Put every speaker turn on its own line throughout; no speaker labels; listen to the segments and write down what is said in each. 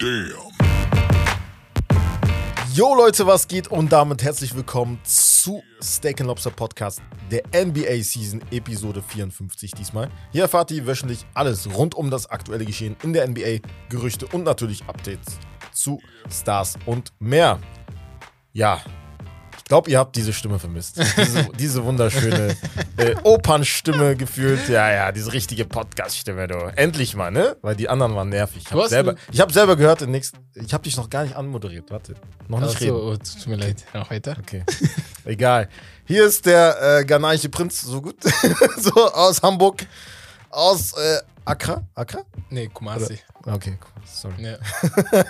Damn.
Yo Leute, was geht? Und damit herzlich willkommen zu Steak Lobster Podcast, der NBA Season Episode 54 diesmal. Hier erfahrt ihr wöchentlich alles rund um das aktuelle Geschehen in der NBA, Gerüchte und natürlich Updates zu Stars und mehr. Ja, glaube, ihr habt diese Stimme vermisst. Diese, diese wunderschöne äh, Opernstimme gefühlt. Ja, ja, diese richtige Podcast-Stimme, du. Endlich mal, ne? Weil die anderen waren nervig. Ich habe selber, ich hab selber gehört, den nächsten, ich habe dich noch gar nicht anmoderiert. Warte, noch nicht reden.
Achso, oh, tut mir leid. Noch weiter.
Okay. Egal. Hier ist der äh, ghanaische Prinz, so gut. so aus Hamburg. Aus äh, Accra? Accra?
Nee, Kumasi.
Okay, cool. sorry.
Ja,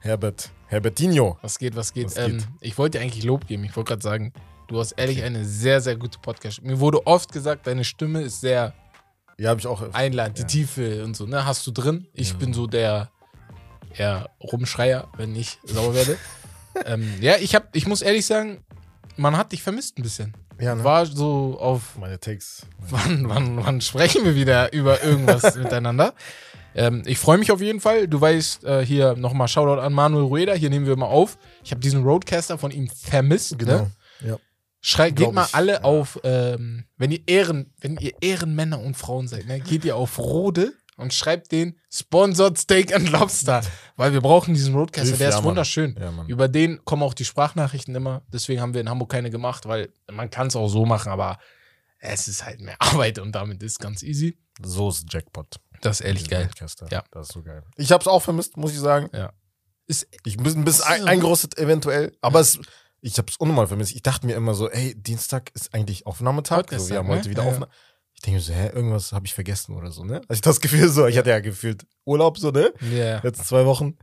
Herbert. Herbertinho.
was geht, was geht?
Was
ähm,
geht?
Ich wollte dir eigentlich Lob geben. Ich wollte gerade sagen, du hast ehrlich eine sehr, sehr gute Podcast. Mir wurde oft gesagt, deine Stimme ist sehr
Ja, habe ich auch.
einladend, die
Ja.
Tiefe und so. Ne? Hast du drin? Ich
Ja.
bin so der eher Rumschreier, wenn ich sauer werde. ähm, ja, ich, hab, ich muss ehrlich sagen, man hat dich vermisst ein bisschen.
Ja, ne?
War so auf
Meine Takes.
wann, wann, wann sprechen wir wieder über irgendwas miteinander? Ähm, ich freue mich auf jeden Fall. Du weißt, äh, hier nochmal Shoutout an Manuel Rueda. Hier nehmen wir mal auf. Ich habe diesen Roadcaster von ihm vermisst.
Genau.
Ne?
Ja.
Schrei, geht mal
ich,
alle
ja.
auf, ähm, wenn ihr Ehren, wenn ihr Ehrenmänner und Frauen seid, ne, geht ihr auf Rode und schreibt den Sponsored Steak and Lobster. Weil wir brauchen diesen Roadcaster,
Hilf,
der
ja,
ist
Mann.
wunderschön.
Ja.
Über den kommen auch die Sprachnachrichten immer. Deswegen haben wir in Hamburg keine gemacht, weil man kann es auch so machen, aber es ist halt mehr Arbeit und damit ist ganz easy.
So ist Jackpot.
Das ist ehrlich geil.
Podcaster.
Ja.
Das ist so geil. Ich habe es auch vermisst, muss ich sagen.
Ist,
Ich bin ein bisschen ein,
so-
eingerostet eventuell, aber es, ich habe es unnormal vermisst. Ich dachte mir immer so, ey, Dienstag ist eigentlich Aufnahmetag. So,
Podcast-Tag,
wir haben
ne?
heute wieder
Ja, ja.
Aufnahme. Ich denke mir so, hä, irgendwas habe ich vergessen oder so, ne? Also ich das Gefühl so, ich hatte ja gefühlt Urlaub so, ne?
ja.
Letzten zwei Wochen.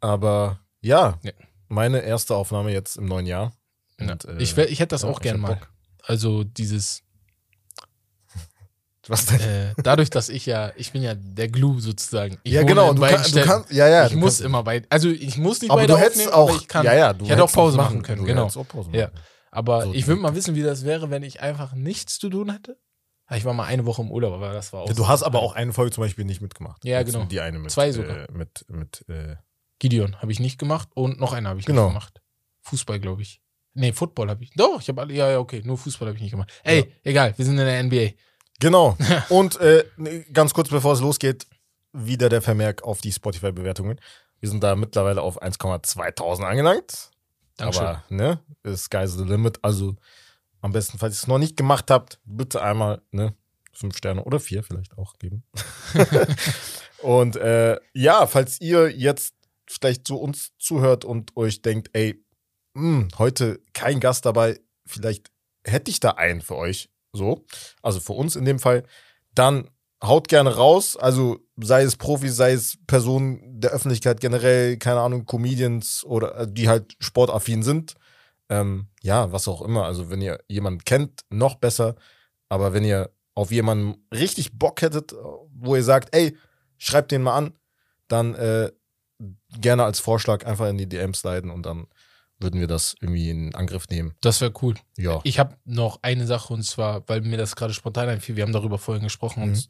Aber ja,
Ja.
meine erste Aufnahme jetzt im neuen Jahr.
Ja.
Und, äh,
ich, ich hätte das
ja,
auch
hab
mal.
Bock.
Also dieses,
Was denn?
äh, dadurch, dass ich ja, ich bin ja der Glue sozusagen. Ich
ja, genau, du, kann, du kannst, ja, ja.
ich muss
kannst,
immer bei, also ich muss nicht
aber du hättest
aufnehmen,
auch,
aber ich kann.
ja, ja, du
ich hätte auch Pause
was
machen können,
du
genau.
Pause
Ja.
machen.
Aber
So,
ich würde mal wissen, wie das wäre, wenn ich einfach nichts zu tun hätte. Ah, Ich war mal eine Woche im Urlaub, aber das war auch.
Ja, du hast aber auch eine Folge zum Beispiel nicht mitgemacht.
Ja, genau.
Die eine mit.
Zwei sogar.
Äh, mit, mit, äh,
Gideon habe ich nicht gemacht und noch eine habe ich
Genau.
nicht gemacht. Fußball, glaube ich. Nee, Football habe ich. Doch, ich habe alle. Ja, ja, okay. Nur Fußball habe ich nicht gemacht. Ey,
Ja.
egal, wir sind in der NBA.
Genau. Und äh, ne, ganz kurz bevor es losgeht, wieder der Vermerk auf die Spotify-Bewertungen. Wir sind da mittlerweile auf 1,2000 angelangt.
Dankeschön.
Aber, ne, sky's the limit. Also am besten, falls ihr es noch nicht gemacht habt, bitte einmal, ne, fünf Sterne oder vier vielleicht auch geben. und äh, ja, falls ihr jetzt vielleicht zu uns zuhört und euch denkt, ey, mh, heute kein Gast dabei, vielleicht hätte ich da einen für euch, so, also für uns in dem Fall, dann haut gerne raus, also sei es Profis, sei es Personen der Öffentlichkeit generell, keine Ahnung, Comedians oder äh, die halt sportaffin sind. Ähm, ja, was auch immer. Also wenn ihr jemanden kennt, noch besser. Aber wenn ihr auf jemanden richtig Bock hättet, wo ihr sagt, ey, schreibt den mal an, dann äh, gerne als Vorschlag einfach in die DMs leiten und dann würden wir das irgendwie in Angriff nehmen.
Das wäre cool.
Ja.
Ich habe noch eine Sache und zwar, weil mir das gerade spontan einfiel, wir haben darüber vorhin gesprochen
Mhm.
und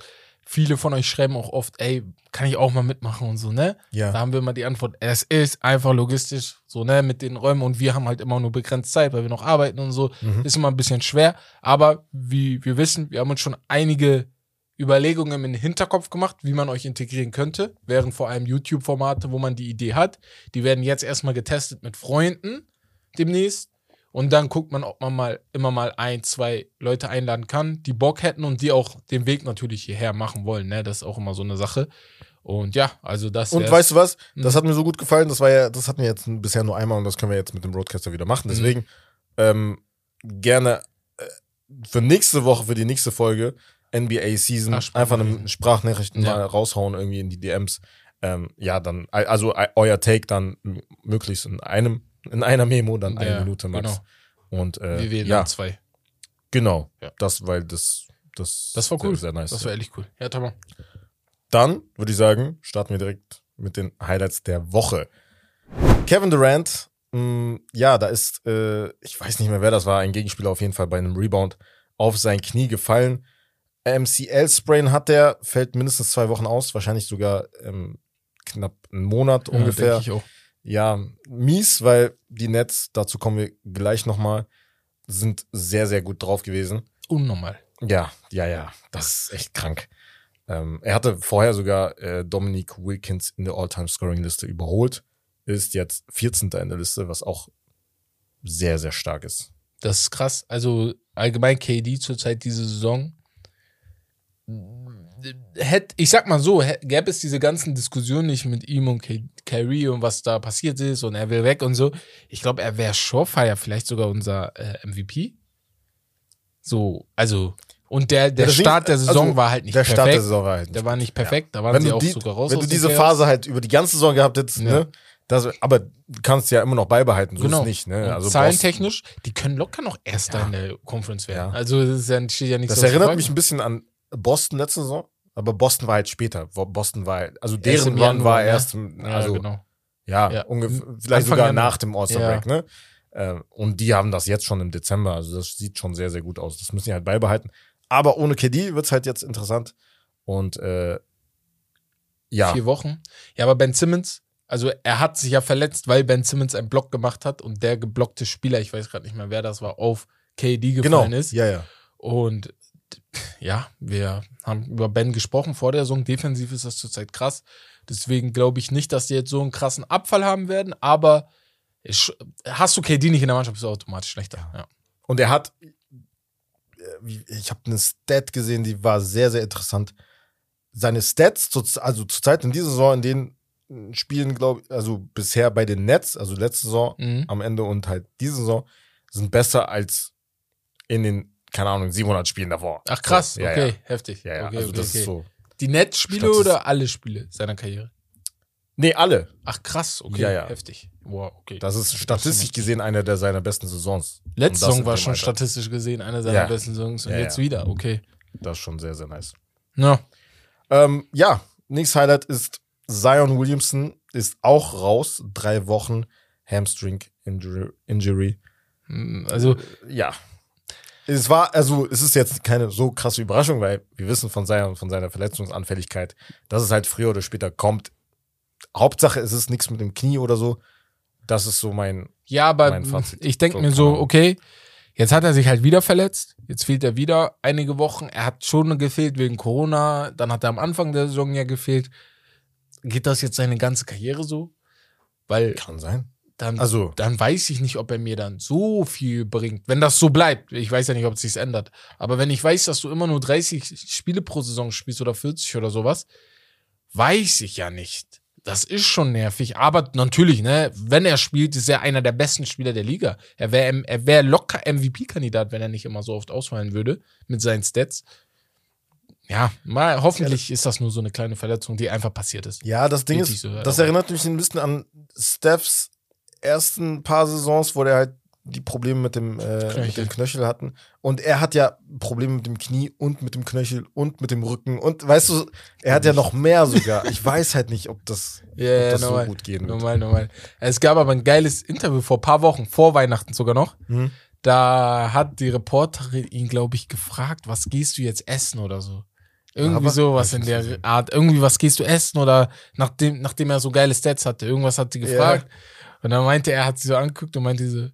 viele von euch schreiben auch oft, ey, kann ich auch mal mitmachen und so, ne? Da
Ja.
haben wir immer die Antwort, es ist einfach logistisch, so, ne, mit den Räumen und wir haben halt immer nur begrenzt Zeit, weil wir noch arbeiten und so.
Mhm.
Ist immer ein bisschen schwer, aber wie wir wissen, wir haben uns schon einige Überlegungen im Hinterkopf gemacht, wie man euch integrieren könnte, wären vor allem YouTube-Formate, wo man die Idee hat. Die werden jetzt erstmal getestet mit Freunden demnächst. Und dann guckt man, ob man mal immer mal ein, zwei Leute einladen kann, die Bock hätten und die auch den Weg natürlich hierher machen wollen. Ne? Das ist auch immer so eine Sache. Und ja, also das.
Und weißt du was? Das
Mhm.
hat mir so gut gefallen. Das war ja, das hatten wir jetzt bisher nur einmal und das können wir jetzt mit dem Roadcaster wieder machen.
Mhm.
Deswegen ähm, gerne äh, für nächste Woche, für die nächste Folge NBA Season
Ach,
einfach eine
Sprachnachrichten. Ja.
mal raushauen irgendwie in die DMs. Ähm, ja, dann also äh, euer Take dann möglichst in einem in einer Memo dann eine
Ja,
Minute max.
genau.
Und äh,
wir wählen
ja,
dann zwei.
genau.
Ja.
Das, weil das das
Das war cool.
Sehr, sehr nice.
Das war ehrlich cool. Ja, Tamam.
Dann würde ich sagen, starten wir direkt mit den Highlights der Woche. Kevin Durant, mh, ja, da ist, äh, ich weiß nicht mehr, wer das war, ein Gegenspieler auf jeden Fall bei einem Rebound auf sein Knie gefallen. MCL-Sprain hat der, fällt mindestens zwei Wochen aus, wahrscheinlich sogar ähm, knapp einen Monat
Ja,
ungefähr. Ja, mies, weil die Nets, dazu kommen wir gleich nochmal, sind sehr, sehr gut drauf gewesen.
Unnormal.
Ja, ja, ja, das ist echt krank. Ähm, er hatte vorher sogar äh, Dominic Wilkins in der All-Time-Scoring-Liste überholt, ist jetzt 14. in der Liste, was auch sehr, sehr stark ist.
Das ist krass. Also allgemein KD zurzeit diese Saison. Hätt, ich sag mal so, gäbe es diese ganzen Diskussionen nicht mit ihm und Kyrie und was da passiert ist und er will weg und so. Ich glaube, er wäre Surefire, vielleicht sogar unser äh, MVP. So, also, und der, der
Ja,
Start der
ist,
Saison
also,
war halt nicht
der
perfekt.
Start der Saison war halt
der war nicht perfekt, da waren
wenn
sie
du,
auch
die,
sogar raus.
wenn du diese. Phase halt über die ganze Saison gehabt hättest,
Ja.
ne? Das, aber du kannst ja immer noch beibehalten, so
Genau.
ist nicht, ne? Also
zahlentechnisch, die können locker noch Erster
Ja.
in der Conference werden.
Ja.
Also, das ist ja, steht ja nichts
Das erinnert mich ein bisschen an Boston letzte Saison, aber Boston war halt später. Boston war halt, also deren Run
Januar,
war
ne?
erst,
Ja,
also
genau.
ja,
Ja.
ungefähr, vielleicht
Anfang
sogar
Januar.
nach dem All-Star-Break, ne? Ähm, Und die haben das jetzt schon im Dezember, also das sieht schon sehr, sehr gut aus. Das müssen die halt beibehalten. Aber ohne KD wird's halt jetzt interessant. Und äh, ja,
Vier Wochen. Ja, aber Ben Simmons, also er hat sich ja verletzt, weil Ben Simmons einen Block gemacht hat und der geblockte Spieler, ich weiß gerade nicht mehr, wer das war, auf KD
genau.
gefallen ist.
Ja, ja.
Und ja, wir haben über Ben gesprochen vor der Saison. Defensiv ist das zurzeit krass. Deswegen glaube ich nicht, dass die jetzt so einen krassen Abfall haben werden, aber hast du KD nicht in der Mannschaft, bist du automatisch schlechter. Ja.
Und er hat, äh, ich habe eine Stat gesehen, die war sehr, sehr interessant. Seine Stats, zu, also zurzeit in dieser Saison, in den Spielen, glaube ich, also bisher bei den Nets, also letzte Saison
Mhm.
am Ende und halt diese Saison, sind besser als in den, keine Ahnung, 700 Spielen davor.
Ach krass,
So, ja,
okay,
Ja,
heftig.
ja, ja.
Okay,
also
okay,
das
okay.
ist so.
Die Netzspiele oder alle Spiele seiner Karriere?
Nee, alle.
Ach krass, okay,
Ja, ja.
heftig. Wow, okay.
Das ist statistisch gesehen eine der seiner besten Saisons.
Letzte Saison war schon
Alter.
statistisch gesehen eine seiner besten Saisons und jetzt wieder, okay.
Das ist schon sehr, sehr nice.
Ja.
Ähm, ja, nächstes Highlight ist Zion Williamson ist auch raus. Drei Wochen Hamstring Injury. Injury.
Also,
Ja. Es war, also, es ist jetzt keine so krasse Überraschung, weil wir wissen von Zion, von seiner Verletzungsanfälligkeit, dass es halt früher oder später kommt. Hauptsache, es ist nichts mit dem Knie oder so. Das ist so mein,
ja, aber
Mein Fazit.
ich denke
So,
mir so, okay, jetzt hat er sich halt wieder verletzt. Jetzt fehlt er wieder einige Wochen. Er hat schon gefehlt wegen Corona. Dann hat er am Anfang der Saison ja gefehlt. Geht das jetzt seine ganze Karriere so? Weil
kann sein.
Dann,
Also,
dann weiß ich nicht, ob er mir dann so viel bringt. Wenn das so bleibt. Ich weiß ja nicht, ob es sich ändert. Aber wenn ich weiß, dass du immer nur 30 Spiele pro Saison spielst oder 40 oder sowas, weiß ich ja nicht. Das ist schon nervig. Aber natürlich, ne, wenn er spielt, ist er einer der besten Spieler der Liga. Er wäre er wär locker MVP-Kandidat, wenn er nicht immer so oft ausfallen würde mit seinen Stats. Ja, mal, hoffentlich ist das nur so eine kleine Verletzung, die einfach passiert ist.
ja, das Ding ist,
so,
das erinnert mich ein bisschen an Stephs ersten paar Saisons, wo der halt die Probleme mit dem, äh, mit
Knöchel.
dem Knöchel hatten. Und er hat ja Probleme mit dem Knie und mit dem Knöchel und mit dem Rücken. Und weißt du, er hat ja noch mehr sogar. Ich weiß halt nicht, ob das,
Ja,
ob das
normal.
so gut gehen wird.
Normal, normal. Es gab aber ein geiles Interview vor ein paar Wochen, vor Weihnachten sogar noch.
Hm?
Da hat die Reporterin ihn, glaube ich, gefragt, was gehst du jetzt essen oder so. Irgendwie
Aber-
sowas in der. Art. Irgendwie, was gehst du essen oder nachdem, nachdem er so geile Stats hatte. Irgendwas hat sie gefragt. Und dann meinte er, hat sie so angeguckt und meinte so,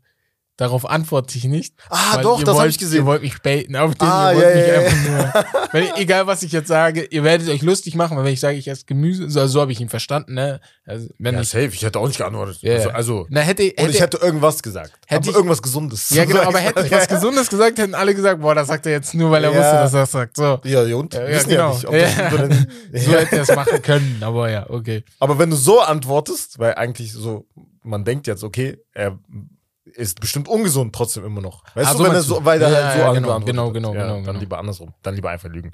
darauf antworte ich nicht.
Ah, doch,
ihr
das habe
wollt-
ich gesehen.
Ihr wollt mich baiten auf den,
Ah,
ihr wollt
ja,
mich
ja,
einfach nur. Wenn, egal, was ich jetzt sage, ihr werdet euch lustig machen, weil wenn ich sage, ich esse Gemüse, so, so habe ich ihn verstanden, ne? Also, wenn
Ja,
ich,
safe. Ich hätte auch nicht geantwortet.
Ja,
Also, also
na, hätte, hätte,
und ich hätte irgendwas gesagt.
hätte ich-
irgendwas Gesundes.
ja, genau, aber hätte ich was Gesundes gesagt, hätten alle gesagt, boah, das sagt er jetzt nur, weil er
Ja.
wusste, dass er das sagt. So.
Ja, ja, und?
Ja, ja,
Wissen
genau.
ja nicht, ob das
Ja.
über den-
So hätte er es machen können, aber ja, okay.
Aber wenn du so antwortest, weil eigentlich so, man denkt jetzt, okay, er ist bestimmt ungesund trotzdem immer noch. Weißt
Ah,
du,
so
wenn er so, weil er
Ja,
halt so
ja, genau, genau, genau,
ja,
genau,
Dann
genau.
lieber andersrum. Dann lieber einfach lügen.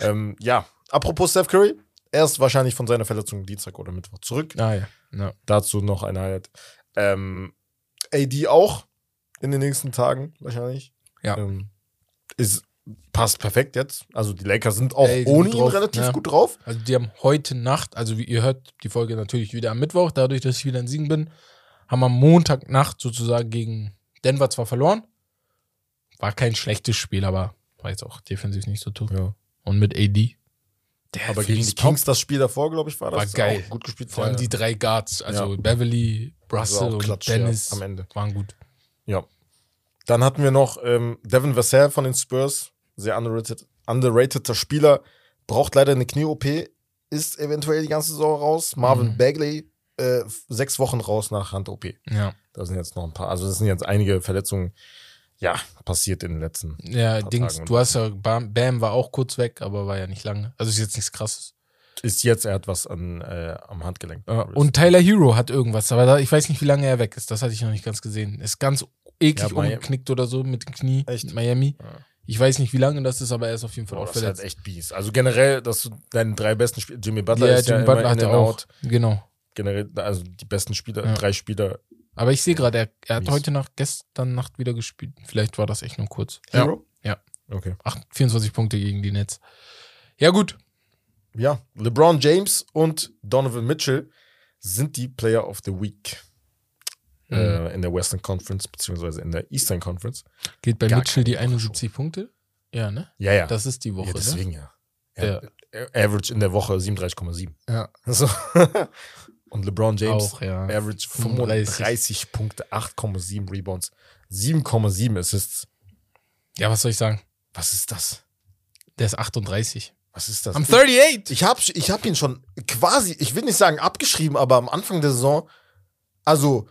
ähm, ja, apropos Steph Curry, er ist wahrscheinlich von seiner Verletzung Dienstag oder Mittwoch zurück.
Ah, ja. ja.
Dazu noch ein Highlight. Ähm, AD auch in den nächsten Tagen wahrscheinlich.
Ja.
Ähm, ist, passt perfekt jetzt. Also die Lakers sind auch
Ey,
ohne ihn
drauf,
relativ
ja.
gut drauf.
Also die haben heute Nacht, also wie ihr hört, die Folge natürlich wieder am Mittwoch, dadurch, dass ich wieder in Siegen bin, haben am Montagnacht sozusagen gegen Denver zwar verloren. War kein schlechtes Spiel, aber war jetzt auch defensiv nicht so top.
Ja.
Und mit AD. Der
Aber gegen
die
Kings das Spiel davor, glaube ich, war das
War geil.
gut gespielt.
Vor allem
Ja,
die drei Guards, also
Ja.
Beverly,
also
Russell und
Klatsch, ja,
Dennis,
am Ende.
waren gut.
Ja. Dann hatten wir noch ähm, Devin Vassell von den Spurs, sehr underrated, underrateder Spieler, braucht leider eine Knie-OP, ist eventuell die ganze Saison raus. Marvin
Mhm.
Bagley, äh, sechs Wochen raus nach Hand-OP.
Ja,
Da sind jetzt noch ein paar, also das sind jetzt einige Verletzungen, ja, passiert in den letzten.
ja Dings,
Tagen
du hast ja, Bam, Bam war auch kurz weg, aber war ja nicht lange. Also ist jetzt nichts krasses.
Ist jetzt, er hat was an, äh, am Handgelenk.
Ja, und Tyler Hero hat irgendwas, aber da, ich weiß nicht, wie lange er weg ist. Das hatte ich noch nicht ganz gesehen. Ist ganz eklig
Ja,
umgeknickt oder so mit dem Knie.
Echt?
Miami.
Ja.
Ich weiß nicht, wie lange das ist, aber er ist auf jeden Fall auch
das ist halt
verletzt.
echt bies. Also generell, dass du deine drei besten Spieler, Jimmy Butler
ja,
ist ja
Jimmy
immer
Butler hatte
and
auch.
out.
Genau.
Generell, also die besten Spieler,
Ja.
drei Spieler.
Aber ich sehe gerade, er, er hat
Mies.
heute Nacht, gestern Nacht wieder gespielt. Vielleicht war das echt nur kurz.
Hero?
Ja.
Okay.
Ach, 24 Punkte gegen die Nets. Ja, gut.
Ja, LeBron James und Donovan Mitchell sind die Player of the Week
Mhm.
äh, in der Western Conference, beziehungsweise in der Eastern Conference.
Geht bei
Gar
Mitchell die
keine
71 Punkte? Ja, ne?
Ja, ja.
Das ist die Woche,
ja
ne?
deswegen ja.
Ja.
Er, Average in der Woche 37,7.
Ja.
So. Und LeBron James,
Auch, ja.
Average
35.
35 Punkte, 8,7 Rebounds, 7,7 Assists.
Ja, was soll ich sagen?
Was ist das?
Der ist 38.
Was ist das?
I'm 38!
Ich habe ich hab ihn schon quasi, ich will nicht sagen abgeschrieben, aber am Anfang der Saison, also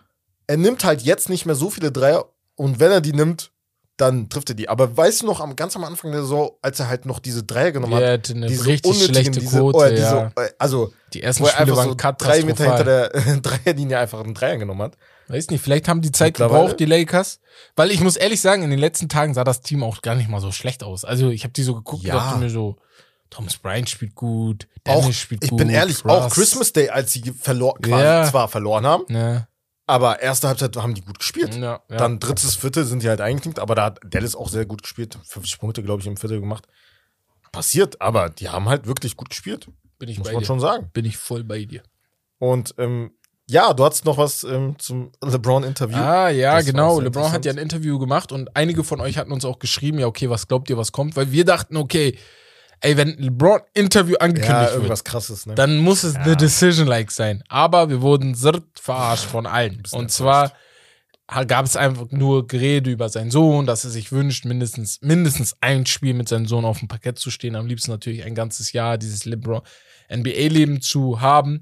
er nimmt halt jetzt nicht mehr so viele Dreier und wenn er die nimmt, dann trifft er die. Aber weißt du noch, am, ganz am Anfang der Saison, als er halt noch diese Dreier genommen
Der
hat, diese
richtig
unnötigen,
schlechte
diese,
Quote,
oh, diese,
ja.
äh, also
Die ersten
wo er
Spiele waren
so drei Meter hinter der Dreierlinie einfach einen Dreier genommen hat.
Weiß nicht, vielleicht haben die Zeit gebraucht, die Lakers. Weil ich muss ehrlich sagen, in den letzten Tagen sah das Team auch gar nicht mal so schlecht aus. Also ich habe die so geguckt
Ja.
und dachte mir so, Thomas Bryant spielt gut, Dennis
Auch,
spielt
ich
gut.
bin ehrlich,
Russ.
auch Christmas Day, als sie verlor, quasi
Ja.
zwar verloren haben,
Ja,
aber erste Halbzeit haben die gut gespielt.
ja, ja.
Dann drittes, Viertel sind die halt eingeknickt, aber da hat Dallas auch sehr gut gespielt. 50 Punkte, glaube ich, im Viertel gemacht. Passiert, aber die haben halt wirklich gut gespielt.
bin ich
Muss
bei
man
dir.
schon sagen.
Bin ich voll bei dir.
Und ähm, ja, du hattest noch was ähm, zum LeBron-Interview.
Ah, ja,
Das
genau. LeBron hat ja ein Interview gemacht und einige von euch hatten uns auch geschrieben, ja, okay, was glaubt ihr, was kommt? Weil wir dachten, okay, ey, wenn LeBron Interview
ja,
angekündigt wird,
irgendwas krasses, ne?
dann muss es eine Decision-like sein. Aber wir wurden zirrt verarscht von allen. Und zwar gab es einfach nur Gerede über seinen Sohn, dass er sich wünscht, mindestens, mindestens ein Spiel mit seinem Sohn auf dem Parkett zu stehen. Am liebsten natürlich ein ganzes Jahr dieses LeBron NBA-Leben zu haben.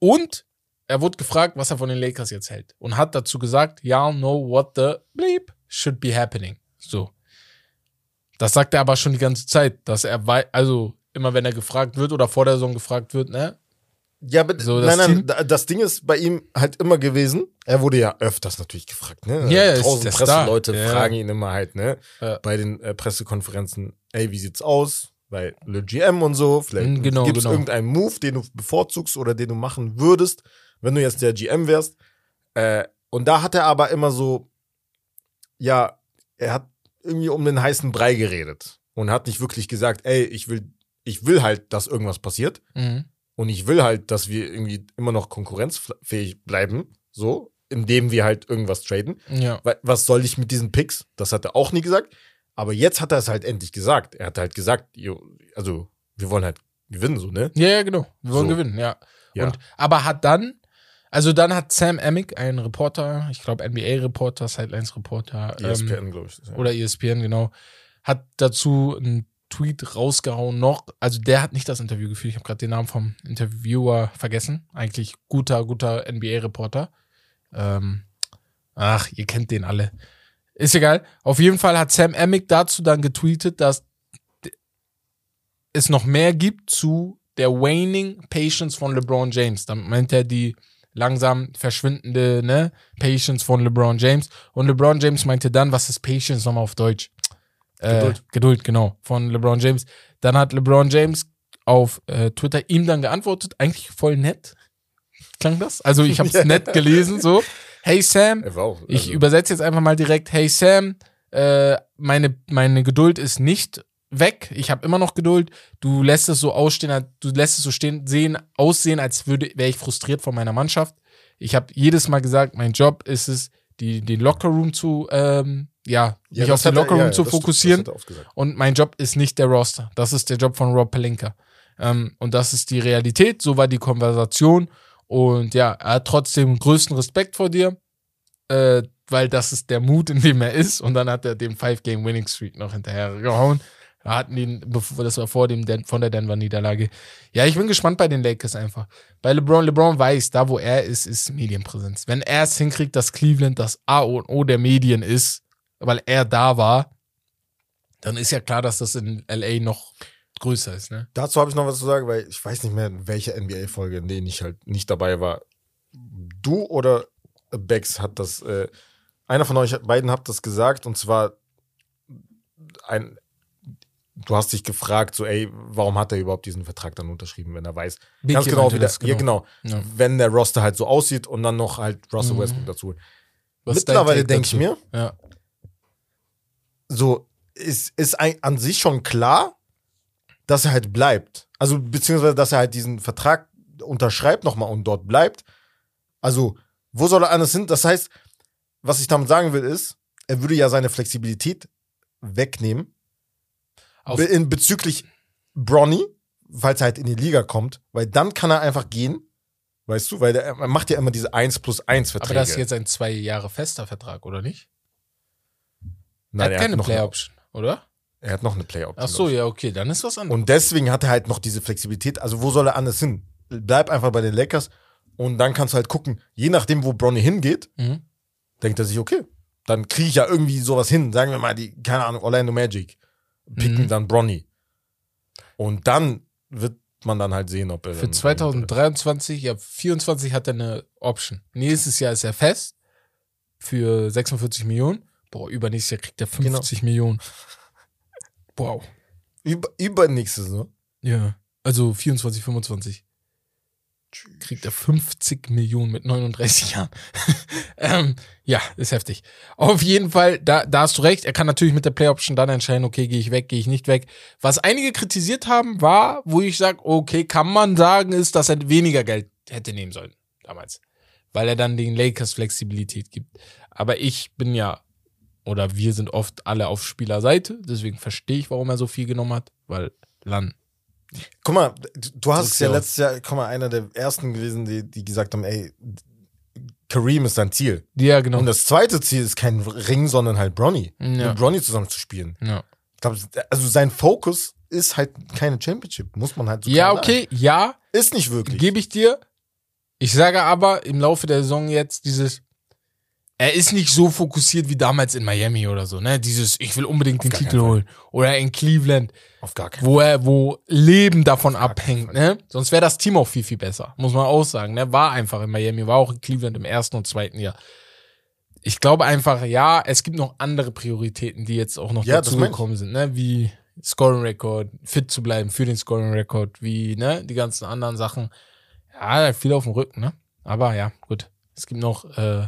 Und er wurde gefragt, was er von den Lakers jetzt hält. Und hat dazu gesagt, y'all know what the bleep should be happening. So. Das sagt er aber schon die ganze Zeit, dass er wei also immer wenn er gefragt wird oder vor der Saison gefragt wird, ne?
ja, aber
so, das
nein, nein,
Team-
das Ding ist bei ihm halt immer gewesen. Er wurde ja öfters natürlich gefragt, ne?
Ja, ist
Tausend. Presseleute
Ja.
fragen ihn immer halt, ne?
Ja.
Bei den äh, Pressekonferenzen, ey, wie sieht's aus? Bei Le GM und so. Vielleicht
Mm, genau,
gibt es
genau.
irgendeinen Move, den du bevorzugst oder den du machen würdest, wenn du jetzt der GM wärst. Äh, und da hat er aber immer so, ja, er hat irgendwie um den heißen Brei geredet und hat nicht wirklich gesagt, ey, ich will, ich will halt, dass irgendwas passiert
Mhm.
und ich will halt, dass wir irgendwie immer noch konkurrenzfähig bleiben, so, indem wir halt irgendwas traden.
Ja.
Was soll ich mit diesen Picks? Das hat er auch nie gesagt. Aber jetzt hat er es halt endlich gesagt. Er hat halt gesagt, also, wir wollen halt gewinnen, so, ne?
Ja, ja, genau. Wir wollen
So.
gewinnen, ja.
Ja.
Und, aber hat dann, also dann hat Sam Amick, ein Reporter, ich glaube NBA-Reporter, Sidelines-Reporter, ähm,
ESPN, glaube ich. Ja.
oder E ESPN, genau, hat dazu einen Tweet rausgehauen noch. Also der hat nicht das Interview geführt. Ich habe gerade den Namen vom Interviewer vergessen. Eigentlich guter, guter NBA-Reporter. Ähm, ach, ihr kennt den alle. Ist egal. Auf jeden Fall hat Sam Amick dazu dann getweetet, dass es noch mehr gibt zu der waning Patience von LeBron James. Damit meint er die langsam verschwindende ne, Patience von LeBron James. Und LeBron James meinte dann, was ist Patience nochmal auf Deutsch? Äh,
Geduld.
Geduld, genau, von LeBron James. Dann hat LeBron James auf äh, Twitter ihm dann geantwortet, eigentlich voll nett. Klang das? Also ich habe es nett gelesen, so. Hey Sam,
war auch,
ich
also,
übersetze jetzt einfach mal direkt, hey Sam, äh, meine, meine Geduld ist nicht weg. Ich habe immer noch Geduld. Du lässt es so ausstehen, du lässt es so stehen, sehen, aussehen, als würde wäre ich frustriert von meiner Mannschaft. Ich habe jedes Mal gesagt, mein Job ist es, die, den Lockerroom zu, ähm, ja,
ja,
mich auf den
er-
Lockerroom
ja,
zu
das-
fokussieren.
Das.
Und mein Job ist nicht der Roster. Das ist der Job von Rob Pelinka. Ähm, und das ist die Realität, so war die Konversation. Und ja, er hat trotzdem größten Respekt vor dir, äh, weil das ist der Mut, in dem er ist. Und dann hat er den Five-Game-Winning-Streak noch hinterher gehauen. Hatten bevor, das war vor dem Den von der Denver-Niederlage. Ja, ich bin gespannt bei den Lakers einfach. Bei LeBron, LeBron weiß, da wo er ist, ist Medienpräsenz. Wenn er es hinkriegt, dass Cleveland das A und O der Medien ist, weil er da war, dann ist ja klar, dass das in LA noch größer ist, ne?
Dazu habe ich noch was zu sagen, weil ich weiß nicht mehr, in welcher NBA-Folge, in denen ich halt nicht dabei war. Du oder Bex hat das, äh, einer von euch beiden hat das gesagt und zwar ein, du hast dich gefragt, so, ey, warum hat er überhaupt diesen Vertrag dann unterschrieben, wenn er weiß,
Big
ganz genau, wie der,
das,
Ja, genau,
Ja.
wenn der Roster halt so aussieht und dann noch halt Russell
Mhm.
Westbrook dazu.
Was
Mittlerweile denke ich mir,
Ja.
so ist, ist ein, an sich schon klar, dass er halt bleibt. Also, beziehungsweise, dass er halt diesen Vertrag unterschreibt nochmal und dort bleibt. Also, wo soll er anders hin? Das heißt, was ich damit sagen will, ist, er würde ja seine Flexibilität wegnehmen.
Auf-
in, bezüglich Bronny, falls er halt in die Liga kommt, weil dann kann er einfach gehen. Weißt du, weil der, er macht ja immer diese 1 plus 1 Verträge.
Aber das ist jetzt ein zwei Jahre fester Vertrag, oder nicht?
Nein,
er hat keine
noch,
Play Option, oder?
Er hat noch eine Play-Option.
Ach so, ja, okay, dann ist was anderes.
Und deswegen hat er halt noch diese Flexibilität. Also, wo soll er anders hin? Bleib einfach bei den Lakers und dann kannst du halt gucken, je nachdem, wo Bronny hingeht,
Mhm.
denkt er sich, okay, dann kriege ich ja irgendwie sowas hin. Sagen wir mal, die, keine Ahnung, Orlando Magic picken
Mhm.
dann Bronny. Und dann wird man dann halt sehen, ob er.
Für
dann-
2023, ja, 24 hat er eine Option. Nächstes Jahr ist er fest für 46 Millionen. Boah, übernächstes Jahr kriegt er
Genau.
50 Millionen. Wow.
Über, übernächste Saison.
Ja. Also 24, 25. Kriegt er 50 Millionen mit 39 Jahren. ähm, ja, ist heftig. Auf jeden Fall, da, da hast du recht. Er kann natürlich mit der Play Option dann entscheiden, okay, gehe ich weg, gehe ich nicht weg. Was einige kritisiert haben, war, wo ich sage, okay, kann man sagen, ist, dass er weniger Geld hätte nehmen sollen damals. Weil er dann den Lakers Flexibilität gibt. Aber ich bin ja, oder wir sind oft alle auf Spielerseite, deswegen verstehe ich, warum er so viel genommen hat, weil Lan.
Guck mal, du hast es ja
aus.
letztes Jahr, guck mal, einer der ersten gewesen, die, die gesagt haben, ey, Kareem ist sein Ziel.
Ja, genau.
Und das zweite Ziel ist kein Ring, sondern halt Bronny.
Ja.
Mit Bronny zusammen zu spielen.
ja.
Ich glaub, also sein Fokus ist halt keine Championship, muss man halt so
Ja,
klar sagen.
okay, ja,
Ist nicht wirklich.
gebe ich dir. Ich sage aber im Laufe der Saison jetzt dieses, er ist nicht so fokussiert wie damals in Miami oder so, ne? Dieses, ich will unbedingt den
gar
Titel holen. Oder in Cleveland,
Auf gar keinen
wo er, wo Leben davon abhängt, ne? Sonst wäre das Team auch viel, viel besser, muss man auch sagen, ne? War einfach in Miami, war auch in Cleveland im ersten und zweiten Jahr. Ich glaube einfach, ja, es gibt noch andere Prioritäten, die jetzt auch noch
Ja,
dazugekommen sind, ne? Wie Scoring Record, fit zu bleiben für den Scoring Record, wie, ne? Die ganzen anderen Sachen. Ja, viel auf dem Rücken, ne? Aber ja, gut. Es gibt noch, äh,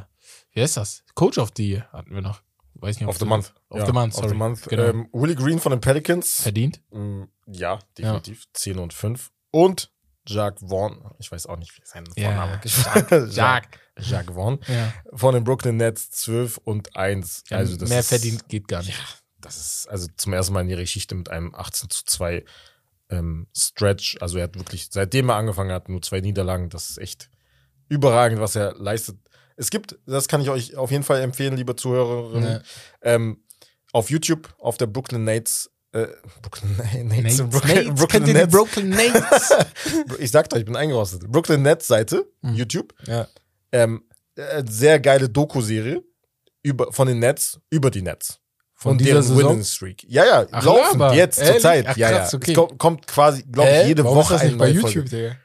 wie heißt das? Coach of the Year hatten wir noch. Weiß nicht,
Of the Month.
Of the Month,
Of
sorry.
the Month.
Genau.
Ähm, Willie Green von den Pelicans.
verdient.
Mm, Ja, definitiv. 10 und 5. Und Jacques Vaughn. Ich weiß auch nicht, wie sein
Ja.
Vorname ist.
Jacques.
Jacques Vaughn.
Ja.
Von den Brooklyn Nets 12 und 1.
Ja,
also das
mehr
ist,
verdient geht gar nicht.
Das ist also zum ersten Mal in ihrer Geschichte mit einem 18 zu 2 ähm, Stretch. Also er hat wirklich, seitdem er angefangen hat, nur zwei Niederlagen. Das ist echt überragend, was er leistet. Es gibt, das kann ich euch auf jeden Fall empfehlen, liebe Zuhörerinnen,
Ja.
ähm, auf YouTube, auf der Brooklyn Nates, äh, Brooklyn Nates,
Nates,
Brooklyn,
Nates,
Brooklyn Nets,
Brooklyn Nates?
ich sagte euch, ich bin eingerostet. Brooklyn Nets Seite,
Mhm.
YouTube,
ja.
ähm, äh, sehr geile Doku-Serie über, von den Nets über die Nets.
Von dieser Saison?
Winning Streak. Ja, ja,
Ach,
laufend,
aber,
jetzt zur? Zeit.
Ach,
ja,
krass,
ja.
okay.
Es kommt, quasi, glaube ich, jede
Warum
Woche
ist das nicht bei YouTube,
Folge.
Digga?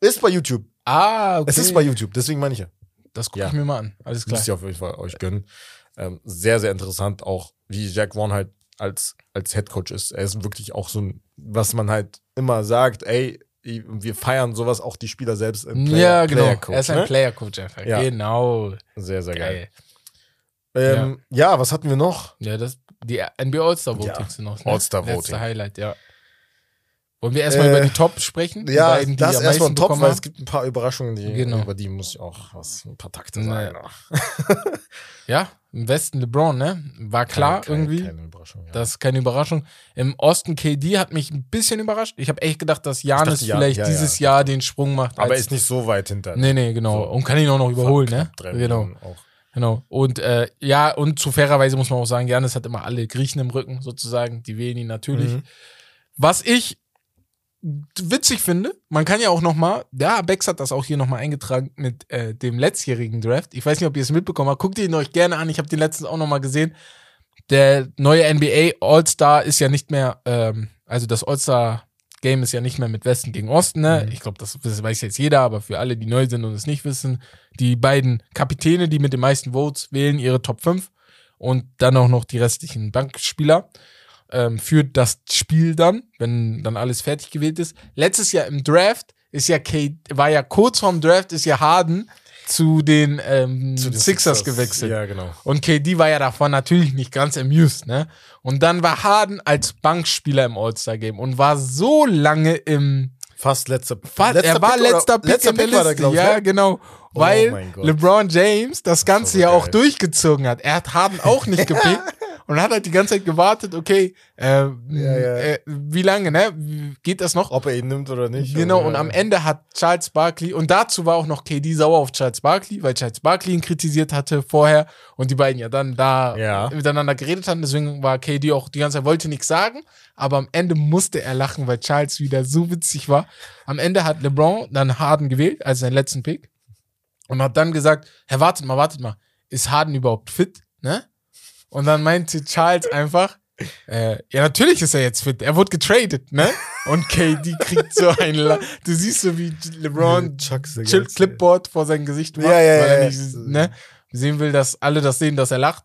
Ist bei YouTube.
Ah, okay.
Es ist bei YouTube, deswegen meine ich ja.
Das gucke
Ja.
ich mir mal an. Alles klar.
Müsst ihr auf jeden Fall euch gönnen. Ähm, sehr, sehr interessant, auch wie Jack Vaughn halt als, als Head Coach ist. Er ist wirklich auch so ein, was man halt immer sagt, ey, wir feiern sowas auch die Spieler selbst im Player,
ja, genau.
Player Coach,
er ist ein
ne?
Player-Coach einfach.
Ja.
Genau.
Sehr, sehr geil.
Geil.
Ähm, ja. was hatten wir noch?
Ja, das, die NBA All-Star Votings
Ja,
sind noch. Ne?
All-Star
Letzte
Voting.
Highlight, ja. Wollen wir erstmal
Äh,
über die Top sprechen? Die
Ja,
beiden,
das erstmal
meisten
Top, weil es gibt ein paar Überraschungen, die,
Genau.
über die muss ich auch was, ein paar Takte
Naja.
sagen.
Ja, im Westen LeBron, ne? War klar
Keine-
irgendwie.
Keine Überraschung. Ja.
Das ist keine Überraschung. Im Osten KD hat mich ein bisschen überrascht. Ich habe echt gedacht, dass Janis
dachte,
vielleicht
ja,
dieses
ja.
Jahr den Sprung macht.
Aber ist nicht so weit hinter.
Nee, nee, genau.
So.
Und kann ihn auch noch überholen, ne? Genau.
Auch.
Genau. Und äh, ja, und zu fairer Weise muss man auch sagen, Janis hat immer alle Griechen im Rücken, sozusagen. Die wählen ihn natürlich.
Mhm.
Was ich witzig finde, man kann ja auch noch mal, ja, Bex hat das auch hier noch mal eingetragen mit äh, dem letztjährigen Draft. Ich weiß nicht, ob ihr es mitbekommen habt. Guckt ihn euch gerne an. Ich habe den letztens auch noch mal gesehen. Der neue NBA All-Star ist ja nicht mehr, ähm, also das All-Star Game ist ja nicht mehr mit Westen gegen Osten, ne?
Mhm.
Ich glaube, das, das weiß jetzt jeder, aber für alle, die neu sind und es nicht wissen, die beiden Kapitäne, die mit den meisten Votes wählen, ihre Top 5 und dann auch noch die restlichen Bankspieler ähm, für das Spiel dann, wenn dann alles fertig gewählt ist. Letztes Jahr im Draft ist ja Kate, war ja kurz vorm Draft ist ja Harden zu den, ähm,
Zu den
Sixers, gewechselt.
Ja, genau.
Und KD war ja davon natürlich nicht ganz amused, ne? Und dann war Harden als Bankspieler im All-Star-Game und war so lange im.
Fast letzter,
Fast,
letzter
er war
Pick
letzter Pick
letzter Pick
Liste.
glaub
ja,
ne?
genau.
Oh
Weil. LeBron James das Ganze
so
ja auch durchgezogen hat. Er hat Harden auch nicht gepickt und hat halt die ganze Zeit gewartet, okay, äh,
ja.
Äh, wie lange, ne? Geht das noch?
Ob er ihn nimmt oder nicht.
Genau,
oder-
und am Ende hat Charles Barkley, und dazu war auch noch KD sauer auf Charles Barkley, weil Charles Barkley ihn kritisiert hatte vorher und die beiden ja dann da
Ja.
miteinander geredet hatten. Deswegen war KD auch die ganze Zeit, wollte nichts sagen, aber am Ende musste er lachen, weil Charles wieder so witzig war. Am Ende hat LeBron dann Harden gewählt als seinen letzten Pick und hat dann gesagt: Herr, wartet mal, wartet mal, ist Harden überhaupt fit? Ne? Und dann meinte Charles einfach, äh, ja, natürlich ist er jetzt fit. Er wurde getradet, ne? Und KD kriegt so ein, La du siehst so wie LeBron
Geilste.
Clipboard vor sein Gesicht macht,
Ja, ja,
weil er
ja,
nicht,
ja.
ne, sehen will, dass alle das sehen, dass er lacht.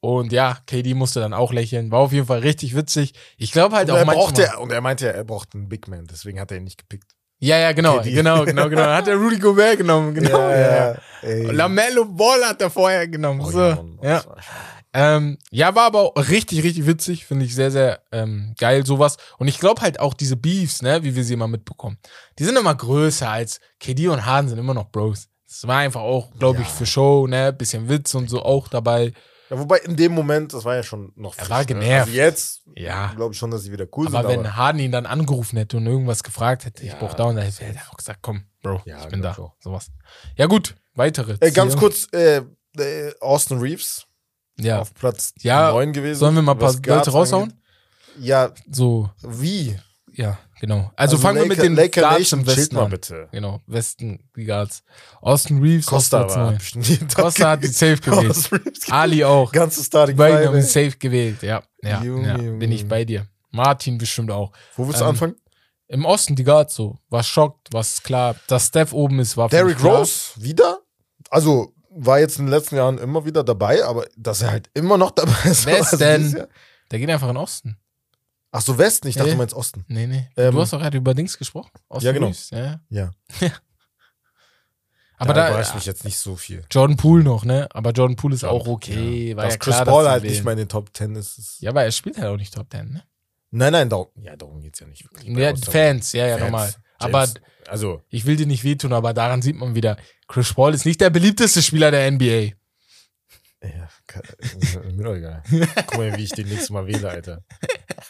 Und ja, KD musste dann auch lächeln. War auf jeden Fall richtig witzig. Ich glaube halt
Und
auch
er,
manchmal.
braucht ja, und er meinte ja, er braucht einen Big Man, deswegen hat er ihn nicht gepickt.
ja, ja, genau,
KD.
genau, genau, genau. Dann hat er Rudy Gobert genommen, genau. Ja, ja.
Ey.
Lamello Ball hat er vorher genommen.
Oh,
so.
ja,
Ähm, ja, war aber auch richtig, richtig witzig. Finde ich sehr, sehr ähm, geil, sowas. Und ich glaube halt auch diese Beefs, ne, wie wir sie immer mitbekommen, die sind immer größer als KD und Harden sind immer noch Bros. Das war einfach auch, glaube ich,
Ja.
für Show, ne, bisschen Witz und so auch dabei.
Ja, wobei in dem Moment, das war ja schon noch
Er war
ne?
genervt.
Also jetzt
Ja.
glaube ich schon, dass sie wieder cool
Aber
sind.
wenn Harden ihn dann angerufen hätte und irgendwas gefragt hätte, ich
Ja.
brauche da und da, hätte er auch gesagt, komm, Bro,
Ja,
ich bin da. Sowas. Ja, gut, weitere.
äh, ganz kurz, äh, äh, Austin Reeves
Ja.
auf Platz
Ja,
9 gewesen.
Sollen wir mal ein paar Leute raushauen?
Ja,
So,
wie?
ja, genau. Also, fangen wir mit
Laker-
den
Laker
Guards im Westen
mal bitte.
Genau, Westen, die Guards. Austin Reeves,
Costa
auf Platz
war
neun.
bestimmt jeden Tag
Costa hat die safe gewählt. Ali auch.
Ganze Starting
Beide haben
ey.
safe gewählt, ja. Ja,
Junge,
ja bin ich bei dir. Martin bestimmt auch.
Wo willst du
Ähm,
anfangen?
Im Osten die Guards so. War schockt, was klar. Dass Steph oben ist, war
Derrick. Rose wieder? Also war jetzt in den letzten Jahren immer wieder dabei, aber dass er halt immer noch dabei ist. Also Jahr-
Der geht einfach in den Osten.
Ach so, Westen. Ich dachte,
Äh.
du meinst Osten.
Nee, nee.
Ähm,
du hast doch gerade über Dings gesprochen. Austin
Ja, genau.
Reeves, Ja.
Ja.
Aber
da
da,
überrascht mich jetzt nicht so viel.
Jordan Poole noch, ne? Aber Jordan Poole ist
Jordan
auch okay.
Ja.
War
Dass
ja
Chris
klar,
Paul
dass
halt nicht mal in den Top 10 ist. ist
Ja, aber er spielt halt auch nicht Top 10, ne?
nein, nein, darum, ja, darum geht's ja nicht wirklich.
Ja, Fans, ja, ja,
Fans.
normal. Aber
also,
ich will dir nicht wehtun, aber daran sieht man wieder, Chris Paul ist nicht der beliebteste Spieler der NBA.
ja, kann- mir doch egal. Guck mal, wie ich den nächstes Mal wähle, Alter.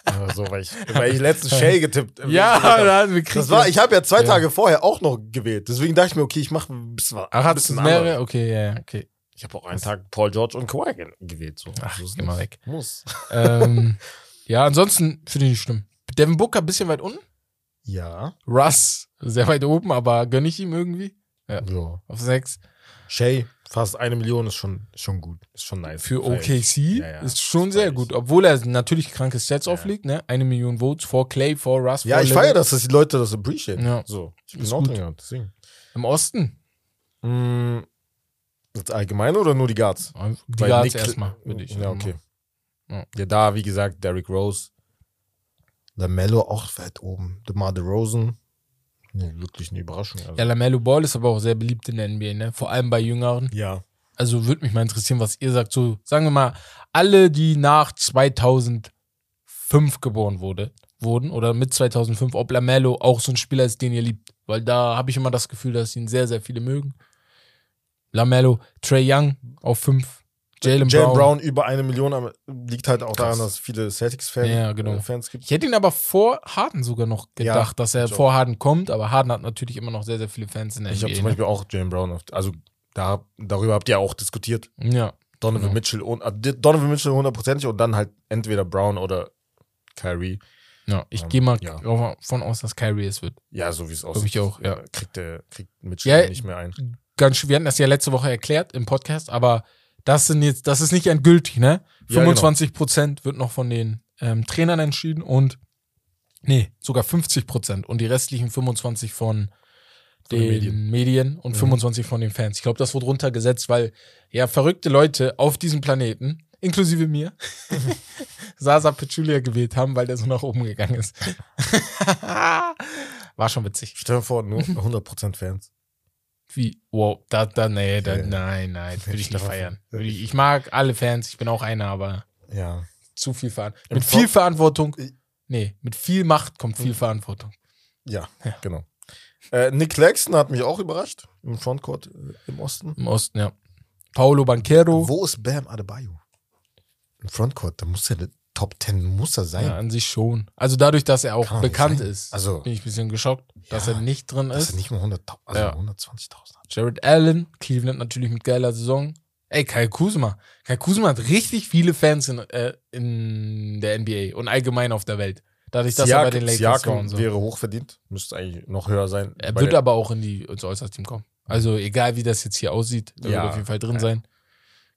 Aber so, weil ich, weil ich letztens Shay getippt
Ja, da hatten wir
Das war, ich habe ja zwei
Ja.
Tage vorher auch noch gewählt. Deswegen dachte ich mir, okay, ich mache ein bisschen.
Ach,
ein
hattest du mehrere?
anderes.
Okay, ja, ja, okay.
Ich habe auch einen Tag Paul George und Kawhi ge- gewählt. So.
Ach,
so ist
geh mal weg.
Muss.
ähm, ja, ansonsten finde ich nicht schlimm. Devin Booker ein bisschen weit unten.
Ja.
Russ sehr weit oben, aber gönne ich ihm irgendwie.
ja.
Auf sechs.
Shay, fast eine Million ist schon, schon gut. Ist schon nice.
Für. OKC
Ja, ja.
ist schon
Das
sehr gut. Obwohl er natürlich kranke Stats
Ja.
auflegt, ne? Eine Million Votes vor Clay, vor Russ,
Ja, ich feiere das, dass die Leute das appreciate.
Ja.
So. Ich bin auch drin, ja, deswegen.
Im Osten.
Mm, Jetzt allgemein oder nur die Guards?
Die
Weil
Guards erstmal, würde ich
Ja, okay.
Ja.
Ja, da, wie gesagt, Derrick Rose. LaMelo auch weit oben. DeMar DeRozan. Nee, wirklich eine Überraschung. Also.
Ja, LaMelo Ball ist aber auch sehr beliebt in der NBA, ne? Vor allem bei Jüngeren.
ja.
Also würde mich mal interessieren, was ihr sagt. So, sagen wir mal, alle, die nach 2005 geboren wurde, wurden oder mit 2005, ob Lamello auch so ein Spieler ist, den ihr liebt. Weil da habe ich immer das Gefühl, dass ihn sehr, sehr viele mögen. Lamello, Trey Young auf 5, Jalen Brown.
Brown. über eine Million, aber liegt halt auch daran,
Krass.
dass es viele Celtics-Fans
Ja, genau.
äh, gibt.
Ich hätte ihn aber vor Harden sogar noch gedacht,
Ja,
dass er
ich
vor Harden kommt, aber Harden hat natürlich immer noch sehr, sehr viele Fans in der
Ich habe
NBA.
zum Beispiel auch Jalen Brown, also da, darüber habt ihr auch diskutiert.
ne? Ja,
Donovan
Genau.
Mitchell und äh, Donovan Mitchell hundertprozentig und dann halt entweder Brown oder Kyrie.
ja. Ich
Ähm,
gehe mal
ja.
davon aus, dass Kyrie es wird.
Ja, so wie es aussieht.
ich auch, ja.
äh, Kriegt, der, kriegt Mitchell
Ja,
nicht mehr ein.
Ganz, wir hatten das ja letzte Woche erklärt im Podcast, aber das sind jetzt, das ist nicht endgültig, ne?
Ja,
25 Prozent wird noch von den ähm, Trainern entschieden und nee, sogar 50 Prozent und die restlichen 25 von
Von
den Medien,
Medien.
und
Mhm.
25 von den Fans. Ich glaube, das wurde runtergesetzt, weil ja verrückte Leute auf diesem Planeten, inklusive mir, Sasa Pachulia gewählt haben, weil der so nach oben gegangen ist. War schon witzig.
Stell dir vor, nur 100% Fans.
Wie? Wow, da, da, nee, da,
Ja.
nein, nein, würde ich nicht feiern. ich, ich mag alle Fans, ich bin auch einer, aber
Ja.
zu viel Verantwortung. Mit viel Verantwortung, nee, mit viel Macht kommt viel Verantwortung.
Ja,
Ja.
genau. Äh, Nick Claxton hat mich auch überrascht im Frontcourt äh, im Osten.
Im Osten, ja. Paolo Banquero,
Wo ist Bam Adebayo? Im Frontcourt, da muss er der Top 10 muss er sein.
ja, an sich schon. Also dadurch, dass er auch
Kann
bekannt
sein.
ist,
Also-
bin ich ein bisschen geschockt, dass
Ja,
er nicht drin
Dass
ist.
er nicht mal 100, also
Ja.
120.000 hat.
Jared Allen, Cleveland natürlich mit geiler Saison. Ey, Kai Kuzma. Kai Kuzma hat richtig viele Fans in, äh, in der NBA und allgemein auf der Welt. Dadurch, dass er bei den Lakers war
Siakam
und so.
wäre hochverdient, müsste eigentlich noch höher sein.
Er wird aber auch in die ins All-Star-Team kommen. Also egal wie das jetzt hier aussieht, der
Ja.
wird auf jeden Fall drin sein.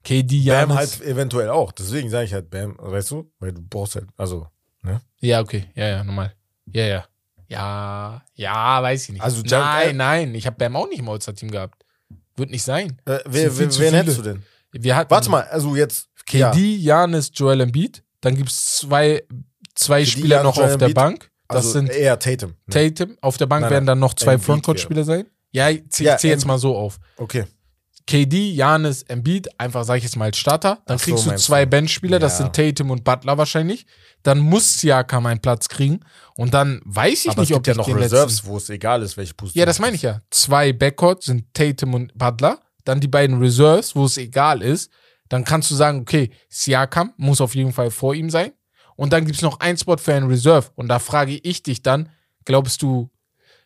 KD,
Bam
Janis.
halt eventuell auch. Deswegen sage ich halt Bam, weißt du? Weil du brauchst halt, also, ne?
Ja, okay. Ja, ja, normal. Ja, ja. Ja, ja, weiß ich nicht.
Also, Jared
nein, nein, ich habe Bam auch nicht im All-Star-Team gehabt. Wird nicht sein.
Äh, wer, wen
viele.
hättest du denn?
Wir hatten
Warte mal, also jetzt.
KD, Janis, Joel Embiid. Dann gibt's zwei, zwei
KD,
Spieler
Giannis,
noch auf
Joel
der
Embiid.
Bank. Das
also
sind
eher Tatum. Ne?
Tatum. Auf der Bank
Nein,
werden dann noch zwei Frontcourt-Spieler sein. Ja, ich zieh,
Ja,
jetzt mal so auf.
Okay.
KD, Janis, Embiid, einfach sage ich jetzt mal als Starter. Dann
Ach so,
kriegst du
meinst
zwei
du.
Benchspieler, das
Ja.
sind Tatum und Butler wahrscheinlich. Dann muss Siakam einen Platz kriegen. Und dann weiß ich
Aber
nicht,
es
ob
gibt ja
ich
noch Reserves, wo es egal ist, welche Position.
Ja, das meine ich ja. Zwei Backcourt sind Tatum und Butler. Dann die beiden Reserves, wo es egal ist. Dann kannst du sagen, okay, Siakam muss auf jeden Fall vor ihm sein. Und dann gibt es noch einen Spot für einen Reserve. Und da frage ich dich dann, glaubst du,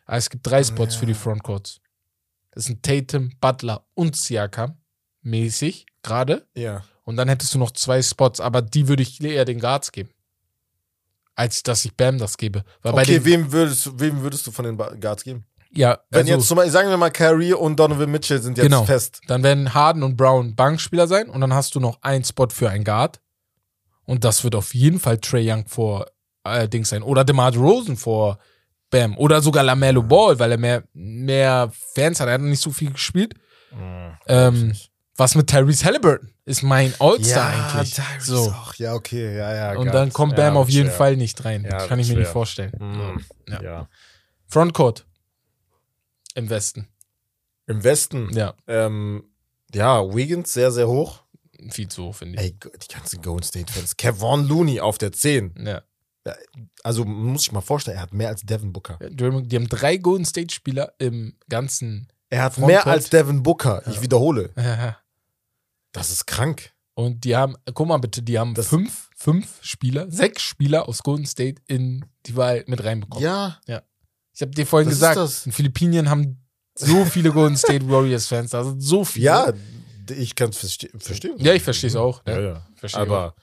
ah, es gibt drei Spots
Ja.
für die Frontcourts. Das sind Tatum, Butler und Siakam mäßig gerade.
Ja.
Und dann hättest du noch zwei Spots, aber die würde ich eher den Guards geben. Als dass ich Bam das gebe. Weil
Okay, wem würdest, du- wem würdest du von den Guards geben?
ja,
Wenn
also,
jetzt zum Beispiel, sagen wir mal, Kyrie und Donovan Mitchell sind jetzt
Genau.
fest.
dann werden Harden und Brown Bankspieler sein und dann hast du noch einen Spot für einen Guard. Und das wird auf jeden Fall Trey Young vor äh, Dings sein. Oder DeMar Rosen vor Bam. Oder sogar LaMelo Ball, weil er mehr, mehr Fans hat. Er hat nicht so viel gespielt. Ähm, was mit Tyrese Halliburton? Ist mein All-Star eigentlich.
Tyrese
So.
auch. Ja, okay, ja, ja.
Und dann kommt
ja,
Bam auf
wird
jeden
schwer.
Fall nicht rein.
Ja,
Kann ich mir nicht
schwer.
vorstellen.
Mm,
Ja.
ja.
Frontcourt im Westen.
Im Westen,
Ja,
ähm, ja, Wiggins sehr, sehr hoch.
viel zu hoch, finde ich.
Ey, die ganzen Golden State-Fans. Kevon Looney auf der 10.
Ja.
Also muss ich mal vorstellen, er hat mehr als Devin Booker.
Die haben drei Golden State-Spieler im ganzen.
Er hat
Frontcourt.
mehr als Devin Booker. Ich wiederhole.
Und
Das ist krank.
die haben, guck mal bitte, die haben
Das-
fünf, fünf Spieler, sechs Spieler aus Golden State in die Wahl mit reinbekommen.
Ja.
Ich habe dir vorhin
ist
gesagt,
das?
in Philippinen haben so viele Golden State Warriors-Fans, da sind so viele.
Ja, ich kann es verste verstehen.
Ja, ich verstehe es auch.
Ja,
Ja,
ja.
Verstehe
Aber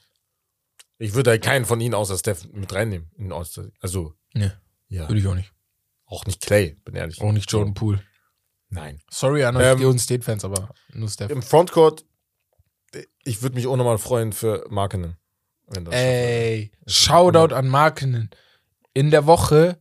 ich würde halt keinen von ihnen außer Steph mit reinnehmen. In All-Star. Also,
Nee.
ja.
Würde ich auch nicht.
Auch nicht Clay, bin ehrlich.
Auch nicht Jordan Poole.
Nein.
Sorry an euch
Ähm,
State-Fans, aber nur Steph.
Im Frontcourt, ich würde mich auch nochmal freuen für Markenen.
Ey, Shoutout an Markenen. In der Woche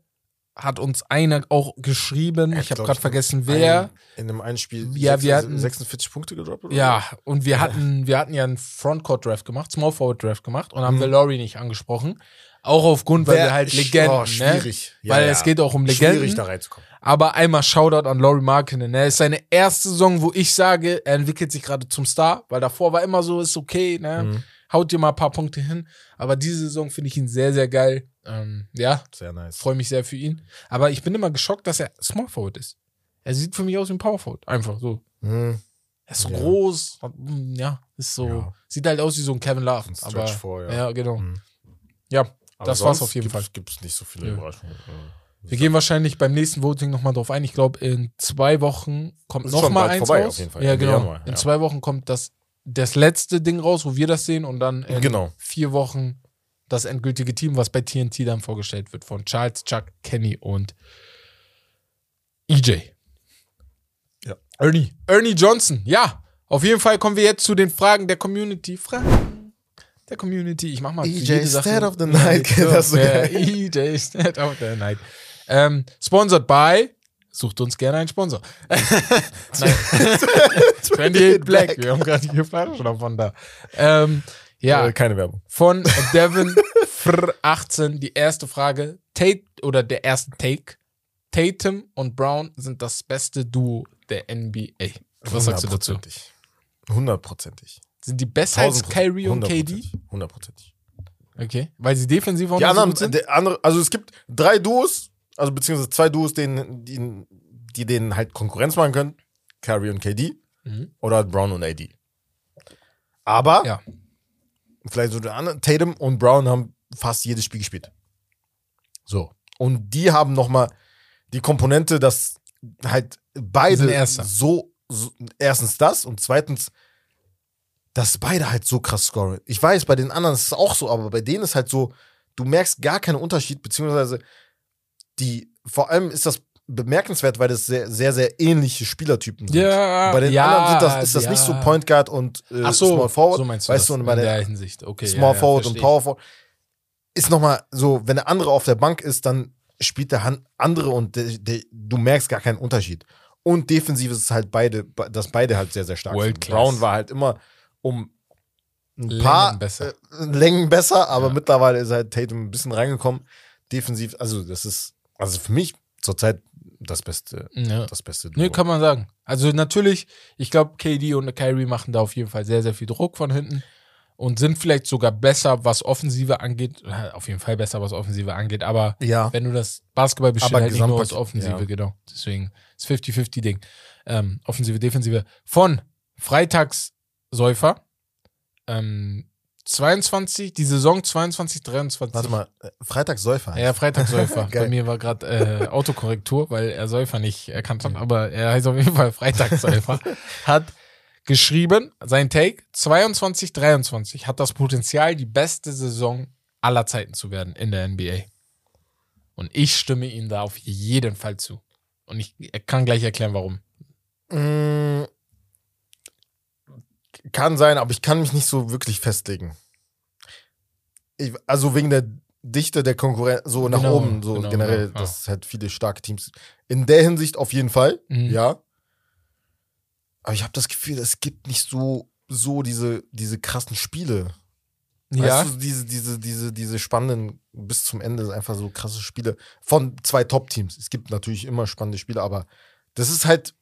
hat uns einer auch geschrieben, ich habe gerade vergessen,
Ein,
wer.
in einem einen Spiel
Ja, wir
46
hatten-
46 Punkte gedroppt? Oder
Ja, und wir hatten, wir hatten ja einen Frontcourt-Draft gemacht, Small Forward-Draft gemacht und haben
Mhm.
wir Laurie nicht angesprochen. Auch aufgrund, weil
Wer-
wir halt Legenden,
oh,
ne?
schwierig. Ja,
weil
ja.
es geht auch um
Schwierig,
Legenden.
da reinzukommen.
Aber einmal Shoutout an Laurie Markkinen. Ne? Ist seine erste Saison, wo ich sage, er entwickelt sich gerade zum Star, weil davor war immer so, ist okay, ne?
Mhm.
Haut dir mal ein paar Punkte hin. Aber diese Saison finde ich ihn sehr, sehr geil. Ähm, ja,
Sehr nice.
freue mich sehr für ihn. Aber ich bin immer geschockt, dass er Small Forward ist. Er sieht für mich aus wie ein Power Forward. Einfach so.
Hm.
Er ist so
Ja.
groß. mm, Ja, ist so.
Ja.
Sieht halt aus wie so ein Kevin Love.
Ein
aber,
vor, ja.
ja. genau.
Mhm.
Ja,
Aber
das war's auf jeden
gibt's-
Fall.
Gibt's nicht so viele. Überraschungen.
Wir gehen wahrscheinlich beim nächsten Voting nochmal drauf ein. Ich glaube, in zwei Wochen kommt
Ist
noch
schon
mal
bald
eins
vorbei
raus. Ja, genau.
Januar,
in zwei Wochen kommt das, das letzte Ding raus, wo wir das sehen. Und dann in
Genau.
vier Wochen das endgültige Team, was bei TNT dann vorgestellt wird von Charles, Chuck, Kenny und EJ.
Ja.
Ernie. Ernie Johnson. Ja, auf jeden Fall kommen wir jetzt zu den Fragen der Community. Fragen der Community. Ich mach mal
EJ
jede Sache-
Stat of the Night. Das ist so
Ja. EJ Stat of the Night. Ähm, sponsored by. Sucht uns gerne einen Sponsor. Nein. 28 Black. Wir haben gerade die Flasche davon da. Ähm, ja,
Äh, keine Werbung.
von Devin Fr 18 die erste Frage. Tate oder der erste Take. Tatum und Brown sind das beste Duo der NBA. Was sagst du dazu?
Hundertprozentig.
Sind die besser als Kyrie und KD?
Hundertprozentig.
Okay. Weil sie defensiv auch
Die
so
anderen,
gut sind?
der andere, also es gibt drei Duos, also beziehungsweise zwei Duos, denen, die, die denen halt Konkurrenz machen können. Curry und KD
Mhm.
oder Brown und AD. Aber
Ja.
Vielleicht so der andere, Tatum und Brown haben fast jedes Spiel gespielt. So. Und die haben nochmal die Komponente, dass halt beide so, so, erstens das und zweitens, dass beide halt so krass scoren. Ich weiß, bei den anderen ist es auch so, aber bei denen ist halt so, du merkst gar keinen Unterschied, beziehungsweise die, vor allem ist das bemerkenswert, weil das sehr, sehr, sehr ähnliche Spielertypen sind.
Ja,
Bei den
ja,
anderen das, ist das
ja.
nicht so Point Guard und äh,
so,
Small Forward.
so meinst du
weißt
das
du, und
in
bei der,
der Hinsicht. Okay,
Small
ja,
Forward und Power Forward ist nochmal so, wenn der andere auf der Bank ist, dann spielt der andere und der, der, du merkst gar keinen Unterschied. Und defensiv ist es halt beide, dass beide halt sehr, sehr stark
World
sind.
class.
Brown war halt immer um ein
Längen
paar
besser.
Äh, Längen besser, aber mittlerweile ist halt Tatum ein bisschen reingekommen. Defensiv, also das ist, also für mich zurzeit das beste.
Ja.
das beste
Nee,
Duo.
kann man sagen. Also natürlich, ich glaube, KD und Kyrie machen da auf jeden Fall sehr, sehr viel Druck von hinten und sind vielleicht sogar besser, was Offensive angeht. Äh, Auf jeden Fall besser, was Offensive angeht. Aber
ja.
wenn du das Basketball besteht
Aber
halt nicht nur aus Offensive,
ja.
genau. Deswegen ist 50-50-Ding. Ähm, Offensive, Defensive. Von Freitagssäufer ähm, 22, die Saison 22, 23.
Warte mal, äh, Freitagssäufer.
Ja, Freitagssäufer. Bei mir war gerade äh, Autokorrektur, weil er Säufer nicht erkannt hat, aber er heißt auf jeden Fall Freitagssäufer. hat geschrieben, sein Take, 22, 23 hat das Potenzial, die beste Saison aller Zeiten zu werden in der NBA. Und ich stimme ihm da auf jeden Fall zu. Und ich kann gleich erklären, warum.
Kann sein, aber ich kann mich nicht so wirklich festlegen. Ich, also wegen der Dichte der Konkurrenz, so nach
Genau,
oben, so
genau,
generell,
genau, ja.
dass es halt viele starke Teams. In der Hinsicht auf jeden Fall,
Mhm.
ja. Aber ich habe das Gefühl, es gibt nicht so, so diese, diese krassen Spiele.
Ja,
Weißt du, diese, diese, diese, diese spannenden, bis zum Ende einfach so krasse Spiele von zwei Top-Teams. Es gibt natürlich immer spannende Spiele, aber das ist halt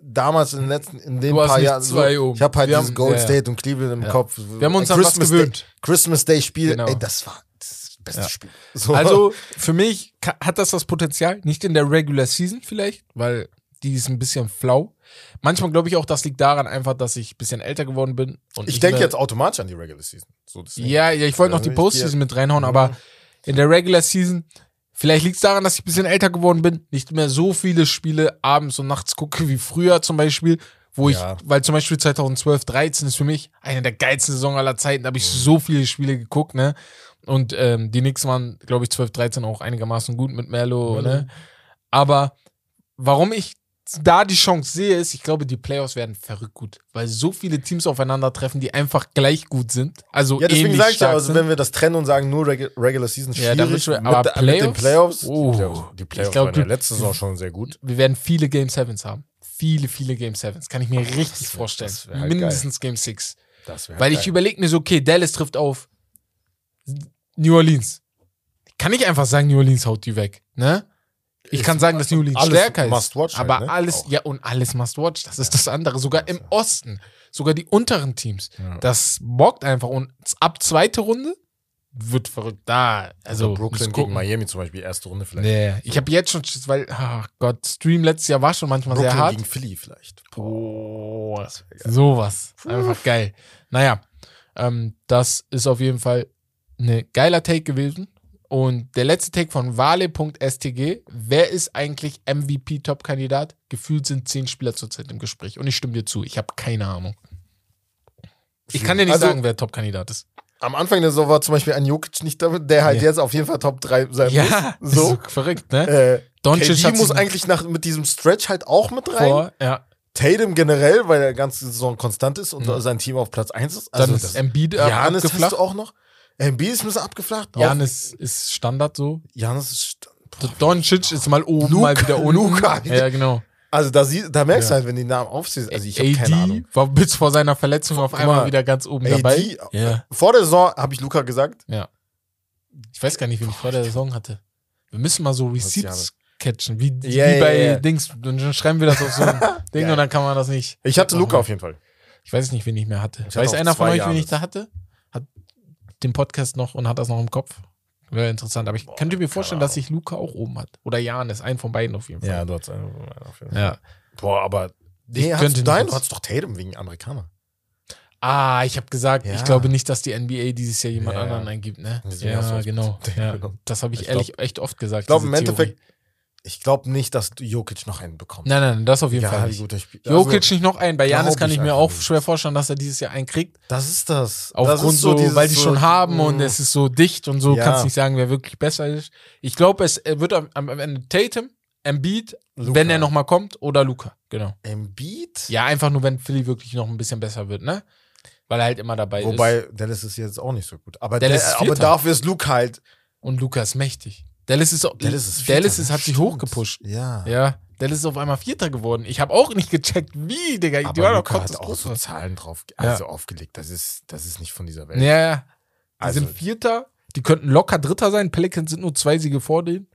damals in den letzten, in den
Du
paar Jahren. so, ich habe halt
Wir
dieses
haben-
Gold
ja, ja.
State und Cleveland im
Ja.
Kopf.
wir haben uns an was
Christmas
gewöhnt.
Day, Christmas Day Spiel,
Genau.
ey, das war das beste
Ja.
Spiel. So.
Also für mich hat das das Potenzial, nicht in der Regular Season vielleicht, weil die ist ein bisschen flau. Manchmal glaube ich auch, das liegt daran einfach, dass ich ein bisschen älter geworden bin. Und
ich denke jetzt automatisch an die Regular Season. So.
Ja, ja, ich wollte noch die
Ich
Postseason mit reinhauen, aber in der Regular Season, vielleicht liegt es daran, dass ich ein bisschen älter geworden bin, nicht mehr so viele Spiele abends und nachts gucke wie früher zum Beispiel, wo
Ja.
ich, weil zum Beispiel 2012, 13 ist für mich eine der geilsten Saison aller Zeiten, da habe ich
Mhm.
so viele Spiele geguckt, ne? Und ähm, die Knicks waren, glaube ich, 12, 13 auch einigermaßen gut mit Merlo,
Mhm.
ne? Aber warum ich da die Chance sehe, ist, ich glaube, die Playoffs werden verrückt gut, weil so viele Teams aufeinandertreffen, die einfach gleich gut sind. Also
Ja, deswegen sage ich ja, also wenn wir das trennen und sagen, nur Regu Regular Season
Ja,
schwierig,
da müssen wir-
mit,
aber
der- mit den
Playoffs?
Playoffs,
Oh.
die Playoffs, die Playoffs
Ich glaub,
waren ja letzte Saison schon sehr gut.
wir werden viele Game Sevens haben. Viele, viele Game Sevens. Kann ich mir richtig
wär-
vorstellen.
halt
Mindestens Game Six.
Das wär
Weil ich
geil.
überlege mir so, okay, Dallas trifft auf New Orleans. Kann ich einfach sagen, New Orleans haut die weg, ne? Ich kann sagen, dass New
alles
stärker ist.
Must-watch halt,
aber
ne?
alles,
Auch.
ja, und alles must watch. Das ist das andere. Sogar im Osten. Sogar die unteren Teams.
Ja.
Das bockt einfach. Und ab zweite Runde wird verrückt. Da, also
Also Brooklyn gegen
gucken.
Miami zum Beispiel, erste Runde vielleicht.
Nee, ich habe jetzt schon, weil, ach Gott, Stream letztes Jahr war schon manchmal
Brooklyn
sehr hart.
gegen Philly vielleicht.
Oh, sowas. Einfach geil. Naja, ähm, das ist auf jeden Fall ein geiler Take gewesen. Und der letzte Take von Wale.stg. Wer ist eigentlich MVP-Top-Kandidat? Gefühlt sind zehn Spieler zurzeit im Gespräch. Und ich stimme dir zu. Ich habe keine Ahnung. Ich kann dir nicht
Also-
sagen, wer Top-Kandidat ist.
Am Anfang der Saison war zum Beispiel ein Jokic nicht damit, der halt
Ja.
jetzt auf jeden Fall Top 3 sein
Ja,
muss. So.
ist verrückt, ne?
Äh,
Doncic
KD muss eigentlich nach, mit diesem Stretch halt auch mit rein.
vor, ja.
Tatum generell, weil er ganze Saison konstant ist und
Mhm.
sein Team auf Platz 1 ist.
Dann
Also
ist
das-
Embiid
Janis hast du auch noch. Embiid ist ein abgeflacht.
Janis ist Standard so.
Janis ist.
So Doncic ist mal oben,
Luka-
mal wieder unten.
Luka.
Ja, genau.
Also da, sie, da merkst du
Ja.
halt, wenn die Namen aufziehst. Also ich habe keine Ahnung.
War bis vor seiner Verletzung auf einmal
mal,
wieder ganz oben
AD,
dabei. Ja.
Vor der Saison habe ich Luca gesagt.
Ich weiß gar nicht, wen ich vor der Saison hatte. Wir müssen mal so Receipts
Jahres.
catchen, wie,
Ja,
wie
ja,
bei
ja.
Dings. Und dann schreiben wir das auf so ein Ding und dann kann man das nicht.
Ich hatte. Luca auf jeden Fall.
Ich weiß nicht, wen ich mehr hatte.
Ich hatte
weiß
auch
einer von euch, wen ich
Jahres.
da hatte? Den Podcast noch und hat das noch im Kopf? Wäre interessant. Aber ich
Boah,
könnte mir vorstellen, dass sich Luca auch oben hat. Oder Janis, einen von beiden auf jeden Fall.
Ja, du hast einen auf jeden Fall.
Ja.
Boah, aber.
Ich
Nee,
könnte
hast du hattest doch Tatum wegen Amerikaner.
Ah, ich habe gesagt,
Ja.
ich glaube nicht, dass die NBA dieses Jahr jemand
Ja.
anderen eingibt, ne?
Deswegen hast
Ja, genau. Ja. Das habe ich,
Ich glaub-
ehrlich echt oft gesagt.
Ich glaube im
Theorie.
Ich glaube nicht, dass du Jokic noch einen bekommst.
Nein, nein, das auf jeden Fall
Egal, wie
nicht.
gut spielt.
Jokic
Also,
nicht noch einen. Bei Janis kann
ich
ich mir auch
nicht.
schwer vorstellen, dass er dieses Jahr einen kriegt.
das ist das.
Aufgrund so,
dieses
weil die schon
so,
haben und
mm,
es ist so dicht und so,
Ja.
kannst nicht sagen, wer wirklich besser ist. Ich glaube, es wird am, am Ende Tatum, Embiid,
Luka.
wenn er nochmal kommt, oder Luca. Genau.
Embiid?
Ja, einfach nur, wenn Philly wirklich noch ein bisschen besser wird, ne? Weil er halt immer dabei ist.
Wobei, Dallas ist jetzt auch nicht so gut. Aber,
Dallas
der, aber dafür ist Luke halt.
Und Luca ist mächtig. Dallas ist,
Dallas ist,
Dallas
Vierter,
ist, hat sich
stimmt.
hochgepusht.
Ja.
Ja, Dallas ist auf einmal Vierter geworden. Ich habe auch nicht gecheckt, wie, Digga. Die
Aber
waren doch
Luca hat auch so Zahlen drauf,
Ja.
also aufgelegt. Das ist, das ist nicht von dieser Welt.
Ja, ja. Die
Also-
sind Vierter. Die könnten locker Dritter sein. Pelicans sind nur zwei Siege vor denen.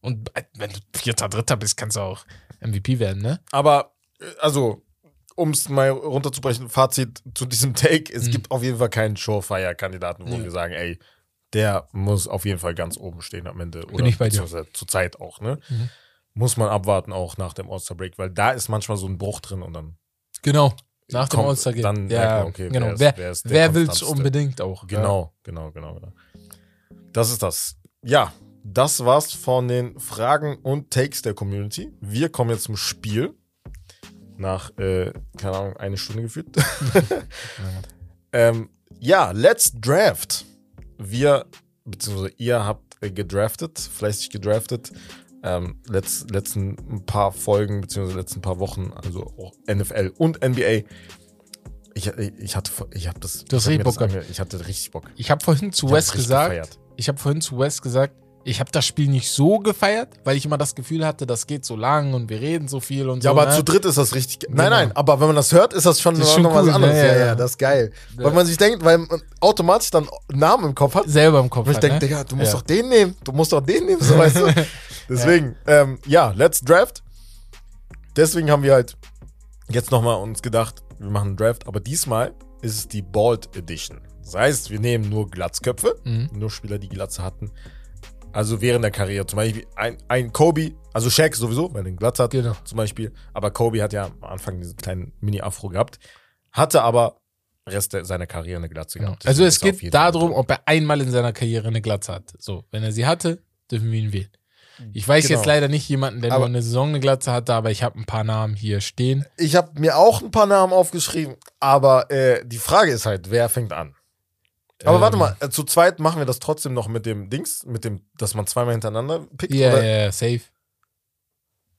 Und äh, wenn du Vierter, Dritter bist, kannst du auch MVP werden, ne?
Aber, äh, also, um es mal runterzubrechen, Fazit zu diesem Take: Es
Mhm.
gibt auf jeden Fall keinen Surefire-Kandidaten, wo
Nee.
wir sagen, ey, der muss auf jeden Fall ganz oben stehen am Ende. Oder
ich bei dir.
beziehungsweise Zur Zeit auch, ne?
Mhm.
Muss man abwarten, auch nach dem All-Star-Break, weil da ist manchmal so ein Bruch drin und dann.
Genau. Nach dem
Kommt-
All-Star-Game.
dann merkt
Ja,
man, okay,
genau.
wer
wer
wer
will's
Konstanteste?
unbedingt auch?
Genau, genau, genau, genau. Das ist das. Ja, das war's von den Fragen und Takes der Community. Wir kommen jetzt zum Spiel. Nach, äh, keine Ahnung, eine Stunde gefühlt. ähm, ja, let's draft. Wir, beziehungsweise ihr habt gedraftet, fleißig gedraftet. Ähm, letz, letzten paar Folgen, beziehungsweise letzten paar Wochen, also auch NFL und NBA. Ich, ich hatte, ich habe das.
Du hast richtig Bock
das
gehabt.
Ich hatte richtig Bock.
Ich habe vorhin zu Wes gesagt,
gefeiert.
ich habe vorhin zu Wes gesagt, ich habe das Spiel nicht so gefeiert, weil ich immer das Gefühl hatte, das geht so lang und wir reden so viel und
Ja,
so.
aber
ne?
zu dritt ist das richtig. ge-
Genau.
Nein, nein, aber wenn man das hört, ist das schon,
Das ist schon
noch was
cool,
anderes.
ne?
Ja,
Ja,
ja,
ja.
das ist geil.
Ja.
Weil man sich denkt, weil man automatisch dann Namen im Kopf hat.
selber im Kopf
Und ich
hat,
denke,
ne?
Digga, du musst
Ja.
doch den nehmen. Du musst doch den nehmen, so weißt du. Deswegen, ja. Ähm, ja, let's draft. Deswegen haben wir halt jetzt nochmal uns gedacht, wir machen einen Draft, aber diesmal ist es die Bald Edition. Das heißt, wir nehmen nur Glatzköpfe,
Mhm.
nur Spieler, die Glatze hatten. Also während der Karriere. Zum Beispiel ein, ein Kobe, also Shaq sowieso, weil er den Glatz hat
Genau.
zum Beispiel. Aber Kobe hat ja am Anfang diesen kleinen Mini-Afro gehabt, hatte aber Rest seiner Karriere eine Glatze
Genau.
gehabt.
Also
Deswegen
es geht
Fall
darum, ob er einmal in seiner Karriere eine Glatze hat. So, wenn er sie hatte, dürfen wir ihn wählen. Ich weiß
Genau.
jetzt leider nicht jemanden, der
Aber-
nur eine Saison eine Glatze hatte, aber ich habe ein paar Namen hier stehen.
Ich habe mir auch ein paar Namen aufgeschrieben, aber äh, die Frage ist halt, wer fängt an? Aber
Ähm,
warte mal, äh, zu zweit machen wir das trotzdem noch mit dem Dings, mit dem, dass man zweimal hintereinander pickt?
Ja,
oder?
ja, ja, safe.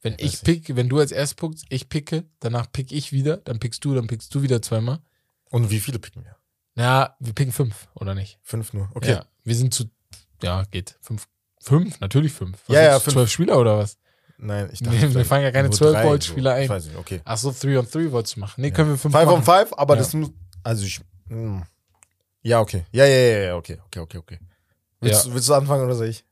Wenn
Ich weiß
ich pick, wenn du als erst pickst, ich picke, danach pick ich wieder, dann pickst du, dann pickst du wieder zweimal.
Und wie viele picken wir?
Na, wir picken fünf, oder nicht?
Fünf nur. Okay.
Ja, wir sind zu, ja, geht. Fünf, fünf, natürlich fünf. Was
Ja, ja, fünf.
Zwölf Spieler oder was?
Nein, ich
Nee,
dachte.
wir
vielleicht
fangen ja keine
nur
12
drei,
Volt-Spieler
so.
ein.
Ich weiß nicht, okay.
Ach so, three on three wolltest du machen. Nee, können wir fünf
Five
machen.
on five, aber
Ja.
das muss. Also ich. Mh. Ja, okay. Ja, ja, ja, ja, okay, okay, okay, okay. Willst,
Ja.
du, willst du anfangen oder soll ich?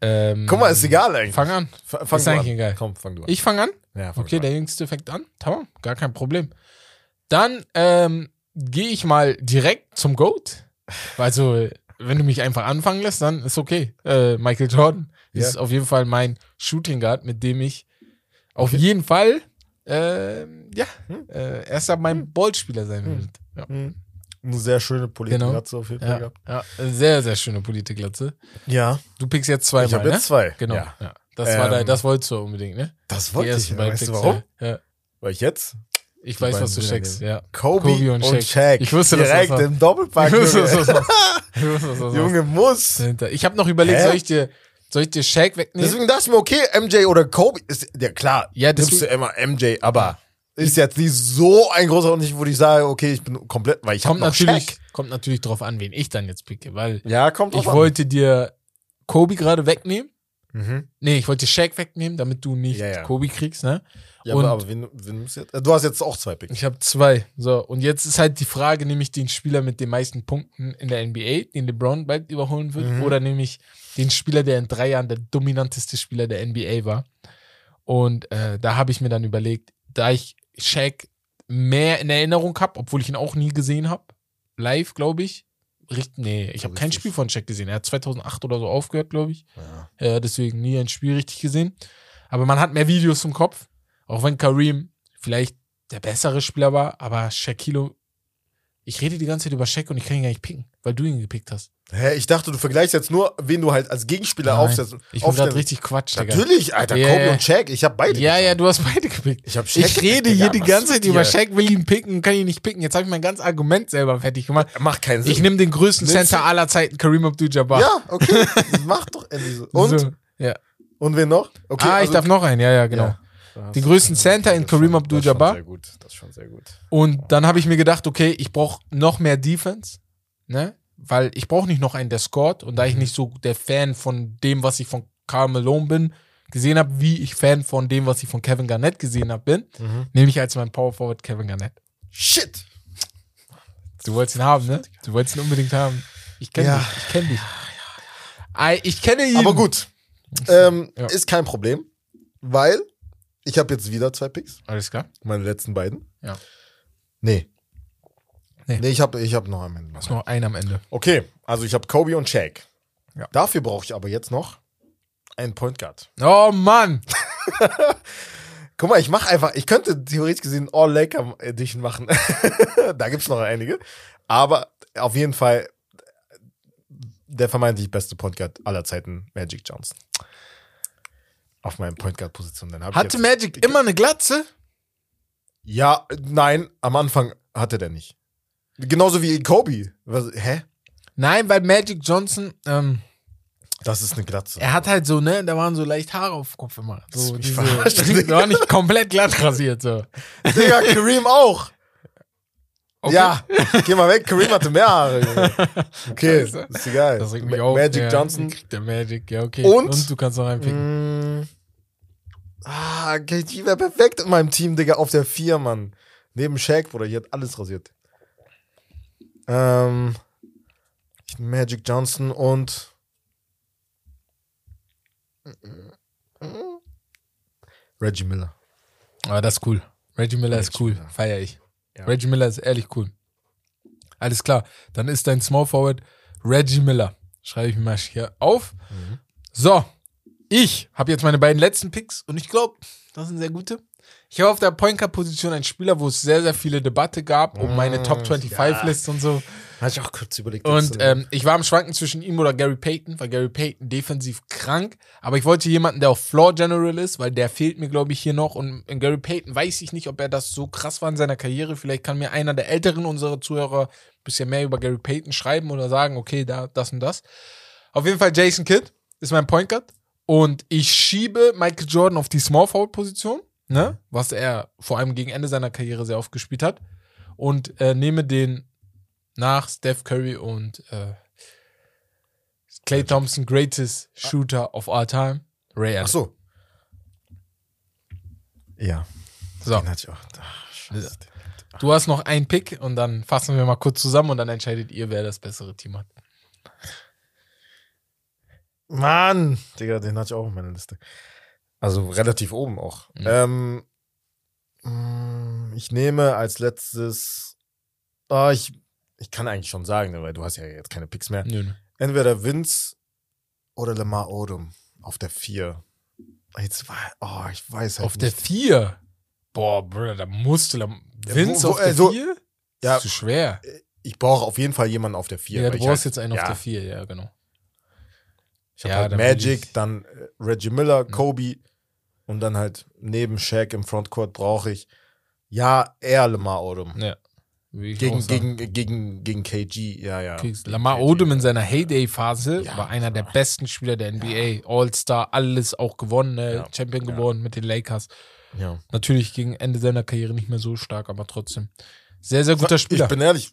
Ähm,
Guck mal, ist egal eigentlich.
Fang an.
F- fang
ist eigentlich
an.
egal.
Komm, fang du an.
Ich fange an?
ja, fang
Okay,
du
der
an.
Jüngste fängt an. Tamam, gar kein Problem. Dann ähm, gehe ich mal direkt zum GOAT. Also, wenn du mich einfach anfangen lässt, dann ist okay. Äh, Michael Jordan
Ja.
ist auf jeden Fall mein Shooting Guard, mit dem ich auf jeden Fall, äh, ja,
Hm.
äh, erster mein Ballspieler sein
Hm.
wird. Ja.
Hm. Eine sehr schöne Politikratze auf jeden Fall
Ja,
gehabt.
ja, sehr, sehr schöne Politiklatze.
Ja.
Du pickst jetzt zweimal,
Ich habe
ne?
jetzt zwei.
Genau.
Ja.
Ja. Das, war
Ähm,
dein, das wolltest du unbedingt, ne?
Das wollte ich.
beiden
Weißt du warum?
Ja.
Weil ich jetzt
Ich weiß, was du checkst, ja.
Kobe,
Kobe und
und,
Shaq. Ich wusste, dass das
Direkt
war-
im Doppelpack.
Ich wusste,
Junge.
dass das ich wusste, das
Junge, muss.
Ich habe noch überlegt,
Hä?
soll ich dir, soll ich dir Shaq wegnehmen?
Deswegen dachte ich mir, okay, MJ oder Kobe ist, ja klar,
Ja,
nimmst du immer MJ, aber ist jetzt nicht so ein großer Unterschied, wo ich sage, okay, ich bin komplett, weil ich
kommt natürlich, kommt natürlich drauf an, wen ich dann jetzt picke, weil
Ja, kommt
ich
an.
wollte dir Kobe gerade wegnehmen.
Mhm.
Nee, ich wollte Shaq wegnehmen, damit du nicht
Ja, ja.
Kobe kriegst, ne?
Ja,
Und-
aber, wen, wen jetzt, du hast jetzt auch zwei Picks.
Ich habe zwei. So, und jetzt ist halt die Frage, nehme ich den Spieler mit den meisten Punkten in der NBA, den LeBron bald überholen wird,
Mhm.
oder nehme ich den Spieler, der in drei Jahren der dominanteste Spieler der NBA war. Und äh, da habe ich mir dann überlegt, da ich Shaq mehr in Erinnerung habe, obwohl ich ihn auch nie gesehen habe, live, glaube ich. Richt, nee, ich habe kein. Spiel von Shaq gesehen. Er hat 2008 oder so aufgehört, glaube ich.
Ja.
Ja, deswegen nie ein Spiel richtig gesehen. Aber man hat mehr Videos im Kopf. Auch wenn Kareem vielleicht der bessere Spieler war, aber Shaquille, ich rede die ganze Zeit über Shaq und ich kann ihn gar nicht picken, weil du ihn gepickt hast.
Hä, ich dachte, du vergleichst jetzt nur, wen du halt als Gegenspieler
Nein,
aufsetzt.
Ich bin gerade richtig Quatsch, Digga.
Natürlich, Alter,
Ja,
Kobe und Shaq, ich habe beide.
Ja,
getan.
ja, du hast beide gepickt.
Ich habe Shaq.
Ich rede hier die ganze Zeit über? Shaq, will ihn picken kann ihn nicht picken. Jetzt habe ich mein ganzes Argument selber fertig gemacht.
Macht keinen Sinn.
Ich nehme den größten
Nimmst
Center aller Zeiten, Kareem Abdul-Jabbar.
Ja, okay. Mach doch endlich so. Und?
So, ja.
Und wen noch? Okay,
ah, ich
also-
darf noch einen, ja, ja, genau.
Ja.
Die
hast-
größten Center in Kareem Abdul-Jabbar.
Das ist schon sehr gut. Das ist schon sehr gut.
Und dann habe ich mir gedacht, okay, ich brauche noch mehr Defense, ne? Weil ich brauche nicht noch einen, der scored. Und da ich nicht so der Fan von dem, was ich von Karl Malone bin, gesehen habe, wie ich Fan von dem, was ich von Kevin Garnett gesehen habe, bin, nehme ich als mein Power Forward Kevin Garnett.
Shit.
Du wolltest ihn haben, ne? Du wolltest ihn unbedingt haben. Ich kenne
Ja.
dich. Ich kenne dich. Ich kenne ihn.
Aber gut. Ähm,
Ja.
Ist kein Problem, weil ich habe jetzt wieder zwei Picks.
Alles klar.
Meine letzten beiden.
Ja.
Nee.
Nee.
Nee, ich habe ich hab noch am Ende.
Ist noch ein am Ende.
Okay, also ich habe Kobe und Shaq.
Ja.
Dafür brauche ich aber jetzt noch einen Point Guard.
Oh Mann!
Guck mal, ich mache einfach, ich könnte theoretisch gesehen All Laker Edition machen. da gibt's noch einige. Aber auf jeden Fall der vermeintlich beste Point Guard aller Zeiten, Magic Johnson. Auf meinem Point Guard Position. Dann ich
Hatte Magic immer eine Glatze?
ja, nein, am Anfang hatte der nicht. Genauso wie Kobe. Was, hä?
Nein, weil Magic Johnson, ähm,
Das ist eine Glatze.
Er hat halt so, ne, da waren so leicht Haare auf dem Kopf immer. So, diese, der
Digga.
war nicht komplett glatt rasiert, so.
Digga, Kareem auch.
Okay.
Ja, geh mal weg. Kareem hatte mehr Haare. Okay, ist egal.
Das regt mich
Ma-
auf.
Magic
ja,
Johnson.
Kriegt der Magic, ja, okay.
Und?
du kannst noch reinpicken.
Mm. Ah, KG wäre perfekt in meinem Team, Digga, auf der 4, Mann. Neben Shaq, Bruder, hier hat alles rasiert. Ähm, Magic Johnson und Reggie Miller.
Ah, das ist cool. Reggie Miller ist
Reggie
cool.
Miller.
Feier ich.
Ja.
Reggie Miller ist ehrlich cool. Alles klar. Dann ist dein Small Forward Reggie Miller. Schreibe ich mir mal hier auf.
Mhm.
So. Ich habe jetzt meine beiden letzten Picks und ich glaube, das sind sehr gute. Ich habe auf der Point Guard Position einen Spieler, wo es sehr, sehr viele Debatte gab um meine
Mm,
Top 25
ja.
List und so.
Hatte ich auch kurz überlegt.
Und
äh,
ähm, ich war am Schwanken zwischen ihm oder Gary Payton, weil Gary Payton defensiv krank. Aber ich wollte jemanden, der auch Floor General ist, weil der fehlt mir, glaube ich, hier noch. Und in Gary Payton weiß ich nicht, ob er das so krass war in seiner Karriere. Vielleicht kann mir einer der älteren unserer Zuhörer ein bisschen mehr über Gary Payton schreiben oder sagen, okay, da, das und das. Auf jeden Fall Jason Kidd ist mein Point Guard. Und ich schiebe Michael Jordan auf die Small Forward Position, ne? Was er vor allem gegen Ende seiner Karriere sehr oft gespielt hat. Und äh, nehme den nach Steph Curry und äh, Clay Thompson, greatest shooter of all time, Ray Allen.
Ach so. Ja,
So,
den hatte ich auch. Ach, scheiße.
du hast noch einen Pick und dann fassen wir mal kurz zusammen und dann entscheidet ihr, wer das bessere Team hat.
Mann, Digga, den hatte ich auch auf meiner Liste. Also relativ oben auch.
Mhm.
Ähm, mm, ich nehme als letztes. Ah, ich, ich kann eigentlich schon sagen, ne, weil du hast ja jetzt keine Picks mehr.
Nö, nö.
Entweder Vince oder Lamar Odom auf der 4. Jetzt war, oh, ich weiß halt
Auf der
nicht.
4. Boah, Bruder, da musste Lam-
Ja,
Vince
wo- wo-
auf der
äh, so-
4?
Ja.
Ist zu schwer.
Ich brauche auf jeden Fall jemanden auf der 4.
Ja, du brauchst
halt,
jetzt einen
ja,
auf der 4, ja, genau.
Ich habe
Ja,
halt
dann
Magic, dann äh, Reggie Miller, Kobe und dann halt neben Shaq im Frontcourt brauche ich ja eher Lamar Odom.
Ja.
Gegen, gegen, gegen, gegen KG, ja, ja.
Lamar Odom in seiner Heyday-Phase
Ja.
war einer der besten Spieler der NBA. All-Star, alles auch gewonnen, ne?
Ja.
Champion
Ja.
geworden mit den Lakers.
Ja.
Natürlich gegen Ende seiner Karriere nicht mehr so stark, aber trotzdem. Sehr, sehr guter Spieler.
Ich bin ehrlich.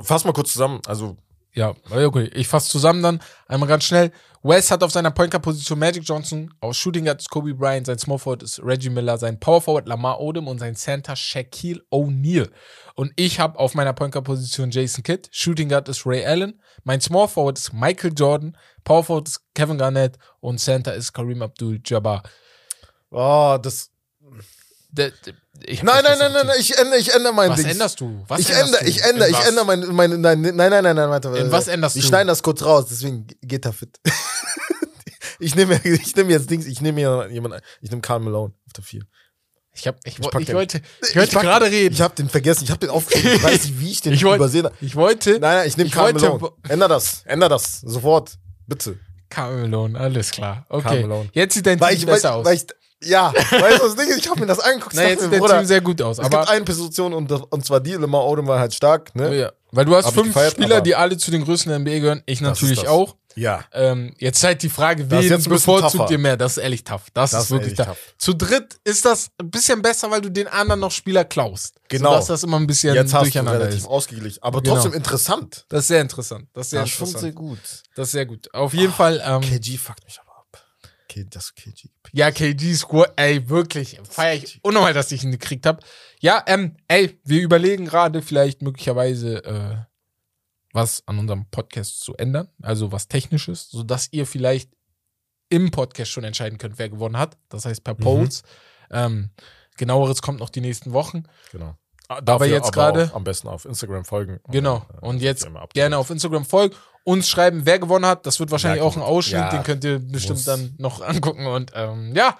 Fass mal kurz zusammen. Also,
Ja, okay. Ich fasse zusammen dann einmal ganz schnell. West hat auf seiner Point Guard Position Magic Johnson, aus Shooting Guard ist Kobe Bryant, sein Small Forward ist Reggie Miller, sein Power Forward Lamar Odom und sein Center Shaquille O'Neal. Und ich habe auf meiner Point Guard Position Jason Kidd, Shooting Guard ist Ray Allen, mein Small Forward ist Michael Jordan, Power Forward ist Kevin Garnett und Center ist Kareem Abdul-Jabbar.
oh, das.
Der- der- ich hab
Nein, nein, nein, nein, nein, ich ändere, ich ändere mein
Was
Ding.
änderst du? Was
Ich
änderst
ändere,
du?
ich ändere, ich ändere mein, mein, nein, nein, nein, nein, nein, warte.
In was änderst du?
schneiden das kurz raus, deswegen geht er fit. ich nehme ich nehme jetzt Dings, ich nehme hier jemanden, ich nehme Karl Malone auf der 4.
Ich, hab, ich, ich,
den.
wollte, ich wollte gerade reden.
Ich habe den vergessen, ich habe den aufgeschrieben. Ich weiß nicht, wie ich den
Ich wollt-
übersehen habe.
Ich wollte
Nein, nein, ich nehme
Ich
Karl Malone. Änder das, änder das, sofort, bitte.
Karl Malone, alles klar. Okay. Jetzt sieht dein
Weil
Team
ich,
besser
weil,
aus.
weil ich, ja, weißt du, das Ding ist, ich habe mir das angeguckt.
Na, jetzt sieht
Bruder,
Team sehr gut aus.
es
Aber
gibt eine Position und, und zwar die, Lamar Odom war halt stark,
Oh
ne?
ja. Weil du hast
Hab
fünf
gefeiert,
Spieler, die alle zu den größten der NBA gehören. Ich natürlich auch.
Ja.
Ähm, jetzt halt die Frage, wen
jetzt
bevorzugt ihr mehr? Das ist ehrlich tough. Das,
Das
ist wirklich tough.
tough.
Zu dritt ist das ein bisschen besser, weil du den anderen noch Spieler klaust.
Genau.
Sodass das immer ein bisschen
Jetzt hast du
durcheinander
relativ
ist.
ausgeglichen, aber
Genau.
trotzdem interessant.
Das ist sehr interessant. Das ist sehr
Das
interessant.
sehr gut.
das ist sehr gut. Auf jeden Fall, ähm,
KG fuckt mich ab. Okay, das KG.
Ja, KG Squad, ey, wirklich, feier ich unnormal, dass ich ihn gekriegt habe. Ja, ähm, ey, wir überlegen gerade vielleicht möglicherweise äh, was an unserem Podcast zu ändern, also was Technisches, sodass ihr vielleicht im Podcast schon entscheiden könnt, wer gewonnen hat. Das heißt per Polls. Ähm, genaueres kommt noch die nächsten Wochen.
Genau. Aber
jetzt gerade-
Am besten auf Instagram folgen.
Genau.
äh,
Und jetzt gerne auf Instagram folgen, uns schreiben, wer gewonnen hat. Das wird wahrscheinlich
Ja,
auch ein. Ausschnitt,
Ja,
den könnt ihr bestimmt
muss.
dann noch angucken. Und ähm, ja,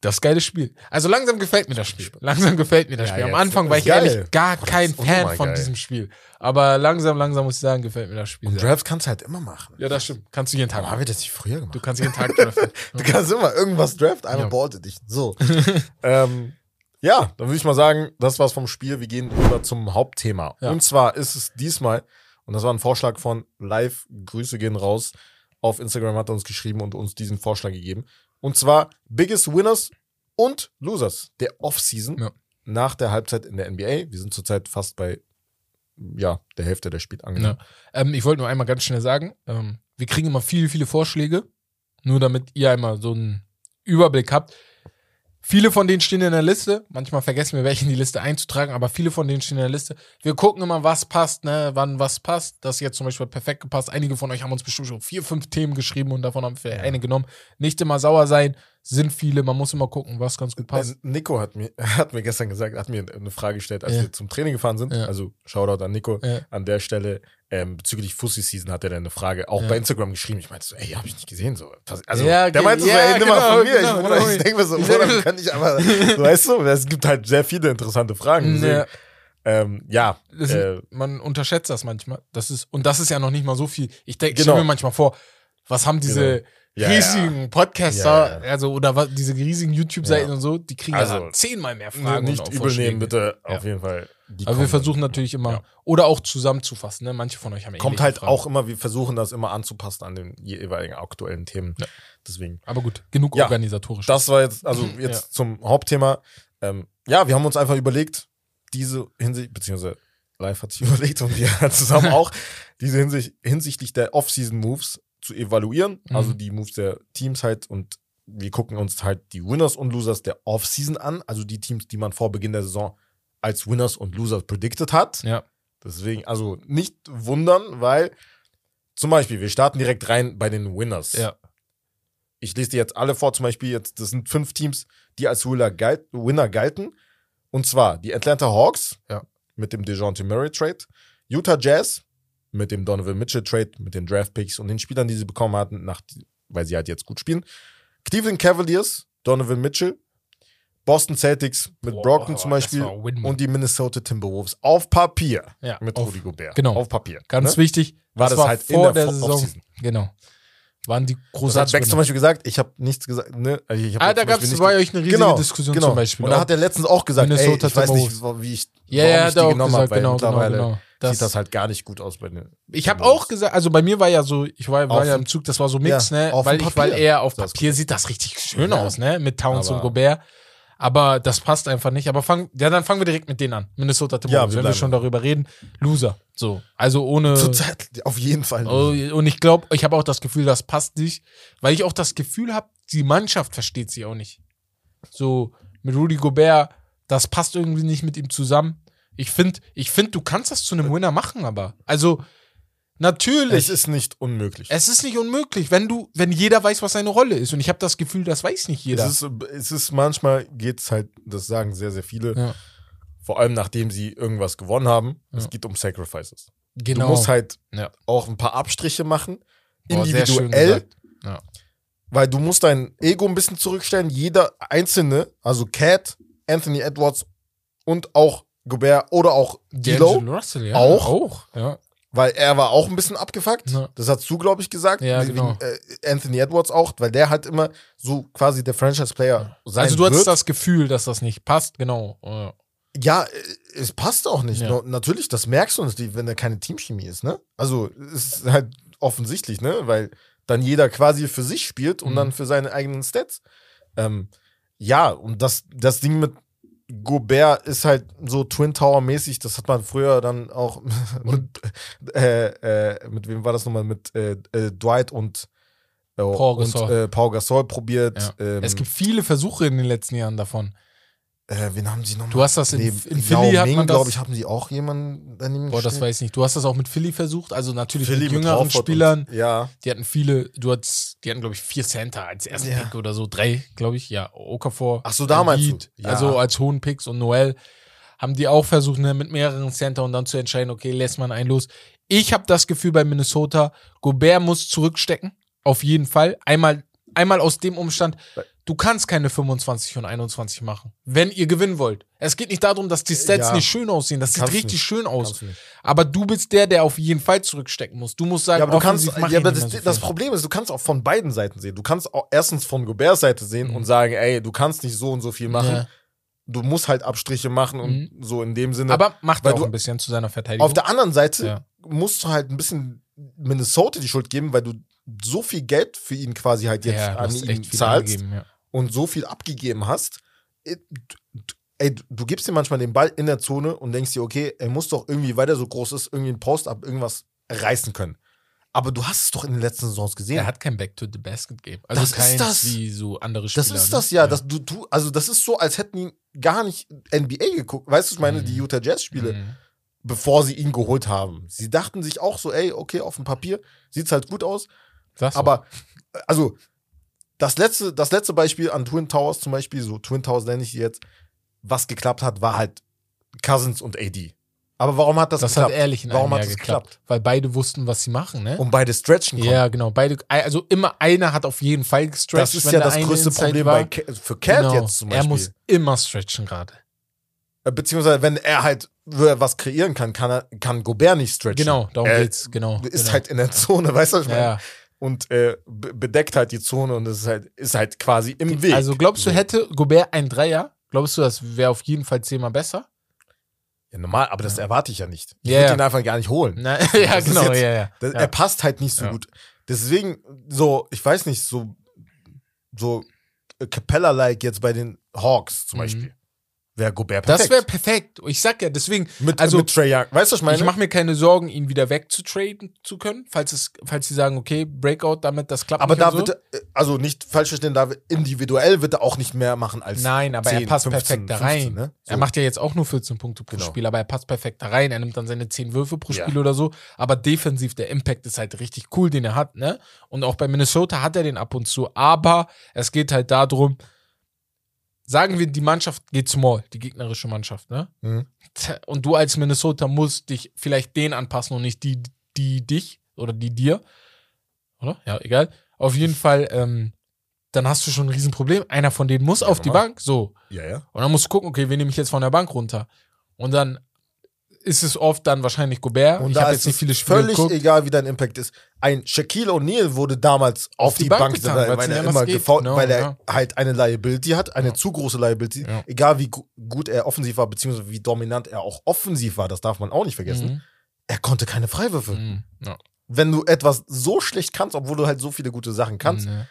das ist geiles Spiel. Also langsam gefällt mir das Spiel. Langsam gefällt mir das
Ja,
Spiel. Am Anfang war ich
geil.
ehrlich gar
Das
kein Fan von
geil.
diesem Spiel. Aber langsam, langsam muss ich sagen, gefällt mir das Spiel.
Und. Drafts kannst du halt immer machen.
Ja, das stimmt. Kannst du jeden Tag
Warum haben wir das nicht früher gemacht?
Du kannst jeden Tag treffen.
Du kannst immer irgendwas draft, einmal
Ja.
behalte dich. So. ähm, ja, dann würde ich mal sagen, das war's vom Spiel. Wir gehen über zum Hauptthema.
Ja.
Und zwar ist es diesmal, und das war ein Vorschlag von Live, Grüße gehen raus. Auf Instagram hat er uns geschrieben und uns diesen Vorschlag gegeben. Und zwar Biggest Winners und Losers der Offseason
Ja.
nach der Halbzeit in der NBA. Wir sind zurzeit fast bei ja, der Hälfte der Spiel
Ja.
angelangt.
Ähm, ich wollte nur einmal ganz schnell sagen, ähm, wir kriegen immer viele, viele Vorschläge, nur damit ihr einmal so einen Überblick habt. Viele von denen stehen in der Liste. Manchmal vergessen wir, welche in die Liste einzutragen, aber viele von denen stehen in der Liste. Wir gucken immer, was passt, ne, wann was passt. Das jetzt zum Beispiel perfekt gepasst. Einige von euch haben uns bestimmt schon vier, fünf Themen geschrieben und davon haben wir eine genommen. Nicht immer sauer sein, sind viele. Man muss immer gucken, was ganz gut passt.
Äh, Nico hat mir, hat mir gestern gesagt, hat mir eine Frage gestellt, als
Ja.
wir zum Training gefahren sind.
Ja.
Also Shoutout an Nico.
Ja.
An der Stelle, ähm, bezüglich Fussi Season hat er dann eine Frage auch bei Instagram geschrieben. Ich meinte so, ey, hab ich nicht gesehen. So. Also, der meinte so, ey, nimm mal
genau,
von mir.
genau,
ich, Bruder,
genau.
ich denke mir so. Bruder, kann ich aber, so, weißt du, es gibt halt sehr viele interessante Fragen. Deswegen,
Ja.
ähm, ja,
Das,
äh,
man unterschätzt das manchmal. Das ist, und das ist ja noch nicht mal so viel. Ich denke,
Genau.
stelle mir manchmal vor, was haben diese
Genau. Ja,
riesigen Podcaster,
Ja, ja.
also oder was, diese riesigen YouTube-Seiten
Ja.
und so, die kriegen
Also,
ja zehnmal mehr Fragen.
nicht
und auch
übel nehmen,
Vorschläge.
bitte.
Ja.
Auf jeden Fall. Die
Aber wir versuchen natürlich immer,
Ja.
oder auch zusammenzufassen, ne? Manche von euch haben ja
Kommt halt
Fragen.
auch immer, wir versuchen das immer anzupassen an den jeweiligen aktuellen Themen.
Ja.
Deswegen.
Aber gut, genug
Ja,
organisatorisch.
Das war jetzt, also
Mhm,
jetzt zum Hauptthema. Ähm, ja, wir haben uns einfach überlegt, diese Hinsicht, beziehungsweise Live hat sich überlegt und wir zusammen auch, diese Hinsicht, hinsichtlich der Off-Season-Moves zu evaluieren.
Mhm.
Also die Moves der Teams halt und wir gucken uns halt die Winners und Losers der Off-Season an. Also die Teams, die man vor Beginn der Saison als Winners und Losers predicted hat.
ja.
Deswegen, also nicht wundern, weil zum Beispiel, wir starten direkt rein bei den Winners
Ja.
ich lese dir jetzt alle vor, zum Beispiel jetzt, das sind fünf Teams, die als Winner galten. Und zwar die Atlanta Hawks
Ja.
mit dem DeJounte Murray Trade, Utah Jazz mit dem Donovan Mitchell Trade, mit den Draft Picks und den Spielern, die sie bekommen hatten, nach, weil sie halt jetzt gut spielen. Cleveland Cavaliers, Donovan Mitchell. Boston Celtics mit
Boah,
Brockton zum
das
Beispiel
war
und die Minnesota Timberwolves auf Papier
Ja,
mit
auf-
Rudy Gobert.
genau.
Auf Papier.
Ganz
ne?
wichtig,
War das halt in der Fo- Offseason.
Genau. Waren die
Das
große
hat Beck zum Beispiel gesagt, ich habe nichts gesagt. Ne? Also ich
Ah, da
zum
gab es bei euch eine riesige
genau,
Diskussion
genau.
zum Beispiel.
Und da hat er letztens auch gesagt,
Minnesota
ey, ich weiß nicht, wie ich,
ja,
warum
ja,
ich die
auch
genommen habe,
genau, genau, genau. Das,
sieht das halt gar nicht gut aus bei den
ich habe auch gesagt, also bei mir war ja so, ich war, war ja im Zug, das war so Mix,
Ja,
ne? Weil ich, weil er auf
Das-
Papier sieht das richtig schön
Ja.
aus, ne? Mit Towns
Aber-
und Gobert. Aber das passt einfach nicht. Aber fang, ja, dann fangen wir direkt mit denen an. Minnesota Timberwolves,
wir
wenn wir schon darüber reden. Loser. So. Also ohne.
Zurzeit auf jeden Fall.
Oh, und ich glaube, ich habe auch das Gefühl, das passt nicht, weil ich auch das Gefühl habe, die Mannschaft versteht sie auch nicht. So mit Rudy Gobert, das passt irgendwie nicht mit ihm zusammen. Ich finde, ich find, du kannst das zu einem Winner machen, aber also natürlich,
es ist nicht unmöglich.
es ist nicht unmöglich, wenn du, wenn jeder weiß, was seine Rolle ist. Und ich habe das Gefühl, das weiß nicht jeder.
Es ist, es ist manchmal geht's halt, das sagen sehr, sehr viele,
Ja.
vor allem nachdem sie irgendwas gewonnen haben,
Ja.
es geht um Sacrifices.
genau.
Du musst halt
Ja.
auch ein paar Abstriche machen,
Boah,
individuell, weil du musst dein Ego ein bisschen zurückstellen. Jeder einzelne, also Cat, Anthony Edwards und auch Gobert oder auch D'Lo,
Russell, ja.
Auch?
Auch, ja.
weil er war auch ein bisschen abgefuckt.
Ja.
Das hast du, glaube ich, gesagt.
Ja, genau.
äh, Anthony Edwards auch, weil der halt immer so quasi der Franchise-Player sein
Also du hattest das Gefühl, dass das nicht passt, genau. Ja.
Äh, es passt auch nicht.
Ja.
Natürlich, das merkst du natürlich, wenn da keine Teamchemie ist, ne? Also, es ist halt offensichtlich, ne? Weil dann jeder quasi für sich spielt und
Mhm.
dann für seine eigenen Stats. Ähm, ja, und das, das Ding mit Gobert ist halt so Twin Tower-mäßig, das hat man früher dann auch mit, äh, äh, mit wem war das nochmal? Mit äh, äh, Dwight und, äh,
Paul
und
Gasol.
äh, Paul Gasol probiert.
Ja.
Ähm,
Es gibt viele Versuche in den letzten Jahren davon.
äh, wen haben sie nochmal?
Du hast das in, in
Yao
Philly hat man das.
glaube ich, haben sie auch jemanden daneben
Boah, das
gestellt?
weiß ich nicht. Du hast das auch mit Philly versucht, also natürlich
Philly
mit jüngeren
Horford
Spielern.
Und, ja,
Die hatten viele, du hattest, die hatten, glaube ich, vier Center als ersten
Ja.
Pick oder so, drei, glaube ich, ja. Okafor.
Ach so, da meinst du.
Embiid,
Ja.
Also als hohen Picks und Noel haben die auch versucht, ne, mit mehreren Center und dann zu entscheiden, okay, lässt man einen los. Ich habe das Gefühl bei Minnesota, Gobert muss zurückstecken, auf jeden Fall. Einmal, einmal aus dem Umstand, du kannst keine 25 und 21 machen, wenn ihr gewinnen wollt. Es geht nicht darum, dass die Stats
Ja.
nicht schön aussehen, das sieht
Kannst
richtig
nicht.
schön aus. Aber du bist der, der auf jeden Fall zurückstecken muss. Du musst sagen,
Ja, aber du kannst,
mach
ja, aber das,
so
das. Problem ist, du kannst auch von beiden Seiten sehen. Du kannst auch erstens von Goberts Seite sehen
Mhm.
und sagen, ey, du kannst nicht so und so viel machen.
Ja.
Du musst halt Abstriche machen und so in dem Sinne.
Aber macht er auch
du-
ein bisschen zu seiner Verteidigung.
auf der anderen Seite musst du halt ein bisschen Minnesota die Schuld geben, weil du so viel Geld für ihn quasi halt jetzt an ihn zahlst und so viel abgegeben hast. Ey, du- gibst ihm manchmal den Ball in der Zone und denkst dir, okay, er muss doch irgendwie, weil er so groß ist, irgendwie einen Post-Up irgendwas reißen können. Aber du hast es doch in den letzten Saisons gesehen.
Er hat kein Back to the Basket Game. Also
Das ist
keins
das.
wie so andere Spieler.
Das ist
ne?
das ja, Das, du, du, also das ist so, als hätten ihn gar nicht NBA geguckt. Weißt du, ich meine,
Mhm.
die Utah Jazz-Spiele,
Mhm.
bevor sie ihn geholt haben. Sie dachten sich auch so, ey, okay, auf dem Papier sieht's halt gut aus.
Doch.
Aber, äh, also, das letzte, das letzte Beispiel an Twin Towers zum Beispiel, so Twin Towers nenne ich die jetzt, was geklappt hat, war halt Cousins und AD. Aber warum hat das,
das
geklappt?
hat ehrlich in
Warum hat
Jahr
das
geklappt.
geklappt?
Weil beide wussten, was sie machen, ne?
Um beide stretchen konnten.
ja, genau. Beide, also immer einer hat auf jeden Fall gestretched.
das ist ja das größte
Inside
Problem
war.
bei für Cat
Genau.
jetzt zum
Er
Beispiel.
muss immer stretchen gerade.
Äh, Beziehungsweise, wenn er halt er was kreieren kann, kann, er, kann Gobert nicht stretchen.
Genau, darum
Er
geht's. Genau.
Ist
genau.
halt in der Zone, weißt du, was ich meine?
ja.
Und äh, be- bedeckt halt die Zone und es ist halt, ist halt quasi im Weg.
Also glaubst du, hätte Gobert ein Dreier? Glaubst du, das wäre auf jeden Fall zehnmal besser?
Ja, normal, aber das erwarte ich ja nicht. Ich
Ja,
würde
ja.
ihn einfach gar nicht holen.
Na, ja,
Das
genau.
jetzt-
ja, ja.
Das,
ja.
Er passt halt nicht so
Ja.
gut. Deswegen, so, ich weiß nicht, so, so Capella-like jetzt bei den Hawks zum
Mhm.
Beispiel. Wäre Gobert
Das
perfekt.
wäre perfekt. Ich sag ja, deswegen,
mit,
also-
mit Trey Young. Weißt du, was ich meine?
ich mache mir keine Sorgen, ihn wieder wegzutraden zu können, falls es, falls sie sagen, okay, Breakout, damit das klappt
aber
nicht
da
so.
wird er, also nicht falsch verstehen, da individuell wird er auch nicht mehr machen als
Nein, aber
10,
er passt
15,
perfekt da rein.
15, ne? So.
Er macht ja jetzt auch nur 14 Punkte pro
Genau.
Spiel, aber er passt perfekt da rein. Er nimmt dann seine 10 Würfe pro
Ja.
Spiel oder so. Aber defensiv, der Impact ist halt richtig cool, den er hat, ne? Und auch bei Minnesota hat er den ab und zu. Aber es geht halt darum, sagen wir, die Mannschaft geht small, die gegnerische Mannschaft, ne?
Mhm.
Und du als Minnesota musst dich vielleicht den anpassen und nicht die, die dich oder die dir. Oder? Ja, egal. Auf jeden Fall, ähm, dann hast du schon ein Riesenproblem. Einer von denen muss
Ja,
auf die. Bank, so.
Ja, ja.
Und dann musst du gucken, okay, wen nehme ich jetzt von der Bank runter? Und dann ist es oft dann wahrscheinlich Gobert.
Und
ich
da ist
jetzt nicht viele Spiele
völlig
geguckt.
egal, wie dein Impact ist. Ein Shaquille O'Neal wurde damals auf,
die
die,
Bank getan,
weil
nicht
er immer gefault,
Genau,
weil er
ja.
halt eine Liability hat, eine
Ja.
zu große Liability.
Ja.
Egal wie gu gut er offensiv war, beziehungsweise wie dominant er auch offensiv war, das darf man auch nicht vergessen.
Mhm.
Er konnte keine Freiwürfe.
Mhm.
Wenn du etwas so schlecht kannst, obwohl du halt so viele gute Sachen kannst,
Mhm.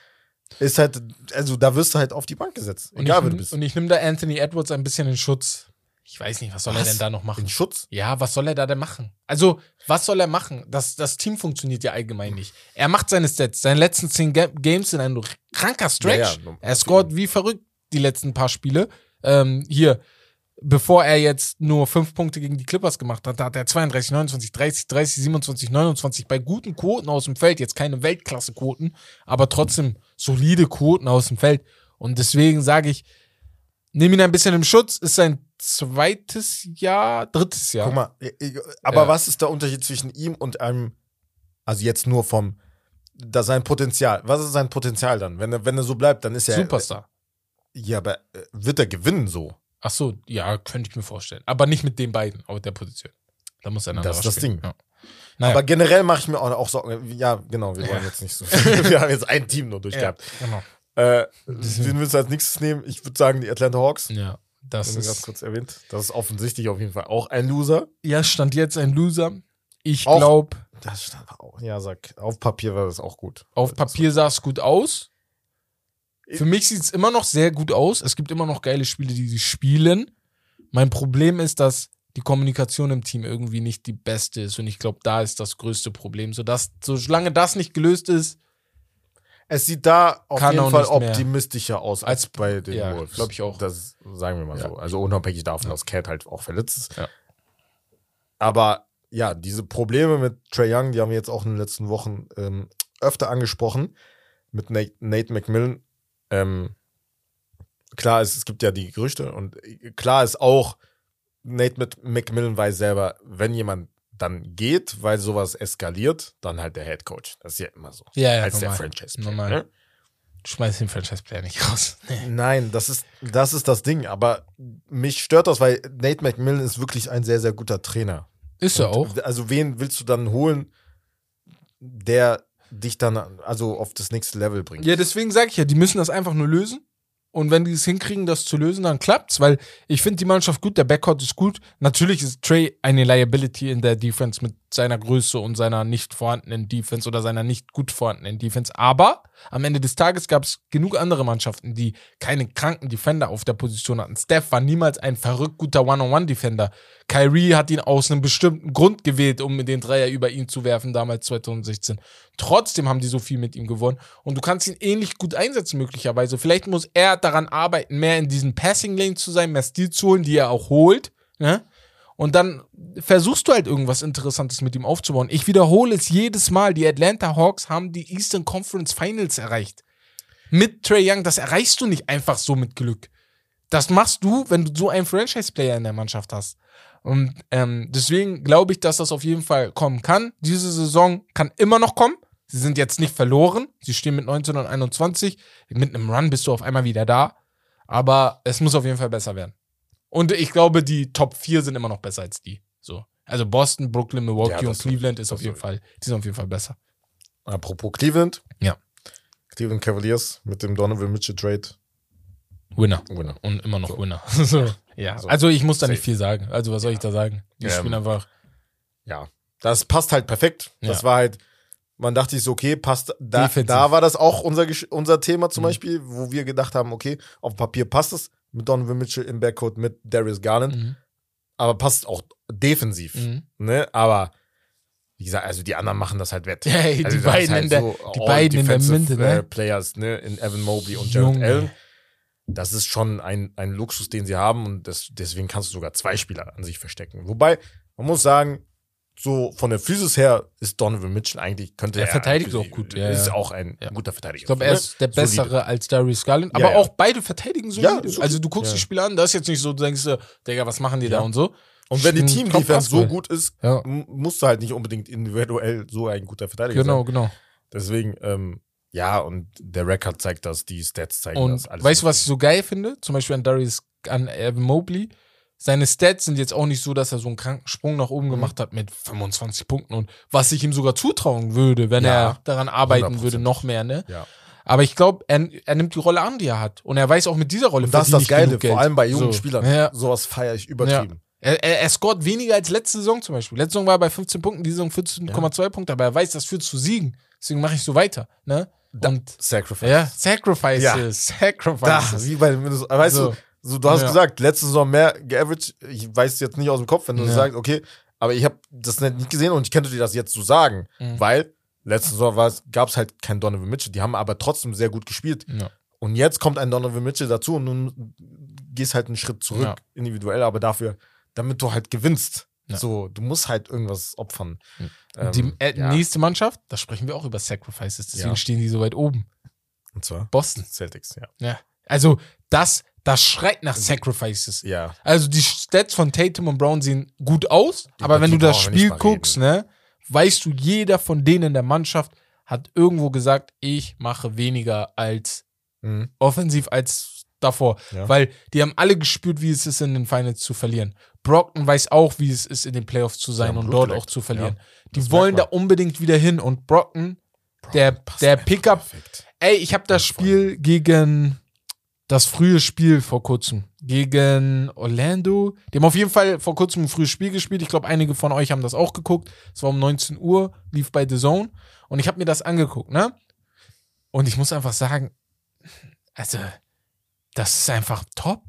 ist halt, also da wirst du halt auf die Bank gesetzt.
Und,
Egal,
ich,
du bist.
und ich nehme da Anthony Edwards ein bisschen in Schutz. Ich weiß nicht, was soll er
Was?
denn da noch machen?
In Schutz?
Ja, was soll er da denn machen? Also, was soll er machen? Das, das Team funktioniert ja allgemein nicht. Er macht seine Stats. Seine letzten zehn Ga Games sind ein kranker Stretch.
Ja, ja,
er scored wie verrückt die letzten paar Spiele. Ähm, hier, bevor er jetzt nur fünf Punkte gegen die Clippers gemacht hat, da hat er 32, 29, 30, 30, 27, 29 bei guten Quoten aus dem Feld. Jetzt keine Weltklasse-Quoten, aber trotzdem solide Quoten aus dem Feld. Und deswegen sage ich, nimm ihn ein bisschen im Schutz. Ist sein zweites Jahr, drittes Jahr.
Guck mal, aber
Ja.
was ist der Unterschied zwischen ihm und einem, also jetzt nur vom, da sein Potenzial. Was ist sein Potenzial dann? Wenn er, wenn er so bleibt, dann ist er.
Superstar.
Ja, aber äh, wird er gewinnen so?
Ach so, ja, könnte ich mir vorstellen. Aber nicht mit den beiden auf der Position. Da muss er
Das ist das
spielen.
Ding.
Ja. Naja,
Aber generell mache ich mir auch, auch Sorgen. Ja, genau, wir wollen
Ja.
jetzt nicht so. wir haben jetzt ein Team nur
ja,
durchgehabt.
genau.
Äh, wen willst du als nächstes nehmen? Ich würde sagen, die Atlanta Hawks.
Ja, das
du ganz
ist.
kurz erwähnt. Das ist offensichtlich auf jeden Fall auch ein Loser.
Ja, stand jetzt ein Loser. Ich glaube,
Das stand auch. Ja, sag, auf Papier war das auch gut.
auf Papier sah es gut aus. Für mich sieht es immer noch sehr gut aus. Es gibt immer noch geile Spiele, die sie spielen. Mein Problem ist, dass die Kommunikation im Team irgendwie nicht die beste ist. Und ich glaube, da ist das größte Problem. Sodass, solange das nicht gelöst ist,
Es sieht da auf
Kann
jeden Fall optimistischer aus als,
Als-
bei den
ja,
Wolves.
glaub ich auch.
Das sagen wir mal
Ja.
so. Also unabhängig davon, dass Cat halt auch verletzt ist.
Ja.
Aber ja, diese Probleme mit Trey Young, die haben wir jetzt auch in den letzten Wochen ähm, öfter angesprochen. Mit Nate, Nate McMillan. Ähm, klar, es, es gibt ja die Gerüchte und äh, klar ist auch, Nate mit McMillan weiß selber, wenn jemand dann geht, weil sowas eskaliert, dann halt der Head Coach. Das ist ja immer so.
Ja, ja,
als
normal.
der Franchise.
Normal.
Ne?
du schmeißt den Franchise-Player nicht raus.
Nein, das ist, das ist das Ding. Aber mich stört das, weil Nate McMillan ist wirklich ein sehr, sehr guter Trainer.
Ist er auch.
Also, wen willst du dann holen, der dich dann also auf das nächste Level bringt?
Ja, deswegen sage ich ja, die müssen das einfach nur lösen. Und wenn die es hinkriegen, das zu lösen, dann klappt's, weil ich finde die Mannschaft gut, der Backcourt ist gut. Natürlich ist Trey eine Liability in der Defense mit seiner Größe und seiner nicht vorhandenen Defense oder seiner nicht gut vorhandenen Defense. Aber am Ende des Tages gab es genug andere Mannschaften, die keine kranken Defender auf der Position hatten. Steph war niemals ein verrückt guter One-on-One-Defender. Kyrie hat ihn aus einem bestimmten Grund gewählt, um den Dreier über ihn zu werfen, damals 2016. Trotzdem haben die so viel mit ihm gewonnen. Und du kannst ihn ähnlich gut einsetzen, möglicherweise. Vielleicht muss er daran arbeiten, mehr in diesen Passing Lane zu sein, mehr Stil zu holen, die er auch holt. Ne? Und dann versuchst du halt irgendwas Interessantes mit ihm aufzubauen. Ich wiederhole es jedes Mal. Die Atlanta Hawks haben die Eastern Conference Finals erreicht. Mit Trey Young, das erreichst du nicht einfach so mit Glück. Das machst du, wenn du so einen Franchise-Player in der Mannschaft hast. Und ähm, deswegen glaube ich, dass das auf jeden Fall kommen kann. Diese Saison kann immer noch kommen. Sie sind jetzt nicht verloren. Sie stehen mit 19 und 21. Mit einem Run bist du auf einmal wieder da. Aber es muss auf jeden Fall besser werden. Und ich glaube, die Top 4 sind immer noch besser als die. So. Also Boston, Brooklyn, Milwaukee
Ja, das
und Cleveland ist
das
auf jeden Fall, die sind auf jeden Fall besser.
Apropos Cleveland.
Ja.
Cleveland Cavaliers mit dem Donovan Mitchell Trade.
Winner.
Winner.
Und immer noch
So.
Winner. so. Ja.
So.
Also ich muss da nicht
Safe.
viel sagen. Also was soll ich da sagen? Die
Ähm,
spielen einfach.
Ja. Das passt halt perfekt. Das
Ja.
war halt, man dachte sich so, okay, passt. Da, da war das auch unser, unser Thema zum
Mhm.
Beispiel, wo wir gedacht haben, okay, auf Papier passt es mit Donovan Mitchell im Backcourt mit Darius Garland,
Mhm.
aber passt auch defensiv.
Mhm.
Ne? Aber wie gesagt, also die anderen machen das halt wett.
Hey,
Also
die beiden in der- die
all
beiden in der Mitte, ne?
äh, Players, ne? In Evan Mobley und Jared
Junge.
Allen. Das ist schon ein, ein Luxus, den sie haben und das, deswegen kannst du sogar zwei Spieler an sich verstecken. Wobei, man muss sagen, so von der Physis her ist Donovan Mitchell eigentlich, könnte
Er
er.
verteidigt auch gut, ja,
Ist auch ein
Ja.
guter Verteidiger.
Ich glaube, er ist der
Solide.
Bessere als Darius Garland. Aber auch beide verteidigen solide.
Ja, solide.
also du guckst die Spiele an, da ist jetzt nicht so, du denkst, äh, Digga, was machen die da und so.
Und wenn die Team-Defense so gut ist, musst du halt nicht unbedingt individuell so ein guter Verteidiger
Genau,
sein.
genau.
Deswegen, ähm, ja, und der Rekord zeigt das, die Stats zeigen
Und
das. alles
weißt du, was ich so geil finde? Zum Beispiel an Darius, an Evan Mobley. Seine Stats sind jetzt auch nicht so, dass er so einen kranken Sprung nach
Mhm.
oben gemacht hat mit 25 Punkten und was ich ihm sogar zutrauen würde, wenn
Ja,
er daran arbeiten
100%.
würde, noch mehr, ne?
Ja.
Aber ich glaube, er, er nimmt die Rolle an, die er hat. Und er weiß auch mit dieser Rolle
Und das ist das Geile,
Geld.
vor allem bei jungen
so.
Spielern.
Ja.
Sowas feiere ich übertrieben.
Er, er, er scoret weniger als letzte Saison zum Beispiel. Letzte Saison war er bei 15 Punkten, diese Saison 14,2 Punkte, aber er weiß, das führt zu Siegen. Deswegen mache ich so weiter. Ne? Und
Sacrifice.
ja, Sacrifices,
Ja. Da,
Sacrifices.
wie bei, weißt
So.
du, so, du hast
Ja.
gesagt, letzte Saison mehr geaveraged. Ich weiß jetzt nicht aus dem Kopf, wenn du
Ja.
sagst, okay, aber ich habe das nicht gesehen und ich könnte dir das jetzt so sagen,
Mhm.
weil letzte Saison gab es halt keinen Donovan Mitchell. Die haben aber trotzdem sehr gut gespielt.
Ja.
Und jetzt kommt ein Donovan Mitchell dazu und nun gehst halt einen Schritt zurück, individuell, aber dafür, damit du halt gewinnst. So, du musst halt irgendwas opfern. Ähm,
die äh, nächste Mannschaft, da sprechen wir auch über Sacrifices, deswegen stehen die so weit oben.
Und zwar
Boston.
Celtics, ja.
Ja. Also, das, das schreit nach Sacrifices.
Ja.
Also, die Stats von Tatum und Brown sehen gut aus,
Die-
aber wenn
die
du das Spiel guckst, ne, weißt du, jeder von denen in der Mannschaft hat irgendwo gesagt, ich mache weniger als
Mhm.
offensiv als davor.
Ja.
Weil die haben alle gespürt, wie es ist, in den Finals zu verlieren. Brockton weiß auch, wie es ist, in den Playoffs zu sein
haben
und
Blut
dort
geleckt.
auch zu verlieren. die
das
wollen da unbedingt wieder hin und Brockton, der,
passt
der
einfach
Pickup,
perfekt.
ey, ich habe das Spiel gegen das frühe Spiel vor kurzem gegen Orlando. Die haben auf jeden Fall vor kurzem ein frühes Spiel gespielt. Ich glaube, einige von euch haben das auch geguckt. Es war um 19 Uhr, lief bei The Zone. Und ich habe mir das angeguckt, ne? Und ich muss einfach sagen, also, das ist einfach top.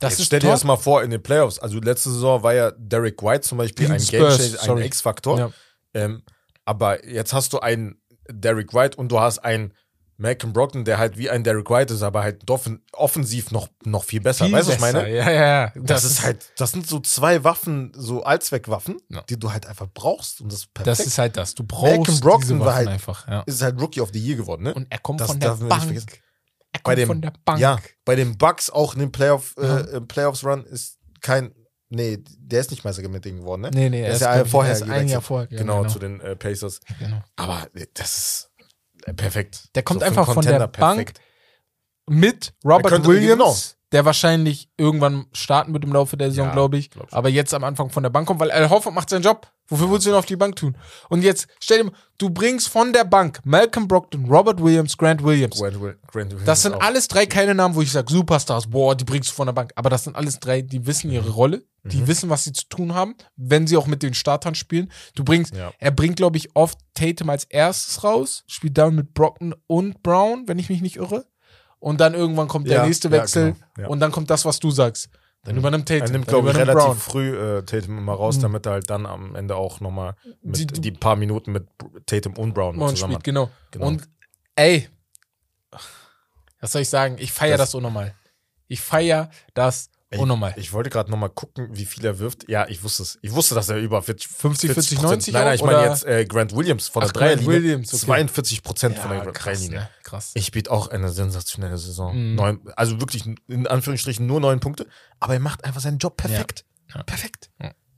Das
Jetzt stell dir
top.
das mal vor in den Playoffs. Also letzte Saison war ja Derek White zum Beispiel
Gegen
ein Gamechanger, ein. X-Faktor.
Ja.
Ähm, aber jetzt hast du einen Derek White und du hast einen Malcolm Brockton, der halt wie ein Derek White ist, aber halt offen, offensiv noch, noch viel besser.
Viel
weißt du, was ich meine?
Ja, ja, ja.
Das, ist halt, das sind so zwei Waffen, so Allzweckwaffen,
Ja.
die du halt einfach brauchst. Und das ist perfekt.
Das ist halt das. Du brauchst
Malcolm Brogdon war halt-
einfach. Ja.
ist halt Rookie of the Year geworden, ne?
Und er kommt
Das
von der Bank. Er kommt
Bei dem-
von der Bank.
Ja, bei den Bucks auch in den Playoff, äh, im Playoffs-Run ist kein, nee, der ist nicht Meister mit Ding geworden, ne?
Nee, nee,
Der
er
ist ja vorher
er ist ein. Jahr vorher. ja,
genau, zu den äh, Pacers.
genau.
Aber äh, das ist perfekt.
Der kommt
einen
einfach von der
Contender
Bank. Mit Robert
könnte-
Williams,
genau.
Der wahrscheinlich irgendwann starten wird im Laufe der Saison,
Ja,
glaube ich.
glaub.
Aber jetzt am Anfang von der Bank kommt, weil Al Horford macht seinen Job. Wofür willst du ihn auf die Bank tun? Und jetzt stell dir mal, du bringst von der Bank Malcolm Brogdon, Robert Williams, Grant Williams.
Grant Grant Williams
Das sind
auch.
alles drei keine Namen, wo ich sage, Superstars, boah, die bringst du von der Bank. Aber das sind alles drei, die wissen ihre Rolle, die
Mhm.
wissen, was sie zu tun haben, wenn sie auch mit den Startern spielen. Du bringst,
Ja.
er bringt, glaube ich, oft Tatum als erstes raus, spielt dann mit Brockton und Brown, wenn ich mich nicht irre. Und dann irgendwann kommt der
Ja,
nächste
ja,
Wechsel
genau, ja.
und dann kommt das, was du sagst. Dann übernimmt Tatum.
Er nimmt, glaube ich, relativ
Brown.
früh äh, Tatum immer raus,
Mhm.
damit er halt dann am Ende auch nochmal
Die-
die, paar Minuten mit Tatum und Brown
Und
zusammen
spielt, genau.
Genau.
Und ey, was soll ich sagen? Ich feiere das,
Das-
unnormal. Ich feiere das unnormal.
Ich wollte gerade nochmal gucken, wie viel er wirft. Ja, ich wusste es. Ich wusste, dass er über 40,
50, 40, 90
Nein, nein, ich meine jetzt äh, Grant Williams von
Ach,
der Dreierlinie.
Grant Williams, okay.
42 Prozent von der
krass,
Dreierlinie.
ne? krass.
Ich spielt auch eine sensationelle Saison.
Mhm.
Neun, also wirklich in Anführungsstrichen nur neun Punkte, aber er macht einfach seinen Job perfekt.
Ja.
Perfekt.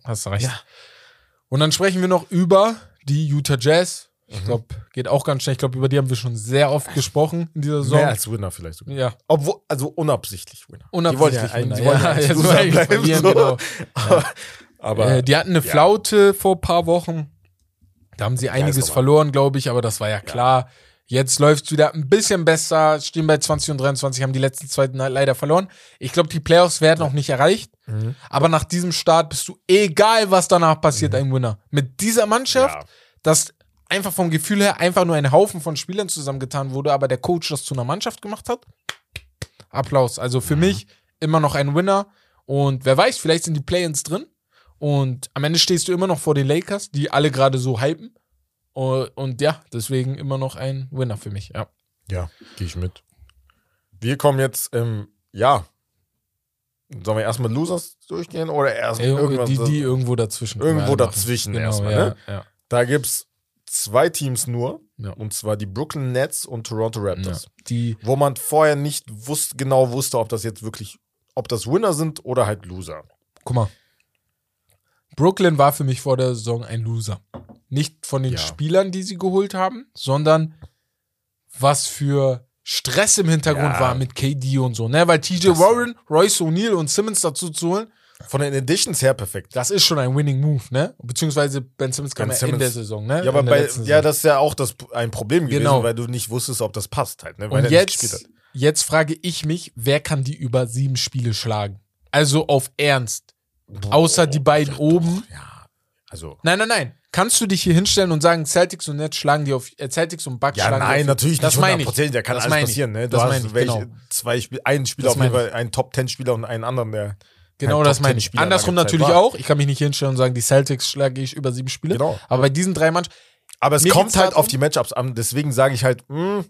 Hast du recht.
Ja.
Und dann sprechen wir noch über die Utah Jazz. Ich
Mhm.
glaube, geht auch ganz schnell. Ich glaube, über die haben wir schon sehr oft gesprochen in dieser Saison.
Mehr als Winner vielleicht sogar.
ja,
Obwohl, also unabsichtlich Winner.
unabsichtlich.
Die ja,
Winner.
ja,
Ja, wollen die
bleiben, so.
genau.
Aber, aber
äh, die hatten eine
ja.
Flaute vor ein paar Wochen. Da haben sie einiges
normal.
verloren, glaube ich, aber das war ja klar. Jetzt läuft es wieder ein bisschen besser, stehen bei 20 und 23, haben die letzten zwei leider verloren. Ich glaube, die Playoffs werden noch nicht erreicht.
Mhm.
Aber nach diesem Start bist du, egal was danach passiert, ein Winner. Mit dieser Mannschaft,
Ja.
das einfach vom Gefühl her einfach nur ein Haufen von Spielern zusammengetan wurde, aber der Coach das zu einer Mannschaft gemacht hat. Applaus. Also für mich immer noch ein Winner. Und wer weiß, vielleicht sind die Play-ins drin. Und am Ende stehst du immer noch vor den Lakers, die alle gerade so hypen. Und, ja, deswegen immer noch ein Winner für mich. Ja.
Ja, gehe ich mit. Wir kommen jetzt, ähm, ja, Sollen wir erstmal Losers durchgehen oder erst
Irgendwo,
irgendwas?
die, die irgendwo dazwischen.
Irgendwo dazwischen
machen.
erstmal,
ja,
ne?
Ja.
Da gibt's zwei Teams nur,
Ja.
und zwar die Brooklyn Nets und Toronto
Ja.
Raptors,
Die,
wo man vorher nicht wusste, genau wusste, ob das jetzt wirklich, ob das Winner sind oder halt Loser.
guck mal. Brooklyn war für mich vor der Saison ein Loser. Nicht von den
Ja.
Spielern, die sie geholt haben, sondern was für Stress im Hintergrund
Ja.
war mit KD und so, ne? Weil TJ Warren, Royce O'Neal und Simmons dazu zu holen,
Von den Editions her perfekt.
das ist schon ein Winning Move, ne? Beziehungsweise Ben Simmons kam
Ben
ja in der Saison, ne?
Ja, aber bei, ja, das ist ja auch das, ein Problem gewesen,
Genau.
weil du nicht wusstest, ob das passt halt, ne? Weil
Und
er nicht gespielt
jetzt, jetzt frage ich mich, wer kann die über sieben Spiele schlagen? Also auf Ernst.
hat.
Außer die beiden
ja,
oben.
Doch, ja, also.
Nein, nein, nein. Kannst du dich hier hinstellen und sagen, Celtics und Nets schlagen die auf, äh, Celtics und Bucks
Ja,
schlagen die
nein,
auf,
natürlich
das
nicht
meine ich.
100%, da kann
Das
alles passieren, ne? Du
Das
hast
meine ich,
welche,
genau.
zwei Spiele, einen Spieler
Das
auf jeden Fall, einen Top-10-Spieler und einen anderen, der
Genau das meine ich.
Top-10-Spieler
Andersrum natürlich
war.
auch. Ich kann mich nicht hinstellen und sagen, die Celtics schlage ich über sieben Spiele.
Genau.
Aber bei diesen drei Mannschaften,
Aber es kommt halt auf die Matchups an, deswegen sage ich halt, mh,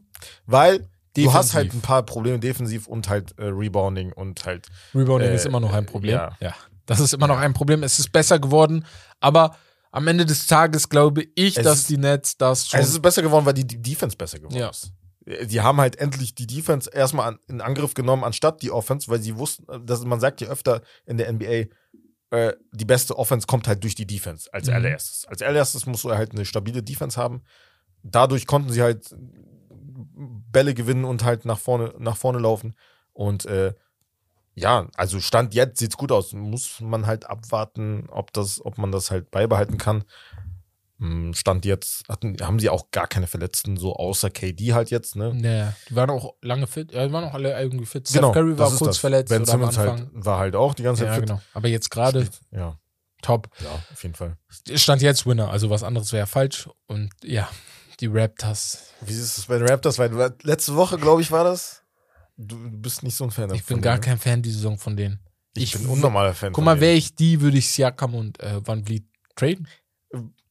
weil du hast
Defensiv.
halt ein paar Probleme defensiv und halt äh, Rebounding und halt.
Rebounding
Äh,
ist immer noch ein Problem.
ja.
Ja. Das ist immer noch ein Problem. Es ist besser geworden. Aber am Ende des Tages glaube ich,
Es
dass die Nets das schon.
Es ist besser geworden, weil die, die Defense besser geworden
Ja.
ist. Die haben halt endlich die Defense erstmal an, in Angriff genommen, anstatt die Offense, weil sie wussten, dass man sagt ja öfter in der NBA, äh, die beste Offense kommt halt durch die Defense als
Mhm.
allererstes. Als allererstes musst du halt eine stabile Defense haben. Dadurch konnten sie halt Bälle gewinnen und halt nach vorne, nach vorne laufen. Und äh, ja, also Stand jetzt sieht's gut aus. Muss man halt abwarten, ob das, ob man das halt beibehalten kann. Hm, Stand jetzt hatten, haben sie auch gar keine Verletzten, so außer KD halt jetzt, ne?
Ja, die waren auch lange fit. Ja, die waren auch alle irgendwie fit.
Genau,
Steph Curry war kurz
das.
verletzt
Ben Simmons halt, war halt auch die ganze Zeit
ja,
fit.
genau. Aber jetzt gerade
Ja,
top.
ja, auf jeden Fall.
Stand jetzt Winner. Also was anderes wäre falsch. Und ja, die Raptors.
Wie ist es bei den Raptors? Weil letzte Woche, glaube ich, war das. Du, du bist nicht so ein Fan
Ich
davon,
bin gar
ne?
kein Fan die Saison von denen.
Ich, bin
w-
ein unnormaler Fan.
Guck mal,
denen.
wäre ich die, würde ich Siakam und äh, Van Vliet traden.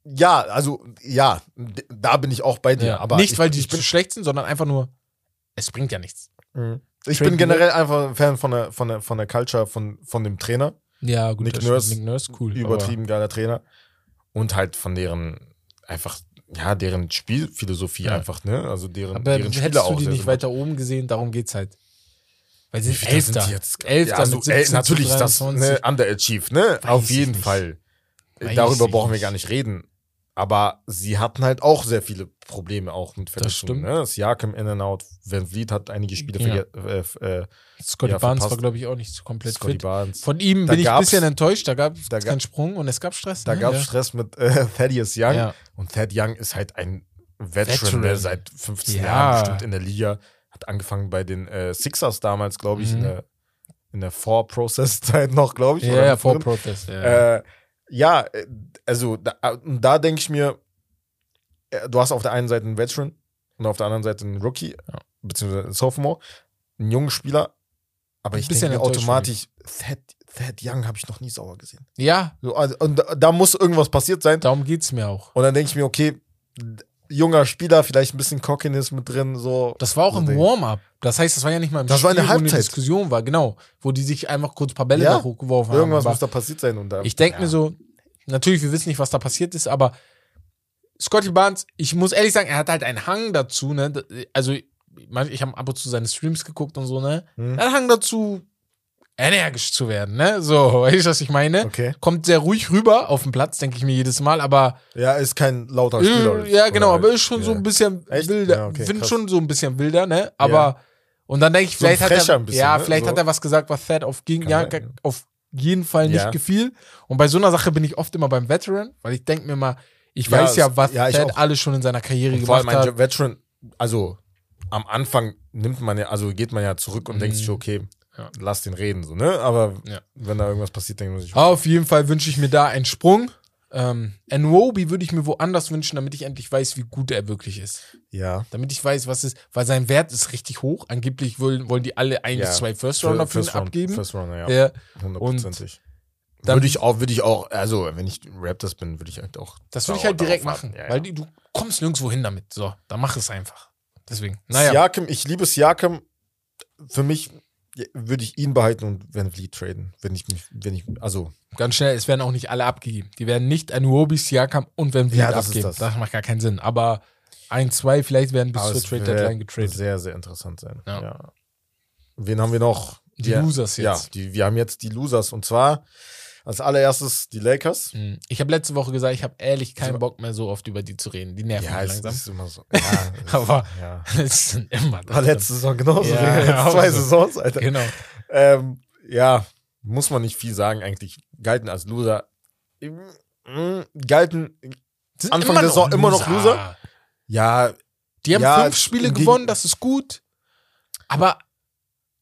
Ja, also, ja, da bin ich auch bei dir. aber
Nicht,
ich,
weil die
ich bin,
zu schlecht sind, sondern einfach nur, es bringt ja nichts.
Mhm. ich
Traden
bin generell einfach ein Fan von der, von der, von der Culture von, von dem Trainer.
Ja, gut,
Nick. Nurse,
Nick Nurse, cool.
Übertrieben geiler Trainer. Und halt von deren, einfach, ja, deren Spielphilosophie
Ja.
einfach, ne? Also deren,
Aber,
deren
hättest du
auch
die nicht weiter oben gesehen, darum geht's halt. Weil sie sind
sind
Elfter.
die jetzt?
Elfter
ja, also, ey,
17 zu
natürlich ist das
23.
ne, underachieved, ne?
Weiß
Auf jeden. Fall.
Weiß
Darüber brauchen wir gar nicht reden. Aber sie hatten halt auch sehr viele Probleme auch mit Verletzungen.
stimmt.
Ne? Siakam in and out. Van Vliet hat einige Spiele
Ja.
äh, äh,
Scotty
Ja,
Barnes war, glaube ich, auch nicht so komplett
Scotty
fit.
Barnes.
Von ihm
Da
bin ich ein bisschen enttäuscht. Da gab es keinen Sprung und es gab Stress.
Da
ne?
gab es
ja.
Stress mit äh, Thaddeus Young.
Ja.
Und Thad Young ist halt ein Veteran,
Veteran.
Ne? seit 15
Ja.
Jahren bestimmt in der Liga. Hat angefangen bei den äh, Sixers damals, glaube ich, in
Mhm.
der, in der Four-Process-Zeit noch, glaube ich.
Ja, ja. Protest. Ja.
Äh, ja, äh, also da, und da denke ich mir, äh, du hast auf der einen Seite einen Veteran und auf der anderen Seite einen Rookie,
Ja.
beziehungsweise einen Sophomore, einen jungen Spieler. Aber ich denke mir automatisch, Thad, Thad Young habe ich noch nie sauer gesehen.
ja,
So, also, und da, da muss irgendwas passiert sein.
darum geht's mir auch.
Und dann denke ich mir, okay, junger Spieler, vielleicht ein bisschen Cockiness mit drin, so.
Das war auch
So
im Warm-up. Das heißt, das war ja nicht mal im
Das war in der
wo eine
Halbzeit.
Diskussion war, genau. Wo die sich einfach kurz ein paar Bälle
Ja,
da hochgeworfen haben.
Irgendwas muss da passiert sein. Und da,
ich denke
ja.
mir so, natürlich, wir wissen nicht, was da passiert ist, aber Scotty Barnes, ich muss ehrlich sagen, er hat halt einen Hang dazu, ne? Also, ich habe ab und zu seine Streams geguckt und so, ne?
Hm.
Er hat einen Hang dazu, energisch zu werden, ne? So, weißt du, was ich meine?
Okay.
Kommt sehr ruhig rüber auf dem Platz, denke ich mir jedes Mal, aber
Ja, ist kein lauter Spieler.
Äh, ja, genau, aber ist schon
ja.
so ein bisschen
Echt?
wilder.
Ja, okay,
Find
krass.
schon so ein bisschen wilder, ne? Aber und dann denke ich,
So
vielleicht hat
frecher
er,
ein bisschen,
ja,
ne?
vielleicht
So.
hat er was gesagt, was Thad auf, gegen, ja,
sein, ja.
auf jeden Fall nicht
Ja.
gefiel. Und bei so einer Sache bin ich oft immer beim Veteran, weil ich denke mir mal, ich
Ja,
weiß ja, was
ja,
Thad alles schon in seiner Karriere
Und vor allem
gemacht
ein
hat.
Veteran, also am Anfang nimmt man ja, also geht man ja zurück und denkt
Mhm.
sich, okay,
Ja.
lass den reden, so, ne? Aber
Ja.
wenn da irgendwas passiert, denkt man sich,
Auf jeden Fall wünsche ich mir da einen Sprung. Ähm, Nwobi würde ich mir woanders wünschen, damit ich endlich weiß, wie gut er wirklich ist.
ja.
Damit ich weiß, was ist, weil sein Wert ist richtig hoch. Angeblich wollen, wollen die alle ein
Ja.
bis zwei First Rounder für ihn
Round-
abgeben.
First Rounder, ja.
Ja.
Hundertprozentig.
dann-
Würde ich auch, würde ich auch, also wenn ich Raptors bin, würde ich halt auch.
Das würde ich halt direkt machen.
Ja,
weil
ja.
du kommst nirgendwo hin damit. So, dann mach es einfach. Deswegen. Naja.
Siakam, ich liebe Siakam. Für mich ja, würde ich ihn behalten und Van Vliet traden. Wenn ich mich, wenn ich, also,
Ganz schnell, es werden auch nicht alle abgegeben. Die werden nicht Anuobi, Siakam und Van Vliet
Ja, das
abgeben.
das.
Das. macht gar keinen Sinn. Aber ein, zwei vielleicht werden bis
aber
zur Trade Deadline getradet.
sehr, sehr interessant sein.
Ja.
Ja. Wen haben wir noch?
Die Losers jetzt.
Ja, die, wir haben jetzt die Losers und zwar als allererstes die Lakers.
Hm. Ich habe letzte Woche gesagt, ich habe ehrlich keinen Bock mehr so oft über die zu reden. Die nerven
Ja,
mich langsam.
ist immer so. Ja, es-
Aber-
ja.
Es sind immer
War letzte Saison genauso.
Ja, ja,
zwei
so.
Saisons, Alter.
Genau.
Ähm, ja, muss man nicht viel sagen eigentlich. Galten als Loser. Galten,
Sind
Anfang der Saison immer noch Loser? ja,
Die haben
Ja,
fünf Spiele gewonnen, das ist gut. Aber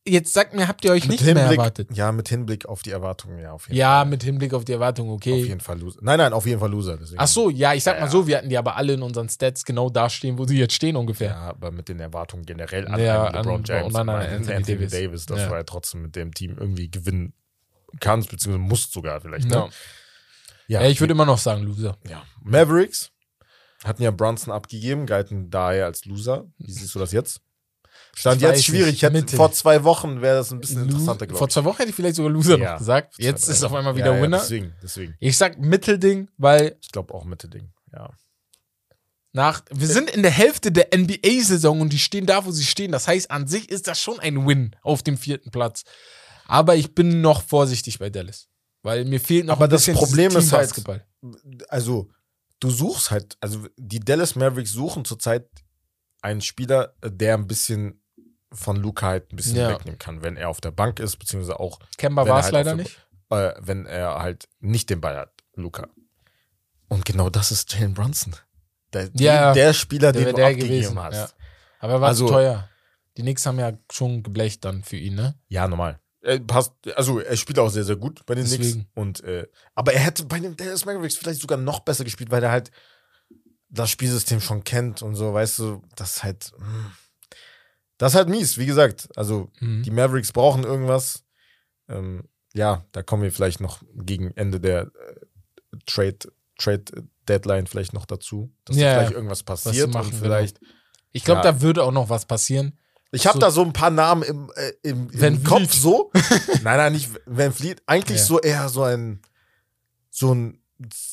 jetzt sagt mir, habt ihr euch
mit
nicht mehr
Hinblick,
erwartet?
ja, mit Hinblick auf die Erwartungen, ja, auf jeden
Ja,
Fall.
mit Hinblick auf die Erwartung,
Auf
okay.
jeden Fall Loser. Nein, nein, auf jeden Fall Loser. Deswegen.
Ach so, ja, ich sag
Ja,
mal
ja.
so, wir hatten die aber alle in unseren Stats genau da stehen, wo sie jetzt stehen ungefähr.
Ja, aber mit den Erwartungen generell an
Ja,
LeBron
an-
James
und an
und
einen
an
Anthony Davis.
dass
Ja.
du halt trotzdem mit dem Team irgendwie gewinnen kannst, beziehungsweise musst sogar vielleicht. Ne?
Ja. Ja, ich würde immer noch sagen Loser.
Ja. Mavericks hatten ja Brunson abgegeben, galten daher als Loser. Wie siehst du das jetzt? Stand
Ich
jetzt schwierig.
nicht,
Ich hätte, vor zwei Wochen wäre das ein bisschen
Lo-
interessanter,
Vor
glaube ich.
zwei Wochen hätte ich vielleicht sogar Loser
Ja.
noch gesagt. Jetzt ist auf einmal wieder
ja,
Winner.
Deswegen, deswegen.
Ich sag Mittelding, weil
Ich glaube auch Mitte-Ding. Ja.
nach, wir sind in der Hälfte der NBA-Saison und die stehen da, wo sie stehen. Das heißt, an sich ist das schon ein Win auf dem vierten Platz. Aber ich bin noch vorsichtig bei Dallas. Weil mir fehlt noch
Aber
ein
das
bisschen
Problem
dieses
ist halt-. Also, du suchst halt, also die Dallas Mavericks suchen zurzeit einen Spieler, der ein bisschen von Luca halt ein bisschen
Ja.
wegnehmen kann, wenn er auf der Bank ist, beziehungsweise auch,
Kemba war es
halt
leider
der-
nicht.
äh, wenn er halt nicht den Ball hat, Luca. Und genau das ist Jalen Brunson. Der,
Ja,
der Spieler,
Der
den du
der
abgegeben
gewesen.
hast.
Ja.
Ja.
Aber er war
Also-
zu teuer. Die Knicks haben ja schon geblecht dann für ihn, ne?
normal. Er passt, also er spielt auch sehr, sehr gut bei den Knicks.
Deswegen.
Und, äh, aber er hätte bei den Dallas Mavericks vielleicht sogar noch besser gespielt, weil er halt das Spielsystem schon kennt und so, weißt du, das ist halt. hm. Das ist halt mies, wie gesagt. Also,
Mhm.
die Mavericks brauchen irgendwas. Ähm, ja, da kommen wir vielleicht noch gegen Ende der äh, Trade, Trade Deadline vielleicht noch dazu, dass
Ja,
vielleicht irgendwas passiert
machen,
und vielleicht.
Ich glaube,
Ja.
da würde auch noch was passieren.
Ich habe
So-
da so ein paar Namen im, äh, im, im
Vliet.
Kopf so. nein, nein, nicht Van Fleet. Eigentlich
Ja.
so eher so ein so ein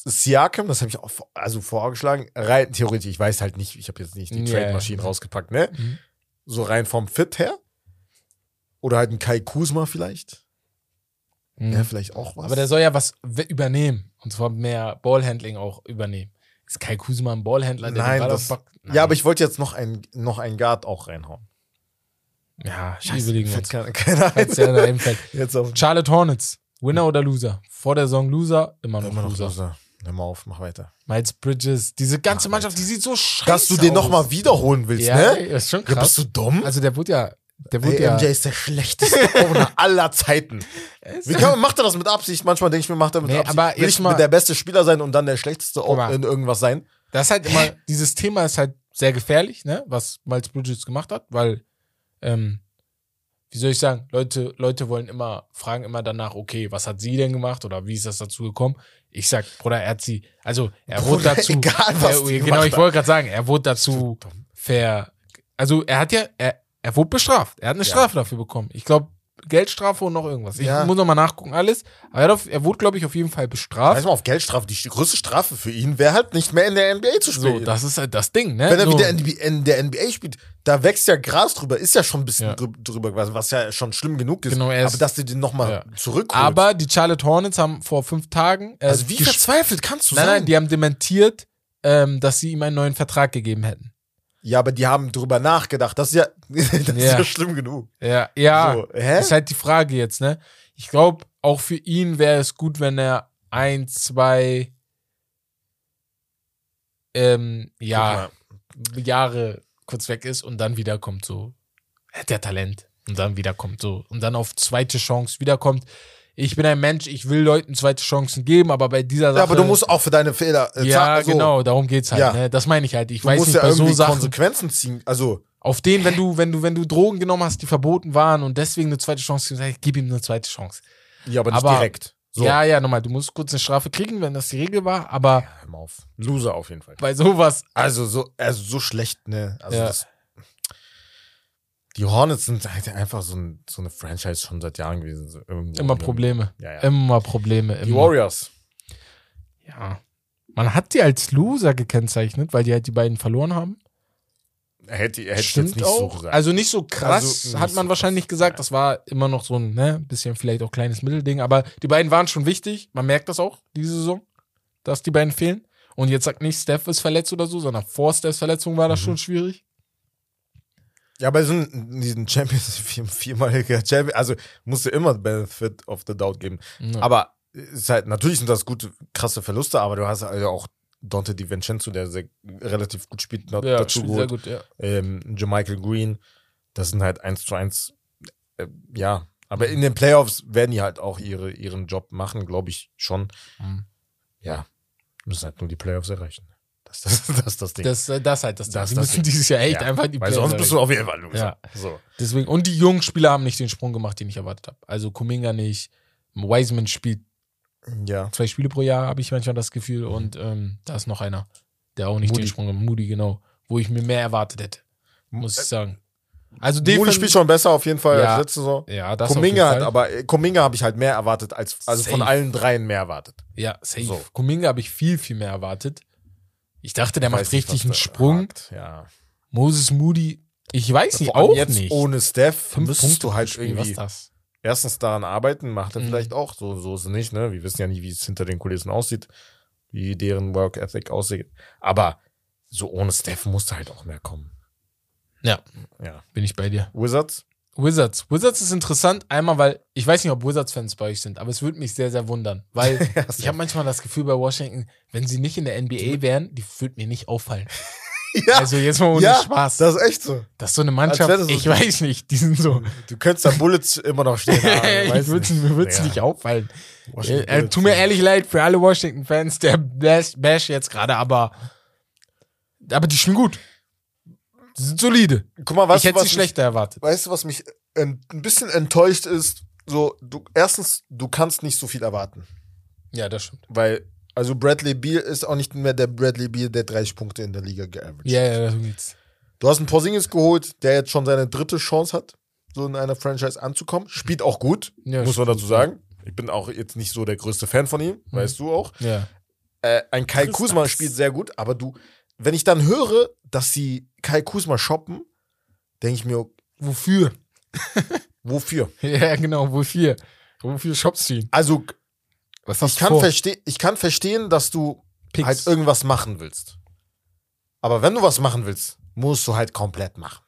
Siakam, das habe ich auch vor- also vorgeschlagen. Rein theoretisch, ich weiß halt nicht, ich habe jetzt nicht die Trade-Maschinen rausgepackt, ne?
Mhm.
So rein vom Fit her. Oder halt ein Kai Kusma vielleicht.
Mhm.
Ja, vielleicht auch was.
Aber der soll ja was übernehmen. Und zwar mehr Ballhandling auch übernehmen. Ist Kai Kusma ein Ballhändler, der
Nein, das-?
Nein.
ja, aber ich wollte jetzt noch einen noch einen Guard auch reinhauen.
Ja,
Scheiße,
überlegen uns. da einfällt.
Jetzt auf
Charlotte Hornets. Winner oder Loser? Vor der Saison Loser, immer noch,
immer noch
Loser.
loser. Hör mal auf, mach weiter.
Miles Bridges, diese ganze
Ach,
Mannschaft, die sieht so scheiße
Dass du den
aus.
nochmal wiederholen willst,
ja,
ne?
ey, ist schon
Ja,
krass.
bist du dumm?
also der wurde ja, der wurde ja,
MJ ist der schlechteste Owner aller Zeiten. Wie kann man, macht er das mit Absicht? Manchmal denke ich mir, macht er mit
Nee,
Absicht.
aber
Will ich
mal-
der beste Spieler sein und dann der schlechteste
mal.
in irgendwas sein?
das ist halt immer, dieses Thema ist halt sehr gefährlich, ne, was Miles Bridges gemacht hat, weil, ähm, wie soll ich sagen, Leute, Leute wollen immer, fragen immer danach, okay, was hat sie denn gemacht oder wie ist das dazu gekommen? Ich sag, Bruder, er hat sie, also er wurde
Bruder,
dazu,
egal, was
er, genau, ich wollte gerade sagen, er wurde dazu
Dumm.
ver, also er hat ja, er, er wurde bestraft, er hat eine
Ja.
Strafe dafür bekommen. Ich glaube, Geldstrafe und noch irgendwas. Ich
Ja.
muss noch mal nachgucken, alles. Aber er, auf, er wurde, glaube ich, auf jeden Fall bestraft.
Weiß mal, auf Geldstrafe. Die größte Strafe für ihn wäre halt nicht mehr in der NBA zu
So,
spielen.
das ist halt das Ding, ne?
Wenn er
so,
wieder in, der NBA spielt, da wächst ja Gras drüber, ist ja schon ein bisschen
Ja.
drü- drüber gewachsen, was ja schon schlimm genug ist.
Genau, er ist-
Aber dass du den nochmal
Ja.
zurückholst.
Aber die Charlotte Hornets haben vor fünf Tagen. Äh,
also wie verzweifelt kannst du
Nein,
sein?
nein, die haben dementiert, ähm, dass sie ihm einen neuen Vertrag gegeben hätten.
Ja, aber die haben drüber nachgedacht. Das ist ja, das ist
Ja.
schlimm genug.
Ja, ja.
So?
Ist halt die Frage jetzt, ne? Ich glaube, auch für ihn wäre es gut, wenn er ein, zwei ähm, ja, Jahre kurz weg ist und dann wiederkommt, so. Er hat ja Talent. Und dann wiederkommt, so. Und dann auf zweite Chance wiederkommt. Ich bin ein Mensch, ich will Leuten zweite Chancen geben, aber bei dieser Sache.
Ja, aber du musst auch für deine Fehler äh,
Ja,
so.
genau, darum geht's halt.
Ja.
Ne? Das meine ich halt. Ich
Du
weiß
musst
nicht,
ja
bei so
irgendwie
Sachen.
Konsequenzen ziehen. Also,
Auf den, wenn du, wenn du, wenn du Drogen genommen hast, die verboten waren und deswegen eine zweite Chance ich, gib ihm eine zweite Chance.
ja, aber nicht
Aber-
direkt. So,
Ja, ja, nochmal, du musst kurz eine Strafe kriegen, wenn das die Regel war, aber
hör mal auf. Loser auf jeden Fall.
bei sowas,
Also so, also so schlecht, ne? Also
Ja.
das, Die Hornets sind halt einfach so, ein, so eine Franchise schon seit Jahren gewesen. So
Immer Probleme.
Ja, ja.
Immer Probleme.
Die
Immer.
Warriors.
Ja. Man hat die als Loser gekennzeichnet, weil die halt die beiden verloren haben.
Hätte, hätte ich
Stimmt
jetzt nicht
auch.
so gesagt.
Also nicht so krass,
Also
hat man
so
wahrscheinlich
krass,
gesagt. Das war immer noch so ein ne, bisschen vielleicht auch kleines Mittelding. Aber die beiden waren schon wichtig. Man merkt das auch, diese Saison, dass die beiden fehlen. Und jetzt sagt nicht, Steph ist verletzt oder so, sondern vor Stephs Verletzung war das
Mhm.
schon schwierig.
Ja, aber so ein- diesen Champions, vier, viermaliger Champion, also musste immer Benefit of the Doubt geben.
Ja.
Aber es ist halt, natürlich sind das gute, krasse Verluste, aber du hast also auch Dante DiVincenzo, der sehr, relativ gut spielt,
ja,
dazu
sehr
geholt.
gut, ja.
Ähm, Jermichael Green, das sind halt eins zu eins, äh, ja. Aber in den Playoffs werden die halt auch ihre, ihren Job machen, glaube ich schon.
Mhm.
Ja, müssen halt nur die Playoffs erreichen. Das, das, das ist das Ding.
Das, äh, das halt das, Ding.
Das-
Die
das
müssen
Ding.
dieses Jahr echt
Ja,
einfach die
Weil sonst bist du auf jeden Fall Loser.
Ja.
So.
Deswegen, und die jungen Spieler haben nicht den Sprung gemacht, den ich erwartet habe. Also Kuminga nicht. Wiseman spielt
Ja.
zwei Spiele pro Jahr, habe ich manchmal das Gefühl. Und ähm, da ist noch einer, der auch nicht
Moody.
den Sprung gemacht Moody, genau. Wo ich mir mehr erwartet hätte, muss ich sagen. Also
Moody
Defense-
spielt schon besser auf jeden Fall
Ja.
als letzte Saison.
Ja, das
Kuminga hat aber, äh, Kuminga habe ich halt mehr erwartet als, also von
Safe.
allen dreien mehr erwartet.
Ja, safe.
So.
Kuminga habe ich viel, viel mehr erwartet. Ich dachte, der macht
Weiß nicht,
richtig einen Sprung.
hat. Ja.
Moses Moody, ich weiß nicht, auch
jetzt
nicht.
ohne Steph
Fünf
müsstest
Punkte
du halt
Spiel, was
irgendwie erstens daran arbeiten, macht er
Mhm.
vielleicht auch. So, so ist es nicht, ne? Wir wissen ja nicht, wie es hinter den Kulissen aussieht, wie deren Work Ethic aussieht. Aber so ohne Steph musste halt auch mehr kommen.
Ja,
Ja.
bin ich bei dir.
Wizards?
Wizards. Wizards ist interessant, einmal, weil ich weiß nicht, ob Wizards-Fans bei euch sind, aber es würde mich sehr, sehr wundern, weil
Ja,
ich habe manchmal das Gefühl bei Washington, wenn sie nicht in der NBA wären, die würde mir nicht auffallen.
ja,
Also jetzt mal ohne
ja,
Spaß.
das ist echt so.
Das ist so eine Mannschaft,
so-
ich weiß nicht, die sind so.
Du könntest da Bullets immer noch stehen haben.
ich würd's,
nicht.
mir würde es
Ja.
nicht auffallen. Äh, äh, tut mir ehrlich leid für alle Washington-Fans, der Bash, Bash jetzt gerade, aber, aber die spielen gut. Die sind solide.
Guck mal, was,
ich hätte
was
sie schlechter erwartet.
Weißt du, was mich ein bisschen enttäuscht ist? So, du, erstens, du kannst nicht so viel erwarten.
Ja, das stimmt.
Weil, also Bradley Beal ist auch nicht mehr der Bradley Beal, der 30 Punkte in der Liga geaveraged.
Ja, ja, das geht's.
Du hast einen Porzingis geholt, der jetzt schon seine dritte Chance hat, so in einer Franchise anzukommen. Spielt auch gut,
Ja,
muss man dazu sagen. Ich bin auch jetzt nicht so der größte Fan von ihm,
Mhm.
weißt du auch.
Ja.
Äh, ein Kai. Kuzma spielt sehr gut, aber du, wenn ich dann höre, dass sie Kai Kuzma shoppen, denke ich mir,
Wofür?
wofür?
Ja, genau, wofür? Wofür shoppst du ihn?
Also, ich kann, verste ich kann verstehen, dass du
Picks.
halt irgendwas machen willst. Aber wenn du was machen willst, musst du halt komplett machen.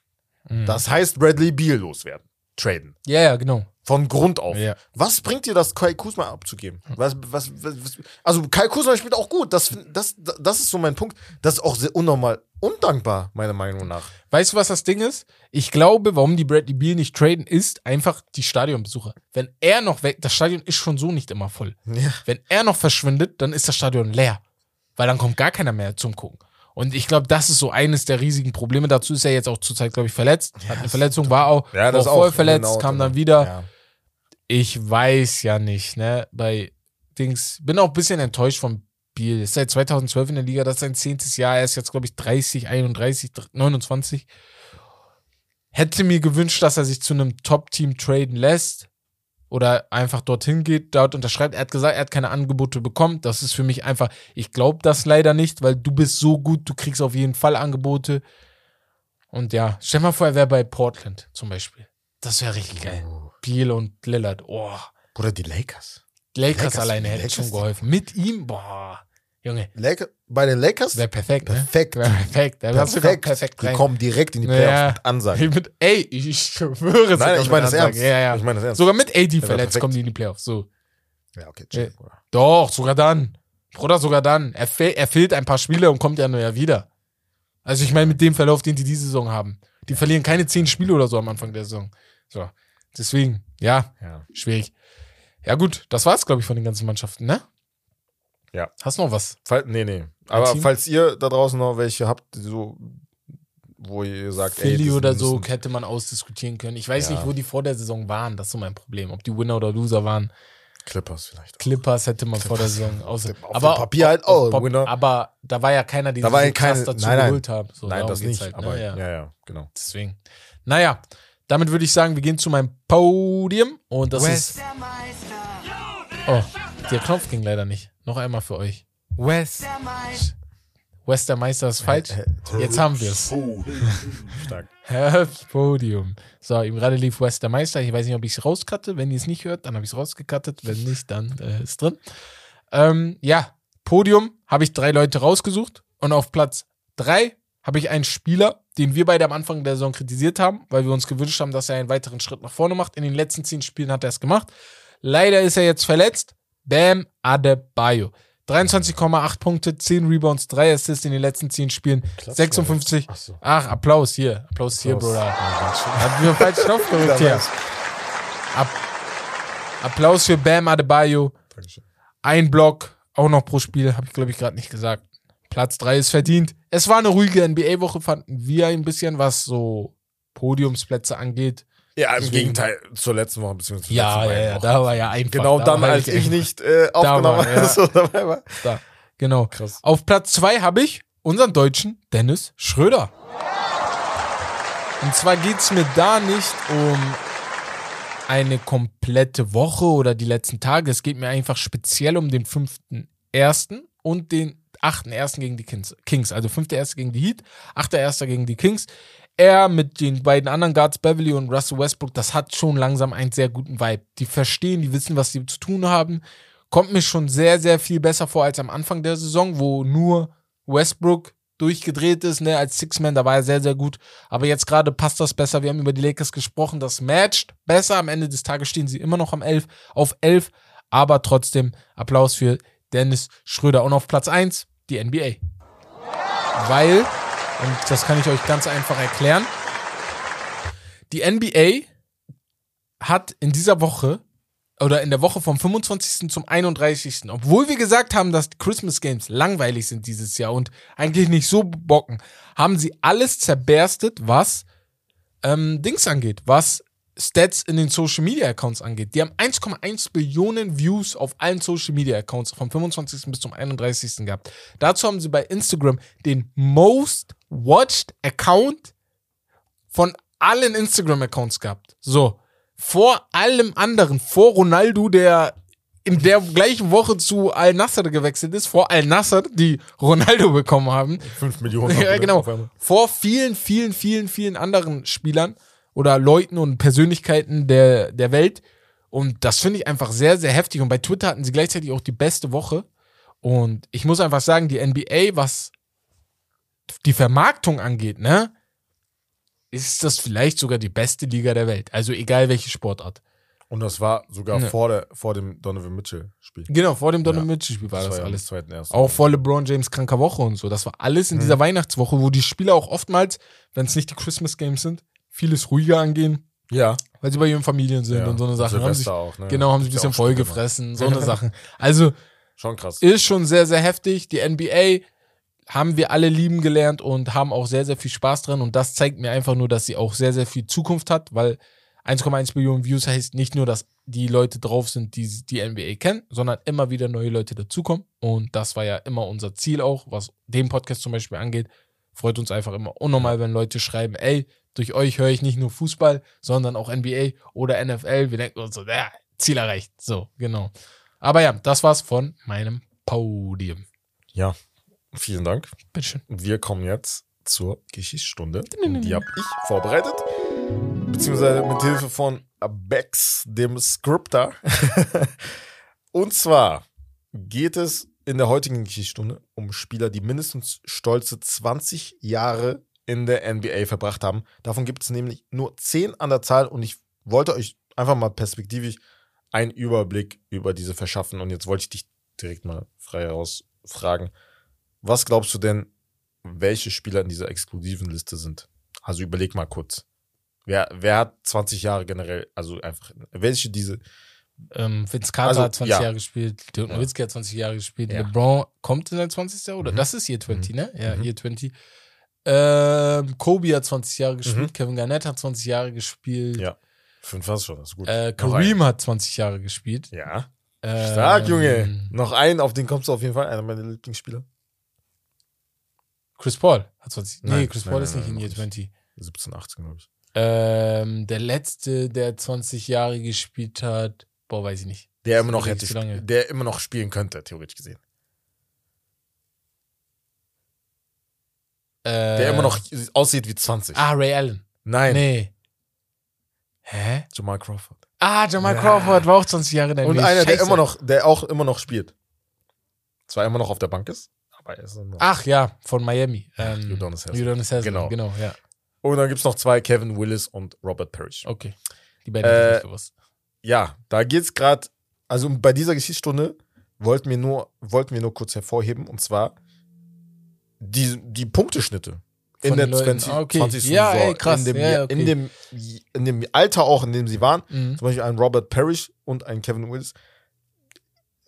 Mhm.
Das heißt, Bradley Beal loswerden. Traden.
Ja, ja, genau.
Von Grund auf.
Ja.
Was bringt dir das, Kai Kuzma abzugeben? Was, was, was, also, Kai Kuzma spielt auch gut. Das, das, das ist so mein Punkt. Das ist auch sehr unnormal undankbar, meiner Meinung nach.
Weißt du, was das Ding ist? Ich glaube, warum die Bradley Beal nicht traden, ist einfach die Stadionbesucher. Wenn er noch weg, das Stadion ist schon so nicht immer voll.
Ja.
Wenn er noch verschwindet, dann ist das Stadion leer. Weil dann kommt gar keiner mehr zum Gucken. Und ich glaube, das ist so eines der riesigen Probleme. Dazu ist er jetzt auch zurzeit, glaube ich, verletzt. Hat eine Verletzung, war auch,
Ja,
war
das
auch voll verletzt,
Genau,
kam
genau.
dann wieder.
Ja.
Ich weiß ja nicht, ne? Bei Dings, bin auch ein bisschen enttäuscht von Biel. Ist seit 2012 in der Liga, das ist sein zehntes Jahr. Er ist jetzt, glaube ich, 30, 31, 29. Hätte mir gewünscht, dass er sich zu einem Top-Team traden lässt oder einfach dorthin geht, dort unterschreibt. Er hat gesagt, er hat keine Angebote bekommen. Das ist für mich einfach, ich glaube das leider nicht, weil du bist so gut, du kriegst auf jeden Fall Angebote. Und ja, stell mal vor, er wäre bei Portland zum Beispiel. Das wäre richtig geil. Biel und Lillard. Oh,
Oder die Lakers.
Lakers,
Lakers,
alleine
Lakers,
schon geholfen. Mit ihm, boah, Junge,
Laker, bei den Lakers?
wäre perfekt, ne?
Perfekt.
Perfekt. Da wärst du doch
Perfekt.
perfekt
Die kommen direkt in die Playoffs
Ja.
mit Ansagen.
Ich mit, ey, ich, schwöre sogar
Nein, ich meine das ernst.
Ja, ja.
Ich meine das ernst.
Sogar mit AD
wär
verletzt
perfekt.
kommen die in die Playoffs. So.
ja, okay, chill, Bruder.
Doch, sogar dann. Bruder, sogar dann. Er, fehl, er fehlt ein paar Spiele und kommt ja nur ja wieder. Also ich meine, mit dem Verlauf, den die diese Saison haben. Die verlieren keine zehn Spiele oder so am Anfang der Saison. So. Deswegen, ja,
Ja.
schwierig. Ja, gut, das war's, glaube ich, von den ganzen Mannschaften, ne?
Ja.
Hast noch was?
Fall, nee, nee. Aber falls ihr da draußen noch welche habt, so, wo ihr sagt, ey,
Philly
die
oder so
müssen-
hätte man ausdiskutieren können. Ich weiß
Ja.
nicht, wo die vor der Saison waren. Das ist so mein Problem. Ob die Winner oder Loser waren.
Clippers vielleicht.
Clippers hätte man vor der Saison aus.
Auf dem Papier halt auch,
Bob,
Winner.
aber da war ja keiner, die
Da war
so
ja keine-
krass dazu
nein, nein.
geholt haben. So,
Nein, das nicht.
halt,
aber
ne?
ja.
ja.
ja, genau.
Deswegen. Naja, damit würde ich sagen, wir gehen zu meinem Podium und das
West.
ist. Oh, der Knopf ging leider nicht. Noch einmal für euch.
Wes.
West der Meister ist falsch. Jetzt haben wir es.
Stark.
Herbst Podium. So, ihm gerade lief West der Meister. Ich weiß nicht, ob ich es rauskatte. Wenn ihr es nicht hört, dann habe ich es rausgekattet. Wenn nicht, dann äh, ist drin. Ähm, ja, Podium habe ich drei Leute rausgesucht. Und auf Platz drei habe ich einen Spieler, den wir beide am Anfang der Saison kritisiert haben, weil wir uns gewünscht haben, dass er einen weiteren Schritt nach vorne macht. In den letzten zehn Spielen hat er es gemacht. Leider ist er jetzt verletzt. Bam Adebayo. 23,8 Punkte, 10 Rebounds, 3 Assists in den letzten 10 Spielen, 56.
Ach so.
Ach, Applaus hier. Applaus hier,
Applaus.
Bruder.
Ja, ganz schön.
Hat mir falsch Knopf gedrückt hier. App Applaus für Bam Adebayo. Ein Block, auch noch pro Spiel, habe ich glaube ich gerade nicht gesagt. Platz 3 ist verdient. Es war eine ruhige NBA-Woche, fanden wir ein bisschen, was so Podiumsplätze angeht.
Ja, im
Deswegen-
Gegenteil zur letzten Woche, beziehungsweise
Ja,
letzten
ja, ja, da war ja einfach.
Genau
da
dann, als ich nicht äh, aufgenommen
war, ja.
So dabei war.
Da, genau.
Krass.
Auf Platz 2 habe ich unseren Deutschen Dennis Schröder. Und zwar geht es mir da nicht um eine komplette Woche oder die letzten Tage. Es geht mir einfach speziell um den 5.1. und den 8.1. gegen die Kings. Also 5.1. gegen die Heat, 8.1. gegen die Kings. Er mit den beiden anderen Guards, Beverly und Russell Westbrook, das hat schon langsam einen sehr guten Vibe. Die verstehen, die wissen, was sie zu tun haben. Kommt mir schon sehr, sehr viel besser vor als am Anfang der Saison, wo nur Westbrook durchgedreht ist, ne, als Six-Man, da war er sehr, sehr gut. Aber jetzt gerade passt das besser. Wir haben über die Lakers gesprochen. Das matcht besser. Am Ende des Tages stehen sie immer noch am 11, auf 11. Aber trotzdem Applaus für Dennis Schröder. Und auf Platz 1 die NBA. Weil, und das kann ich euch ganz einfach erklären, die NBA hat in dieser Woche oder in der Woche vom 25. zum 31. Obwohl wir gesagt haben, dass Christmas Games langweilig sind dieses Jahr und eigentlich nicht so bocken, haben sie alles zerberstet, was ähm, Dings angeht, was Stats in den Social Media Accounts angeht. Die haben 1,1 Billionen Views auf allen Social Media Accounts vom 25. bis zum 31. gehabt. Dazu haben sie bei Instagram den most watched Account von allen Instagram Accounts gehabt. So, vor allem anderen, vor Ronaldo, der in der gleichen Woche zu Al Nasser gewechselt ist, vor Al Nasser, die Ronaldo bekommen haben.
5 Millionen.
Ja, genau. Vor vielen, vielen, vielen, vielen anderen Spielern oder Leuten und Persönlichkeiten der, der Welt. Und das finde ich einfach sehr, sehr heftig. Und bei Twitter hatten sie gleichzeitig auch die beste Woche. Und ich muss einfach sagen, die NBA, was die Vermarktung angeht, ne, ist das vielleicht sogar die beste Liga der Welt. Also egal welche Sportart.
Und das war sogar
Ja.
vor, der, vor dem Donovan Mitchell-Spiel.
Genau, vor dem Donovan
Ja.
Mitchell-Spiel war das,
ja am
alles.
zweiten ersten.
Auch vor LeBron James kranker Woche und so. Das war alles in dieser Weihnachtswoche, wo die Spieler auch oftmals, wenn es nicht die Christmas Games sind, vieles ruhiger angehen,
Ja.
weil sie bei ihren Familien sind
ja.
und so eine Sache. Haben sich,
auch, ne?
genau, haben sie ein bisschen
auch schon
voll
immer.
gefressen, so eine Sachen. Also
Schon krass.
ist schon sehr, sehr heftig. Die NBA haben wir alle lieben gelernt und haben auch sehr, sehr viel Spaß dran. Und das zeigt mir einfach nur, dass sie auch sehr, sehr viel Zukunft hat, weil 1,1 Millionen Views heißt nicht nur, dass die Leute drauf sind, die die NBA kennen, sondern immer wieder neue Leute dazukommen. Und das war ja immer unser Ziel auch, was den Podcast zum Beispiel angeht. Freut uns einfach immer unnormal, wenn Leute schreiben, ey, durch euch höre ich nicht nur Fußball, sondern auch NBA oder NFL. Wir denken uns so, ja, Ziel erreicht. So, genau. Aber ja, das war's von meinem Podium.
Ja. Vielen Dank.
Bitteschön.
Wir kommen jetzt zur Geschichtsstunde. Und die habe ich vorbereitet. Beziehungsweise mit Hilfe von Bex, dem Scripter. Und zwar geht es in der heutigen Geschichtsstunde um Spieler, die mindestens stolze 20 Jahre in der NBA verbracht haben. Davon gibt es nämlich nur 10 an der Zahl und ich wollte euch einfach mal perspektivisch einen Überblick über diese verschaffen. Und jetzt wollte ich dich direkt mal frei heraus fragen. Was glaubst du denn, welche Spieler in dieser exklusiven Liste sind? Also überleg mal kurz. Wer, wer hat 20 Jahre generell, also einfach, welche diese,
Ähm, Vince Carter
Also,
hat 20
ja.
Jahre gespielt, Dirk
Ja.
Nowitzki hat 20 Jahre gespielt,
Ja.
LeBron kommt in sein 20. Jahr, oder?
Mhm.
Das ist Year 20, ne? Ja,
Mhm.
Year 20. Ähm, Kobe hat 20 Jahre gespielt, Kevin Garnett hat 20 Jahre gespielt,
Ja. fünf war's schon, das ist gut.
äh, Kareem hat 20 Jahre gespielt.
Ja.
Ähm,
Stark, Junge. Noch einen, auf den kommst du auf jeden Fall, einer meiner Lieblingsspieler.
Chris Paul hat 20. Nee,
Nein,
Chris
nein,
Paul
nein,
ist nicht in Year
noch
20.
17, 18, glaube ich.
Ähm, der letzte, der 20 Jahre gespielt hat, boah, weiß ich nicht.
Der immer noch hätte, der immer noch spielen könnte, theoretisch gesehen.
Äh,
Der immer noch aussieht wie 20.
Ah, Ray Allen.
Nein,
Nee. Hä?
Jamal Crawford.
Ah, Jamal
Ja.
Crawford war auch 20 Jahre in der
Und einer, der
Scheiße.
immer noch, der auch immer noch spielt. Zwar immer noch auf der Bank ist, aber er ist immer noch.
Ach ja, von Miami. Ähm,
Udonis Haslem.
Udonis Haslem,
Genau.
Genau, ja.
Und dann gibt es noch zwei, Kevin Willis und Robert Parrish.
Okay. Die beiden
Äh,
ich gewusst.
Ja, da geht's gerade, also bei dieser Geschichtsstunde wollten wir nur, wollten wir nur kurz hervorheben, und zwar die, die Punkteschnitte. In der
den Leuten.
20,
Ah, okay.
20.
Ja,
Saison,
ey, krass.
In dem,
Ja, okay.
in, dem, in dem Alter auch, in dem sie waren.
Mhm.
Zum Beispiel ein Robert Parrish und ein Kevin Willis.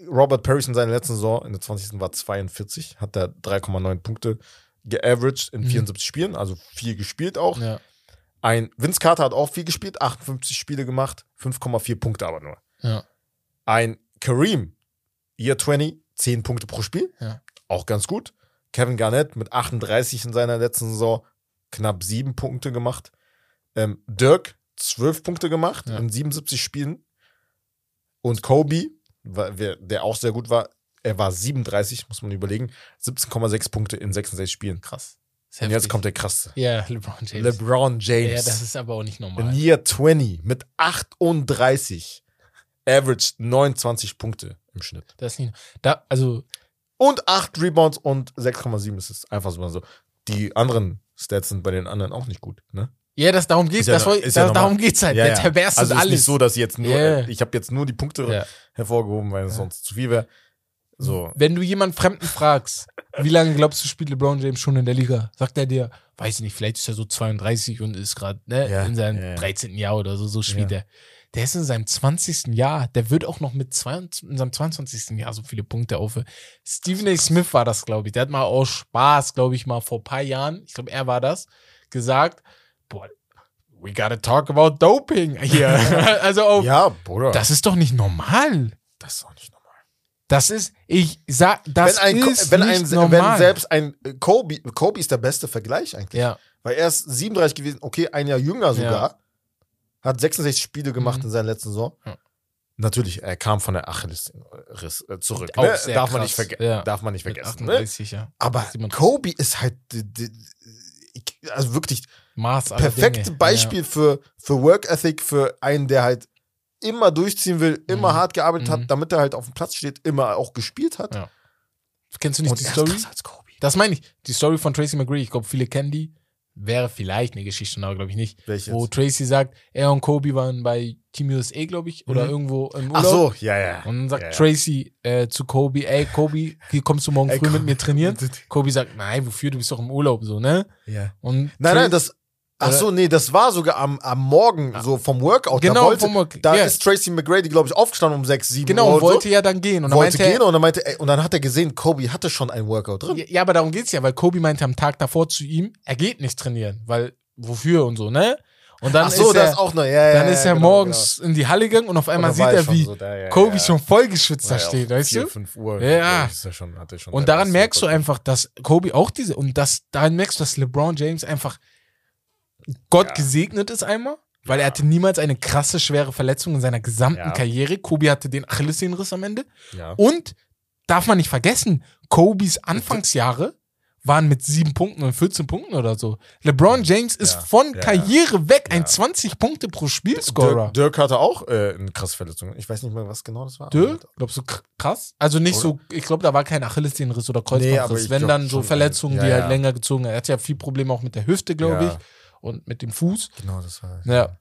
Robert Parrish in seiner letzten Saison, in der 20. war 42, hat da 3,9 Punkte geaveraged in
Mhm.
74 Spielen, also viel gespielt auch.
Ja.
Ein Vince Carter hat auch viel gespielt, 58 Spiele gemacht, 5,4 Punkte aber nur.
Ja.
Ein Kareem, Year 20, 10 Punkte pro Spiel, auch ganz gut. Kevin Garnett mit 38 in seiner letzten Saison, knapp 7 Punkte gemacht. Ähm, Dirk, 12 Punkte gemacht
Ja.
in 77 Spielen. Und Kobe, der auch sehr gut war, er war 37, muss man überlegen, 17,6 Punkte in 66 Spielen.
Krass.
Und jetzt kommt der krasse.
Ja, LeBron James.
LeBron James.
Ja, das ist aber auch nicht normal.
In Year 20 mit 38 averaged 29 Punkte im Schnitt.
Das ist nicht. Da, also,
Und 8 Rebounds und 6,7 ist es einfach so. mal so. Die anderen Stats sind bei den anderen auch nicht gut. Ne?
ja, das, darum geht's.
Ja
das
ja
da,
normal.
darum geht's halt. der, der Best
also
ist alles.
nicht so, dass jetzt nur,
Ja.
äh, ich habe jetzt nur die Punkte
Ja.
hervorgehoben, weil es
Ja.
sonst zu viel wäre. So.
Wenn du jemanden Fremden fragst, wie lange glaubst du, spielt LeBron James schon in der Liga? Sagt er dir, weiß ich nicht, vielleicht ist er so 32 und ist gerade ne,
Ja,
in seinem
ja, ja.
13. Jahr oder so, so spielt
Ja.
er. Der ist in seinem 20. Jahr, der wird auch noch mit 22, in seinem 22. Jahr so viele Punkte auf. Stephen A. Smith war das, glaube ich. Der hat mal aus Spaß, glaube ich, mal vor ein paar Jahren, ich glaube, er war das, gesagt, boah, we gotta talk about doping hier. also auf,
Ja, Bruder.
das ist doch nicht normal.
das ist auch nicht normal.
Das ist, ich sag, das
wenn ein,
ist
wenn,
nicht
ein,
normal.
wenn selbst ein äh, Kobe, Kobe ist der beste Vergleich eigentlich.
ja,
Weil er ist 37 gewesen, okay, ein Jahr jünger sogar. Hat 66 Spiele gemacht
Mhm.
in seiner letzten Saison.
Ja.
Natürlich, er kam von der Achillesriss äh, zurück.
Auch
Ne? Darf, man
krass.
nicht verge-
Ja.
darf man nicht vergessen. Ne?
38, ja.
Aber
37.
Kobe ist halt also wirklich
Maß aller
perfekte
Dinge.
Beispiel für, für Work Ethic, für einen, der halt immer durchziehen will, immer
Mhm.
hart gearbeitet
Mhm.
hat, damit er halt auf dem Platz steht, immer auch gespielt hat.
Ja. Kennst du nicht
Und
die Story?
krasser als Kobe.
Das meine ich. Die Story von Tracy McGrady. Ich glaube, viele kennen die. Wäre vielleicht eine Geschichte, aber glaube ich nicht.
Welche
Wo? Tracy sagt, er und Kobe waren bei Team USA, glaube ich, oder
Mhm.
irgendwo im Urlaub.
Ach so, ja, ja.
Und dann sagt
Ja, ja.
Tracy äh, zu Kobe, ey, Kobe, hier kommst du morgen
Ey,
früh mit
komm.
mir trainieren? Kobe sagt, nein, wofür? Du bist doch im Urlaub, so, ne?
Ja.
Und
Nein,
Tra-
nein, das. Ach so, nee, das war sogar am, am Morgen so vom Workout. da
Genau,
wollte,
vom
Da
ja.
ist Tracy McGrady, glaube ich, aufgestanden um 6, 7
Genau,
Uhr.
und wollte
so.
ja dann gehen. Und dann
wollte
meinte
gehen
er,
und dann meinte er, und dann hat er gesehen, Kobe hatte schon ein Workout drin.
Ja, aber darum geht's ja, weil Kobe meinte am Tag davor zu ihm, er geht nicht trainieren, weil wofür und so, ne? Und dann
Ach so,
ist
das
er,
ist auch noch, ja, ja.
dann
ja,
ist er
genau,
morgens in die Halle gegangen und auf
genau.
einmal
Und
sieht er,
schon
wie
so da, ja,
Kobe schon vollgeschwitzt da
Ja,
steht, weißt
4,
du?
5 Uhr.
Ja.
er schon, schon
Und daran merkst du einfach, dass Kobe auch diese, und das, daran merkst du, dass LeBron James einfach Gott
Ja.
gesegnet ist einmal, weil er hatte niemals eine krasse, schwere Verletzung in seiner gesamten
Ja.
Karriere. Kobe hatte den Achillessehnenriss am Ende.
Ja.
Und darf man nicht vergessen, Kobes Anfangsjahre waren mit sieben Punkten und 14 Punkten oder so. LeBron James ist
Ja,
von
ja,
Karriere weg ein
ja.
20 Punkte pro Spielscorer.
Dirk, Dirk hatte auch äh, eine krasse Verletzung. Ich weiß nicht mehr, was genau das war.
Dirk? Glaubst du krass? Also nicht
Oder?
so, ich glaube, da war kein Achillessehnenriss oder
Nee,
Kreuzbandriss.
ich
Wenn dann so
schon,
Verletzungen,
ja,
die halt
ja.
länger gezogen Er hat ja viel Probleme auch mit der Hüfte, glaube
Ja.
ich, und mit dem Fuß.
Genau, das war.
Ja.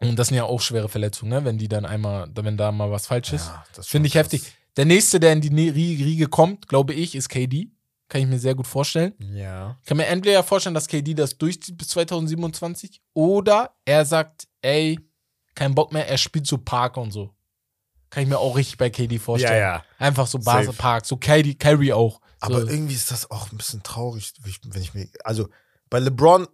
Und das sind ja auch schwere Verletzungen, ne? wenn die dann einmal, wenn da mal was falsch ist.
Ja,
Finde ich heftig. Der nächste, der in die Rie- Riege kommt, glaube ich, ist KD. Kann ich mir sehr gut vorstellen.
Ja.
Ich kann mir entweder vorstellen, dass KD das durchzieht bis 2027 oder er sagt, ey, kein Bock mehr, er spielt so Park und so. Kann ich mir auch richtig bei KD
Ja,
vorstellen.
ja.
Einfach so
Safe.
Base Park, so KD, Kyrie auch. So.
Aber irgendwie ist das auch ein bisschen traurig, ich- wenn ich mir. Also bei LeBron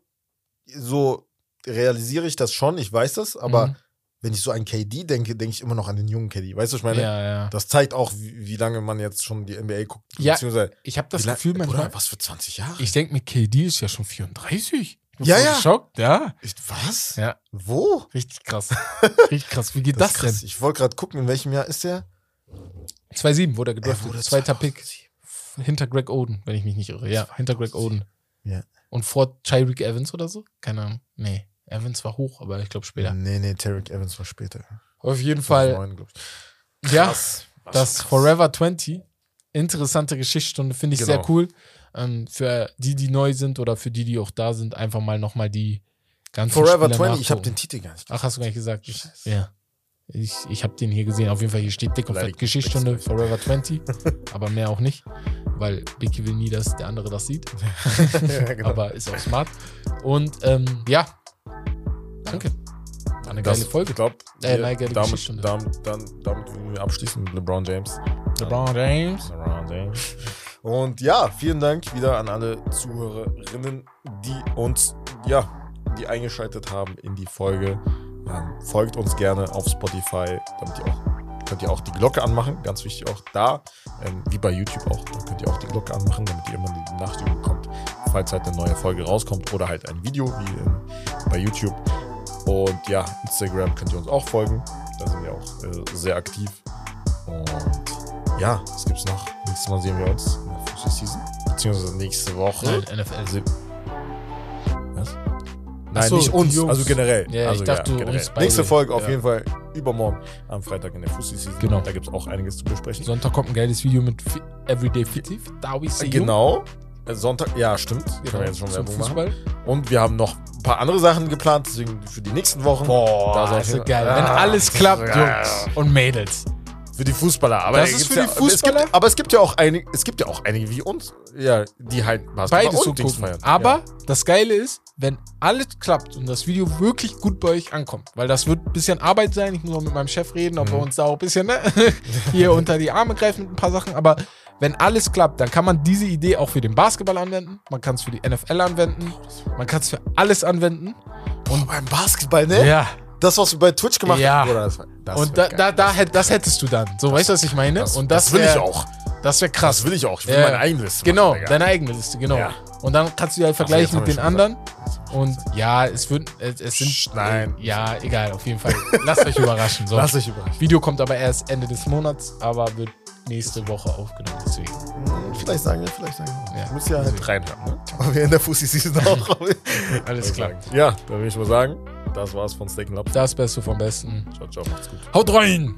so realisiere ich das schon, ich weiß das, aber
Mhm.
wenn ich so an KD denke, denke ich immer noch an den jungen KD. Weißt du, ich meine?
ja, ja.
Das zeigt auch, wie, wie lange man jetzt schon die NBA guckt.
Ja, Ich habe das Gefühl
Bruder,
manchmal,
was für 20 Jahre?
ich denke mir, KD ist ja schon 34. Ich
Ja, ja.
Geschockt, ja.
Ich, was?
Ja,
Wo?
richtig krass. richtig krass. Wie geht das,
ist krass. Ich wollte gerade gucken, in welchem Jahr ist der?
denn? 2-7 wurde er gedraftet.
wurde
Zweiter Pick.
2007.
Hinter Greg Oden, wenn ich mich nicht irre. Ja, hinter Greg Oden.
Ja.
Und vor Tyreek Evans oder so? Keine Ahnung. Nee, Evans war hoch, aber ich glaube später.
Nee, nee, Tarek Evans war später.
Auf jeden Fall,
2009, glaub ich.
ja,
Krass.
das
krass.
Forever 20. Interessante Geschichtsstunde, finde ich
Genau.
sehr cool. Ähm, für die, die neu sind oder für die, die auch da sind, einfach mal nochmal die ganzen
Forever
Spieler
20, ich habe
nachgucken.
den Titel gar nicht.
Ach, hast du gar nicht gesagt? Ich, ja. Ich, ich habe den hier gesehen. Auf jeden Fall, hier steht dick und fett Geschichtsstunde. Forever 20. aber mehr auch nicht. Weil Vicky will nie, dass der andere das sieht.
ja, genau.
Aber ist auch smart. Und ähm, ja. Danke. War eine geile
Das-
Folge.
Ich glaube,
Äh, geile
damit, damit, dann, damit würden wir abschließen mit LeBron James.
LeBron James.
LeBron James. Und ja, vielen Dank wieder an alle Zuhörerinnen, die uns, ja, die eingeschaltet haben in die Folge. Ähm, folgt uns gerne auf Spotify, damit ihr auch könnt ihr auch die Glocke anmachen, ganz wichtig auch da, ähm, wie bei YouTube auch, da könnt ihr auch die Glocke anmachen, damit ihr immer die Benachrichtigung bekommt, falls halt eine neue Folge rauskommt oder halt ein Video wie ähm, bei YouTube. Und ja, Instagram könnt ihr uns auch folgen, da sind wir auch äh, sehr aktiv. Und ja, was gibt's noch? Nächstes Mal sehen wir uns in der Fußball Season, beziehungsweise nächste Woche.
Nein, NFL.
Also, Nein,
so,
nicht uns, also generell.
Ja, ich
also,
dachte, du
generell.
uns beide.
Nächste Folge auf
Ja.
jeden Fall übermorgen am Freitag in der Fußball Season.
Genau.
Da gibt es auch einiges zu besprechen.
Sonntag kommt ein geiles Video mit Everyday Fitty. Da we see you.
Genau. Äh, Sonntag, ja, stimmt. Können
Genau,
wir jetzt schon
zum
Werbung machen. Und wir haben noch ein paar andere Sachen geplant, deswegen für die nächsten Wochen.
Boah,
Da
das
ich-
ist geil.
Ah,
Wenn alles klappt,
ja.
Jungs und Mädels.
Für die Fußballer. Aber
Das
da
ist für
ja,
die
aber Es
Fußballer?
gibt, aber es gibt ja auch einige, es gibt ja auch einige wie uns, ja, die halt Basketball
Beides so
und Dings
gucken.
feiern.
Aber
ja.
das Geile ist, wenn alles klappt und das Video wirklich gut bei euch ankommt, weil das wird ein bisschen Arbeit sein, ich muss noch mit meinem Chef reden, ob wir
Mhm.
uns da auch ein bisschen ne, hier unter die Arme greifen mit ein paar Sachen, aber wenn alles klappt, dann kann man diese Idee auch für den Basketball anwenden, man kann es für die NFL anwenden, man kann es für alles anwenden.
Und beim Basketball, ne?
Ja.
Das, was wir bei Twitch gemacht
Ja.
haben. Bruder, das, das
und da, da, da, das hättest du dann. So, weißt du, was ich meine?
das,
und
das, will
wär-
ich auch.
Das wäre krass.
Das will ich auch. Ich will
Ja.
meine eigene Liste
Genau,
machen,
deine eigene Liste, genau.
Ja.
Und dann kannst du die halt vergleichen mit den anderen. Und ja, es wird, es, es sind,
Psst, nein.
äh, ja, egal, auf jeden Fall. Lasst euch überraschen. So.
Lass dich überraschen.
Video kommt aber erst Ende des Monats, aber wird nächste Woche aufgenommen. Deswegen.
Hm, Vielleicht sagen wir, vielleicht sagen wir.
Ja.
Ich muss ja
Deswegen.
halt reinhören, ne? Aber wir in der Fussi Season auch.
Alles klar.
Ja, dann will ich mal sagen, das war's von Steak Labs.
Das Beste vom Besten.
Ciao, ciao, macht's gut.
Haut rein!